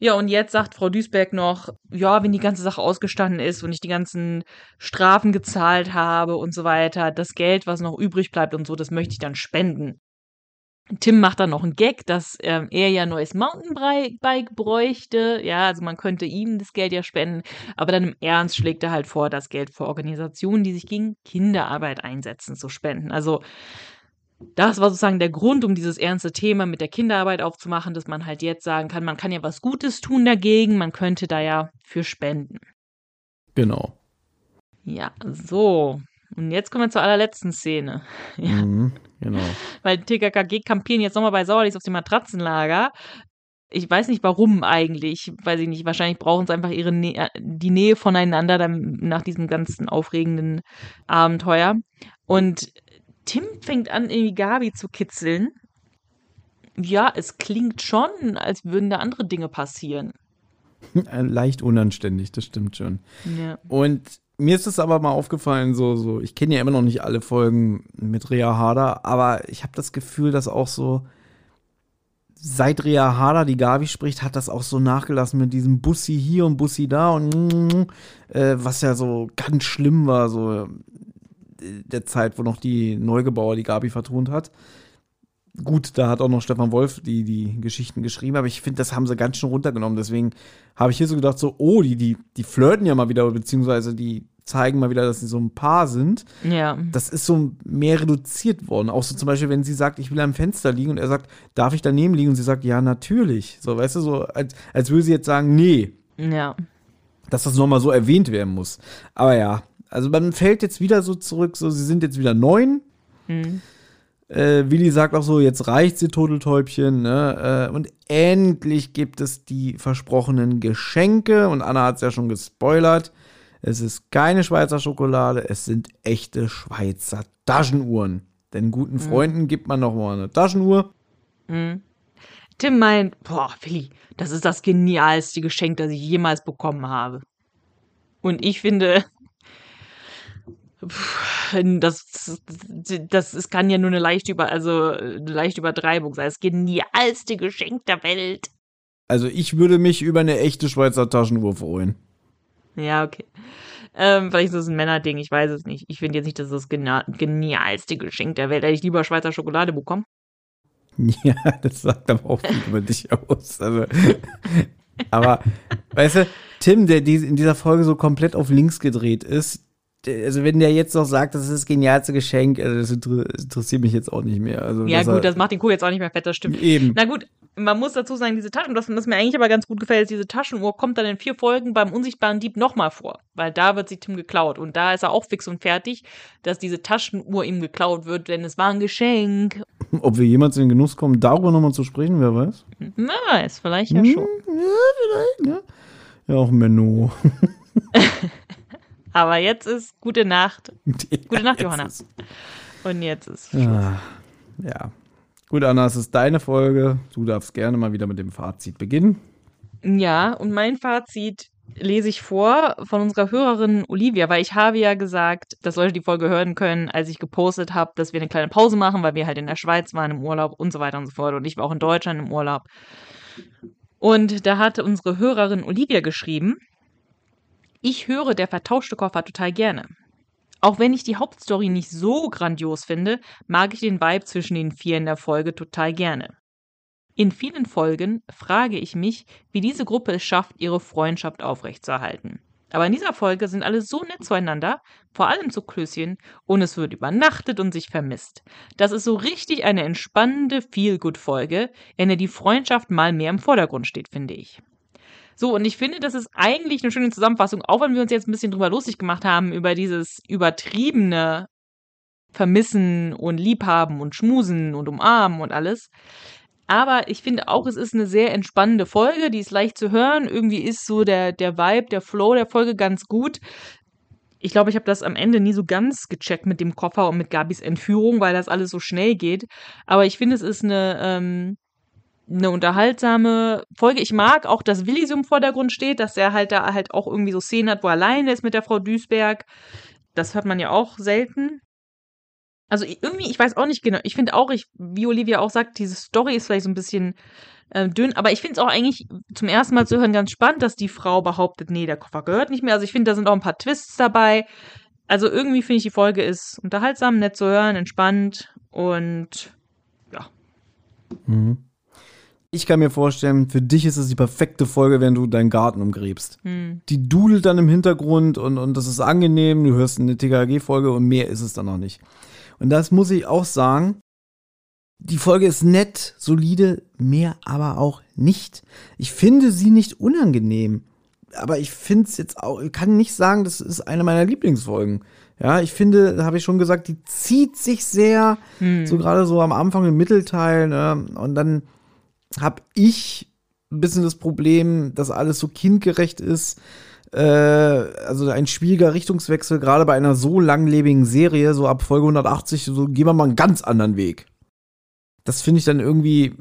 Ja, und jetzt sagt Frau Duisberg noch, ja, wenn die ganze Sache ausgestanden ist und ich die ganzen Strafen gezahlt habe und so weiter, das Geld, was noch übrig bleibt und so, das möchte ich dann spenden. Tim macht dann noch einen Gag, dass ähm, er ja ein neues Mountainbike bräuchte. Ja, also man könnte ihm das Geld ja spenden. Aber dann im Ernst schlägt er halt vor, das Geld für Organisationen, die sich gegen Kinderarbeit einsetzen, zu spenden. Also das war sozusagen der Grund, um dieses ernste Thema mit der Kinderarbeit aufzumachen, dass man halt jetzt sagen kann, man kann ja was Gutes tun dagegen, man könnte da ja für spenden. Genau. Ja, so. Und jetzt kommen wir zur allerletzten Szene. Ja. Mhm, genau. Weil TKKG kampieren jetzt nochmal bei Sauerlichs auf dem Matratzenlager. Ich weiß nicht warum eigentlich, weiß ich nicht. Wahrscheinlich brauchen sie einfach ihre Nä äh, die Nähe voneinander dann nach diesem ganzen aufregenden Abenteuer. Und Tim fängt an, irgendwie Gabi zu kitzeln. Ja, es klingt schon, als würden da andere Dinge passieren. Leicht unanständig, das stimmt schon. Ja. Und mir ist es aber mal aufgefallen, so, so, ich kenne ja immer noch nicht alle Folgen mit Rea Harder, aber ich habe das Gefühl, dass auch so, seit Rea Harder die Gabi spricht, hat das auch so nachgelassen mit diesem Bussi hier und Bussi da und äh, was ja so ganz schlimm war, so der Zeit, wo noch die Neugebauer die Gabi vertont hat. Gut, da hat auch noch Stefan Wolf die, die Geschichten geschrieben, aber ich finde, das haben sie ganz schön runtergenommen. Deswegen habe ich hier so gedacht, so, oh, die, die, die flirten ja mal wieder, beziehungsweise die zeigen mal wieder, dass sie so ein Paar sind. Ja. Das ist so mehr reduziert worden. Auch so zum Beispiel, wenn sie sagt, ich will am Fenster liegen und er sagt, darf ich daneben liegen? Und sie sagt, ja, natürlich. So, weißt du, so, als, als würde sie jetzt sagen, nee. Ja. Dass das nochmal so erwähnt werden muss. Aber ja, also man fällt jetzt wieder so zurück, so, sie sind jetzt wieder neun. Mhm. Äh, Willi sagt auch so, jetzt reicht sie, Turteltäubchen. Ne? Äh, und endlich gibt es die versprochenen Geschenke. Und Anna hat es ja schon gespoilert. Es ist keine Schweizer Schokolade, es sind echte Schweizer Taschenuhren. Denn guten Freunden mhm. gibt man noch mal eine Taschenuhr. Mhm. Tim meint, boah, Willi, das ist das genialste Geschenk, das ich jemals bekommen habe. Und ich finde, das, das, das kann ja nur eine leichte, Über, also eine leichte Übertreibung sein. Das genialste Geschenk der Welt. Also ich würde mich über eine echte Schweizer Taschenuhr freuen. Ja, okay. Ähm, vielleicht ist das ein Männerding, ich weiß es nicht. Ich finde jetzt nicht, dass das das genialste Geschenk der Welt. Hätte ich lieber Schweizer Schokolade bekommen. Ja, das sagt aber auch viel über dich aus. Also, aber, weißt du, Tim, der in dieser Folge so komplett auf links gedreht ist, also wenn der jetzt noch sagt, das ist das genialste Geschenk, also das interessiert mich jetzt auch nicht mehr. Also, ja gut, das macht den Kuh jetzt auch nicht mehr fett, das stimmt. Eben. Na gut, man muss dazu sagen, diese Taschen, das, was mir eigentlich aber ganz gut gefällt, ist, diese Taschenuhr kommt dann in vier Folgen beim unsichtbaren Dieb nochmal vor, weil da wird sie Tim geklaut und da ist er auch fix und fertig, dass diese Taschenuhr ihm geklaut wird, denn es war ein Geschenk. Ob wir jemals in den Genuss kommen, darüber nochmal zu sprechen, wer weiß? Na, weiß, vielleicht ja hm, schon. Ja, vielleicht, ja. Ja, auch Menno. Aber jetzt ist gute Nacht. Ja, gute Nacht, Johanna. Ist. Und jetzt ist Schluss. Ja. ja. Gut, Anna, es ist deine Folge. Du darfst gerne mal wieder mit dem Fazit beginnen. Ja, und mein Fazit lese ich vor von unserer Hörerin Olivia, weil ich habe ja gesagt, dass Leute die Folge hören können, als ich gepostet habe, dass wir eine kleine Pause machen, weil wir halt in der Schweiz waren im Urlaub und so weiter und so fort. Und ich war auch in Deutschland im Urlaub. Und da hatte unsere Hörerin Olivia geschrieben, ich höre der vertauschte Koffer total gerne. Auch wenn ich die Hauptstory nicht so grandios finde, mag ich den Vibe zwischen den vier in der Folge total gerne. In vielen Folgen frage ich mich, wie diese Gruppe es schafft, ihre Freundschaft aufrechtzuerhalten. Aber in dieser Folge sind alle so nett zueinander, vor allem zu Klößchen, und es wird übernachtet und sich vermisst. Das ist so richtig eine entspannende Feel-Good-Folge, in der die Freundschaft mal mehr im Vordergrund steht, finde ich. So, und ich finde, das ist eigentlich eine schöne Zusammenfassung, auch wenn wir uns jetzt ein bisschen drüber lustig gemacht haben, über dieses übertriebene Vermissen und Liebhaben und Schmusen und Umarmen und alles. Aber ich finde auch, es ist eine sehr entspannende Folge, die ist leicht zu hören. Irgendwie ist so der, der Vibe, der Flow der Folge ganz gut. Ich glaube, ich habe das am Ende nie so ganz gecheckt mit dem Koffer und mit Gabis Entführung, weil das alles so schnell geht. Aber ich finde, es ist eine, ähm, eine unterhaltsame Folge. Ich mag auch, dass Willi so im Vordergrund steht, dass er halt da halt auch irgendwie so Szenen hat, wo er alleine ist mit der Frau Duisberg. Das hört man ja auch selten. Also irgendwie, ich weiß auch nicht genau. Ich finde auch, ich, wie Olivia auch sagt, diese Story ist vielleicht so ein bisschen äh, dünn. Aber ich finde es auch eigentlich zum ersten Mal zu hören ganz spannend, dass die Frau behauptet, nee, der Koffer gehört nicht mehr. Also ich finde, da sind auch ein paar Twists dabei. Also irgendwie finde ich, die Folge ist unterhaltsam, nett zu hören, entspannt und ja. Mhm. Ich kann mir vorstellen, für dich ist es die perfekte Folge, wenn du deinen Garten umgräbst. Hm. Die dudelt dann im Hintergrund und, und das ist angenehm. Du hörst eine TKG-Folge und mehr ist es dann noch nicht. Und das muss ich auch sagen. Die Folge ist nett, solide, mehr aber auch nicht. Ich finde sie nicht unangenehm. Aber ich finde es jetzt auch, ich kann nicht sagen, das ist eine meiner Lieblingsfolgen. Ja, ich finde, da habe ich schon gesagt, die zieht sich sehr, Hm. so gerade so am Anfang im Mittelteil. Ne? Und dann habe ich ein bisschen das Problem, dass alles so kindgerecht ist. Äh, also ein schwieriger Richtungswechsel, gerade bei einer so langlebigen Serie, so ab Folge 180, so gehen wir mal einen ganz anderen Weg. Das finde ich dann irgendwie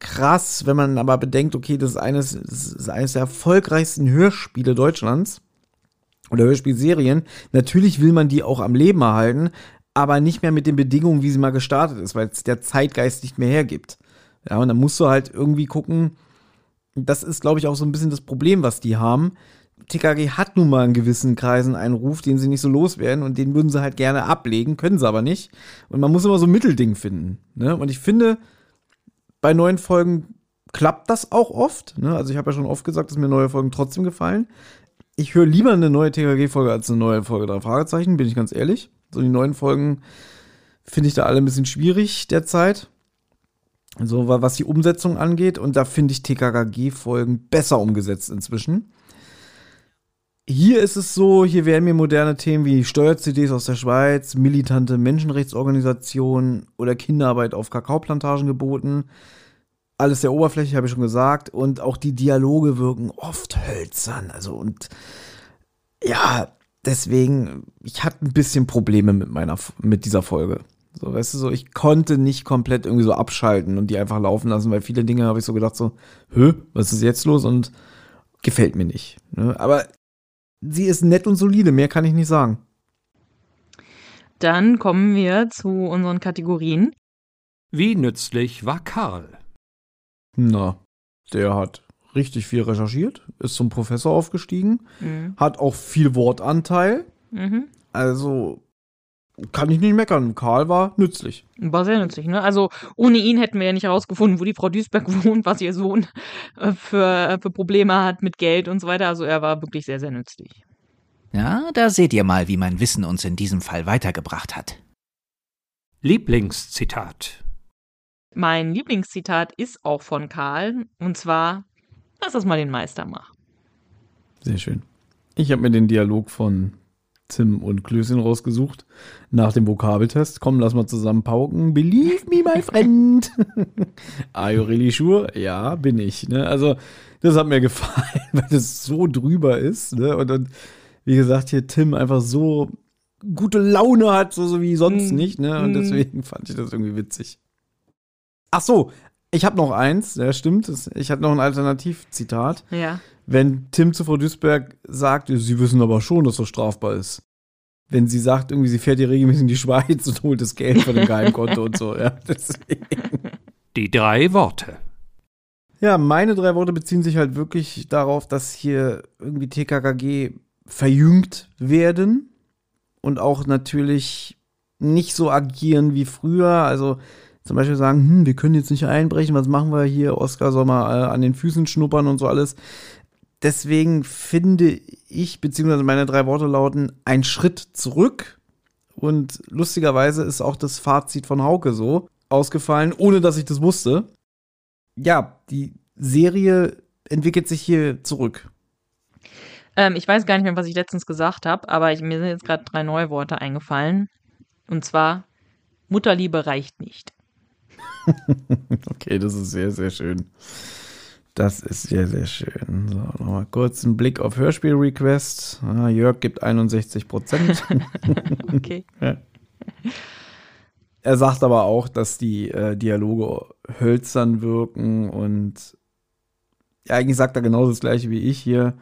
krass, wenn man aber bedenkt, okay, das ist eines, das ist eines der erfolgreichsten Hörspiele Deutschlands oder Hörspielserien. Natürlich will man die auch am Leben erhalten, aber nicht mehr mit den Bedingungen, wie sie mal gestartet ist, weil es der Zeitgeist nicht mehr hergibt. Ja, und dann musst du halt irgendwie gucken, das ist, glaube ich, auch so ein bisschen das Problem, was die haben. TKG hat nun mal in gewissen Kreisen einen Ruf, den sie nicht so loswerden und den würden sie halt gerne ablegen, können sie aber nicht. Und man muss immer so ein Mittelding finden. Ne? Und ich finde, bei neuen Folgen klappt das auch oft. Ne? Also ich habe ja schon oft gesagt, dass mir neue Folgen trotzdem gefallen. Ich höre lieber eine neue TKG-Folge als eine neue Folge drei Fragezeichen, bin ich ganz ehrlich. So die neuen Folgen finde ich da alle ein bisschen schwierig derzeit. So, wa- was die Umsetzung angeht. Und da finde ich TKKG-Folgen besser umgesetzt inzwischen. Hier ist es so, hier werden mir moderne Themen wie Steuer-CDs aus der Schweiz, militante Menschenrechtsorganisationen oder Kinderarbeit auf Kakaoplantagen geboten. Alles der Oberfläche, habe ich schon gesagt. Und auch die Dialoge wirken oft hölzern. Also und ja, deswegen, ich hatte ein bisschen Probleme mit meiner, mit dieser Folge. So, weißt du, so, ich konnte nicht komplett irgendwie so abschalten und die einfach laufen lassen, weil viele Dinge habe ich so gedacht, so, hö, was ist jetzt los? Und gefällt mir nicht. Ne? Aber sie ist nett und solide, mehr kann ich nicht sagen. Dann kommen wir zu unseren Kategorien. Wie nützlich war Karl? Na, der hat richtig viel recherchiert, ist zum Professor aufgestiegen, Mhm. hat auch viel Wortanteil. Mhm. Also kann ich nicht meckern. Karl war nützlich. War sehr nützlich, ne? Also ohne ihn hätten wir ja nicht herausgefunden, wo die Frau Duisberg wohnt, was ihr Sohn äh, für, für Probleme hat mit Geld und so weiter. Also er war wirklich sehr, sehr nützlich. Ja, da seht ihr mal, wie mein Wissen uns in diesem Fall weitergebracht hat. Lieblingszitat. Mein Lieblingszitat ist auch von Karl. Und zwar, lass das mal den Meister machen. Sehr schön. Ich habe mir den Dialog von Tim und Klößchen rausgesucht. Nach dem Vokabeltest. Komm, lass mal zusammen pauken. Believe me, my friend. Are you really sure? Ja, bin ich. Ne? Also, das hat mir gefallen, weil das so drüber ist. Ne? Und, und wie gesagt, hier Tim einfach so gute Laune hat, so, so wie sonst Mm, nicht. Ne? Und mm. deswegen fand ich das irgendwie witzig. Ach so, ich habe noch eins. Ja, stimmt. Ich hatte noch ein Alternativzitat Ja. wenn Tim zu Frau Duisberg sagt, sie wissen aber schon, dass das strafbar ist. Wenn sie sagt, irgendwie, sie fährt hier regelmäßig in die Schweiz und holt das Geld von dem Geheimkonto und so, ja. Deswegen. Die drei Worte. Ja, meine drei Worte beziehen sich halt wirklich darauf, dass hier irgendwie TKKG verjüngt werden und auch natürlich nicht so agieren wie früher. Also zum Beispiel sagen, hm, wir können jetzt nicht einbrechen, was machen wir hier? Oscar soll mal äh, an den Füßen schnuppern und so alles. Deswegen finde ich, beziehungsweise meine drei Worte lauten, ein Schritt zurück. Und lustigerweise ist auch das Fazit von Hauke so ausgefallen, ohne dass ich das wusste. Ja, die Serie entwickelt sich hier zurück. Ähm, ich weiß gar nicht mehr, was ich letztens gesagt habe, aber ich, mir sind jetzt gerade drei neue Worte eingefallen. Und zwar, Mutterliebe reicht nicht. Okay, das ist sehr, sehr schön. Das ist sehr, sehr schön. So, nochmal kurz einen Blick auf Hörspiel-Request. Ah, Jörg gibt 61 Prozent. Okay. er sagt aber auch, dass die äh, Dialoge hölzern wirken und ja, eigentlich sagt er genau das gleiche wie ich hier.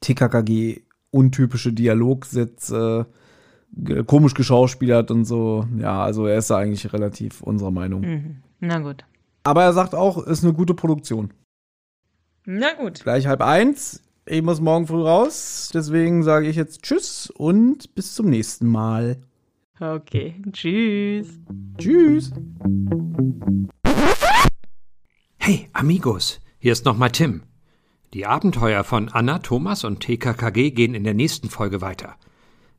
TKKG untypische Dialogsätze, ge- komisch geschauspielert und so. Ja, also er ist da eigentlich relativ unserer Meinung. Mhm. Na gut. Aber er sagt auch, ist eine gute Produktion. Na gut. Gleich halb eins. Ich muss morgen früh raus. Deswegen sage ich jetzt Tschüss und bis zum nächsten Mal. Okay. Tschüss. Tschüss. Hey, Amigos, hier ist nochmal Tim. Die Abenteuer von Anna, Thomas und TKKG gehen in der nächsten Folge weiter.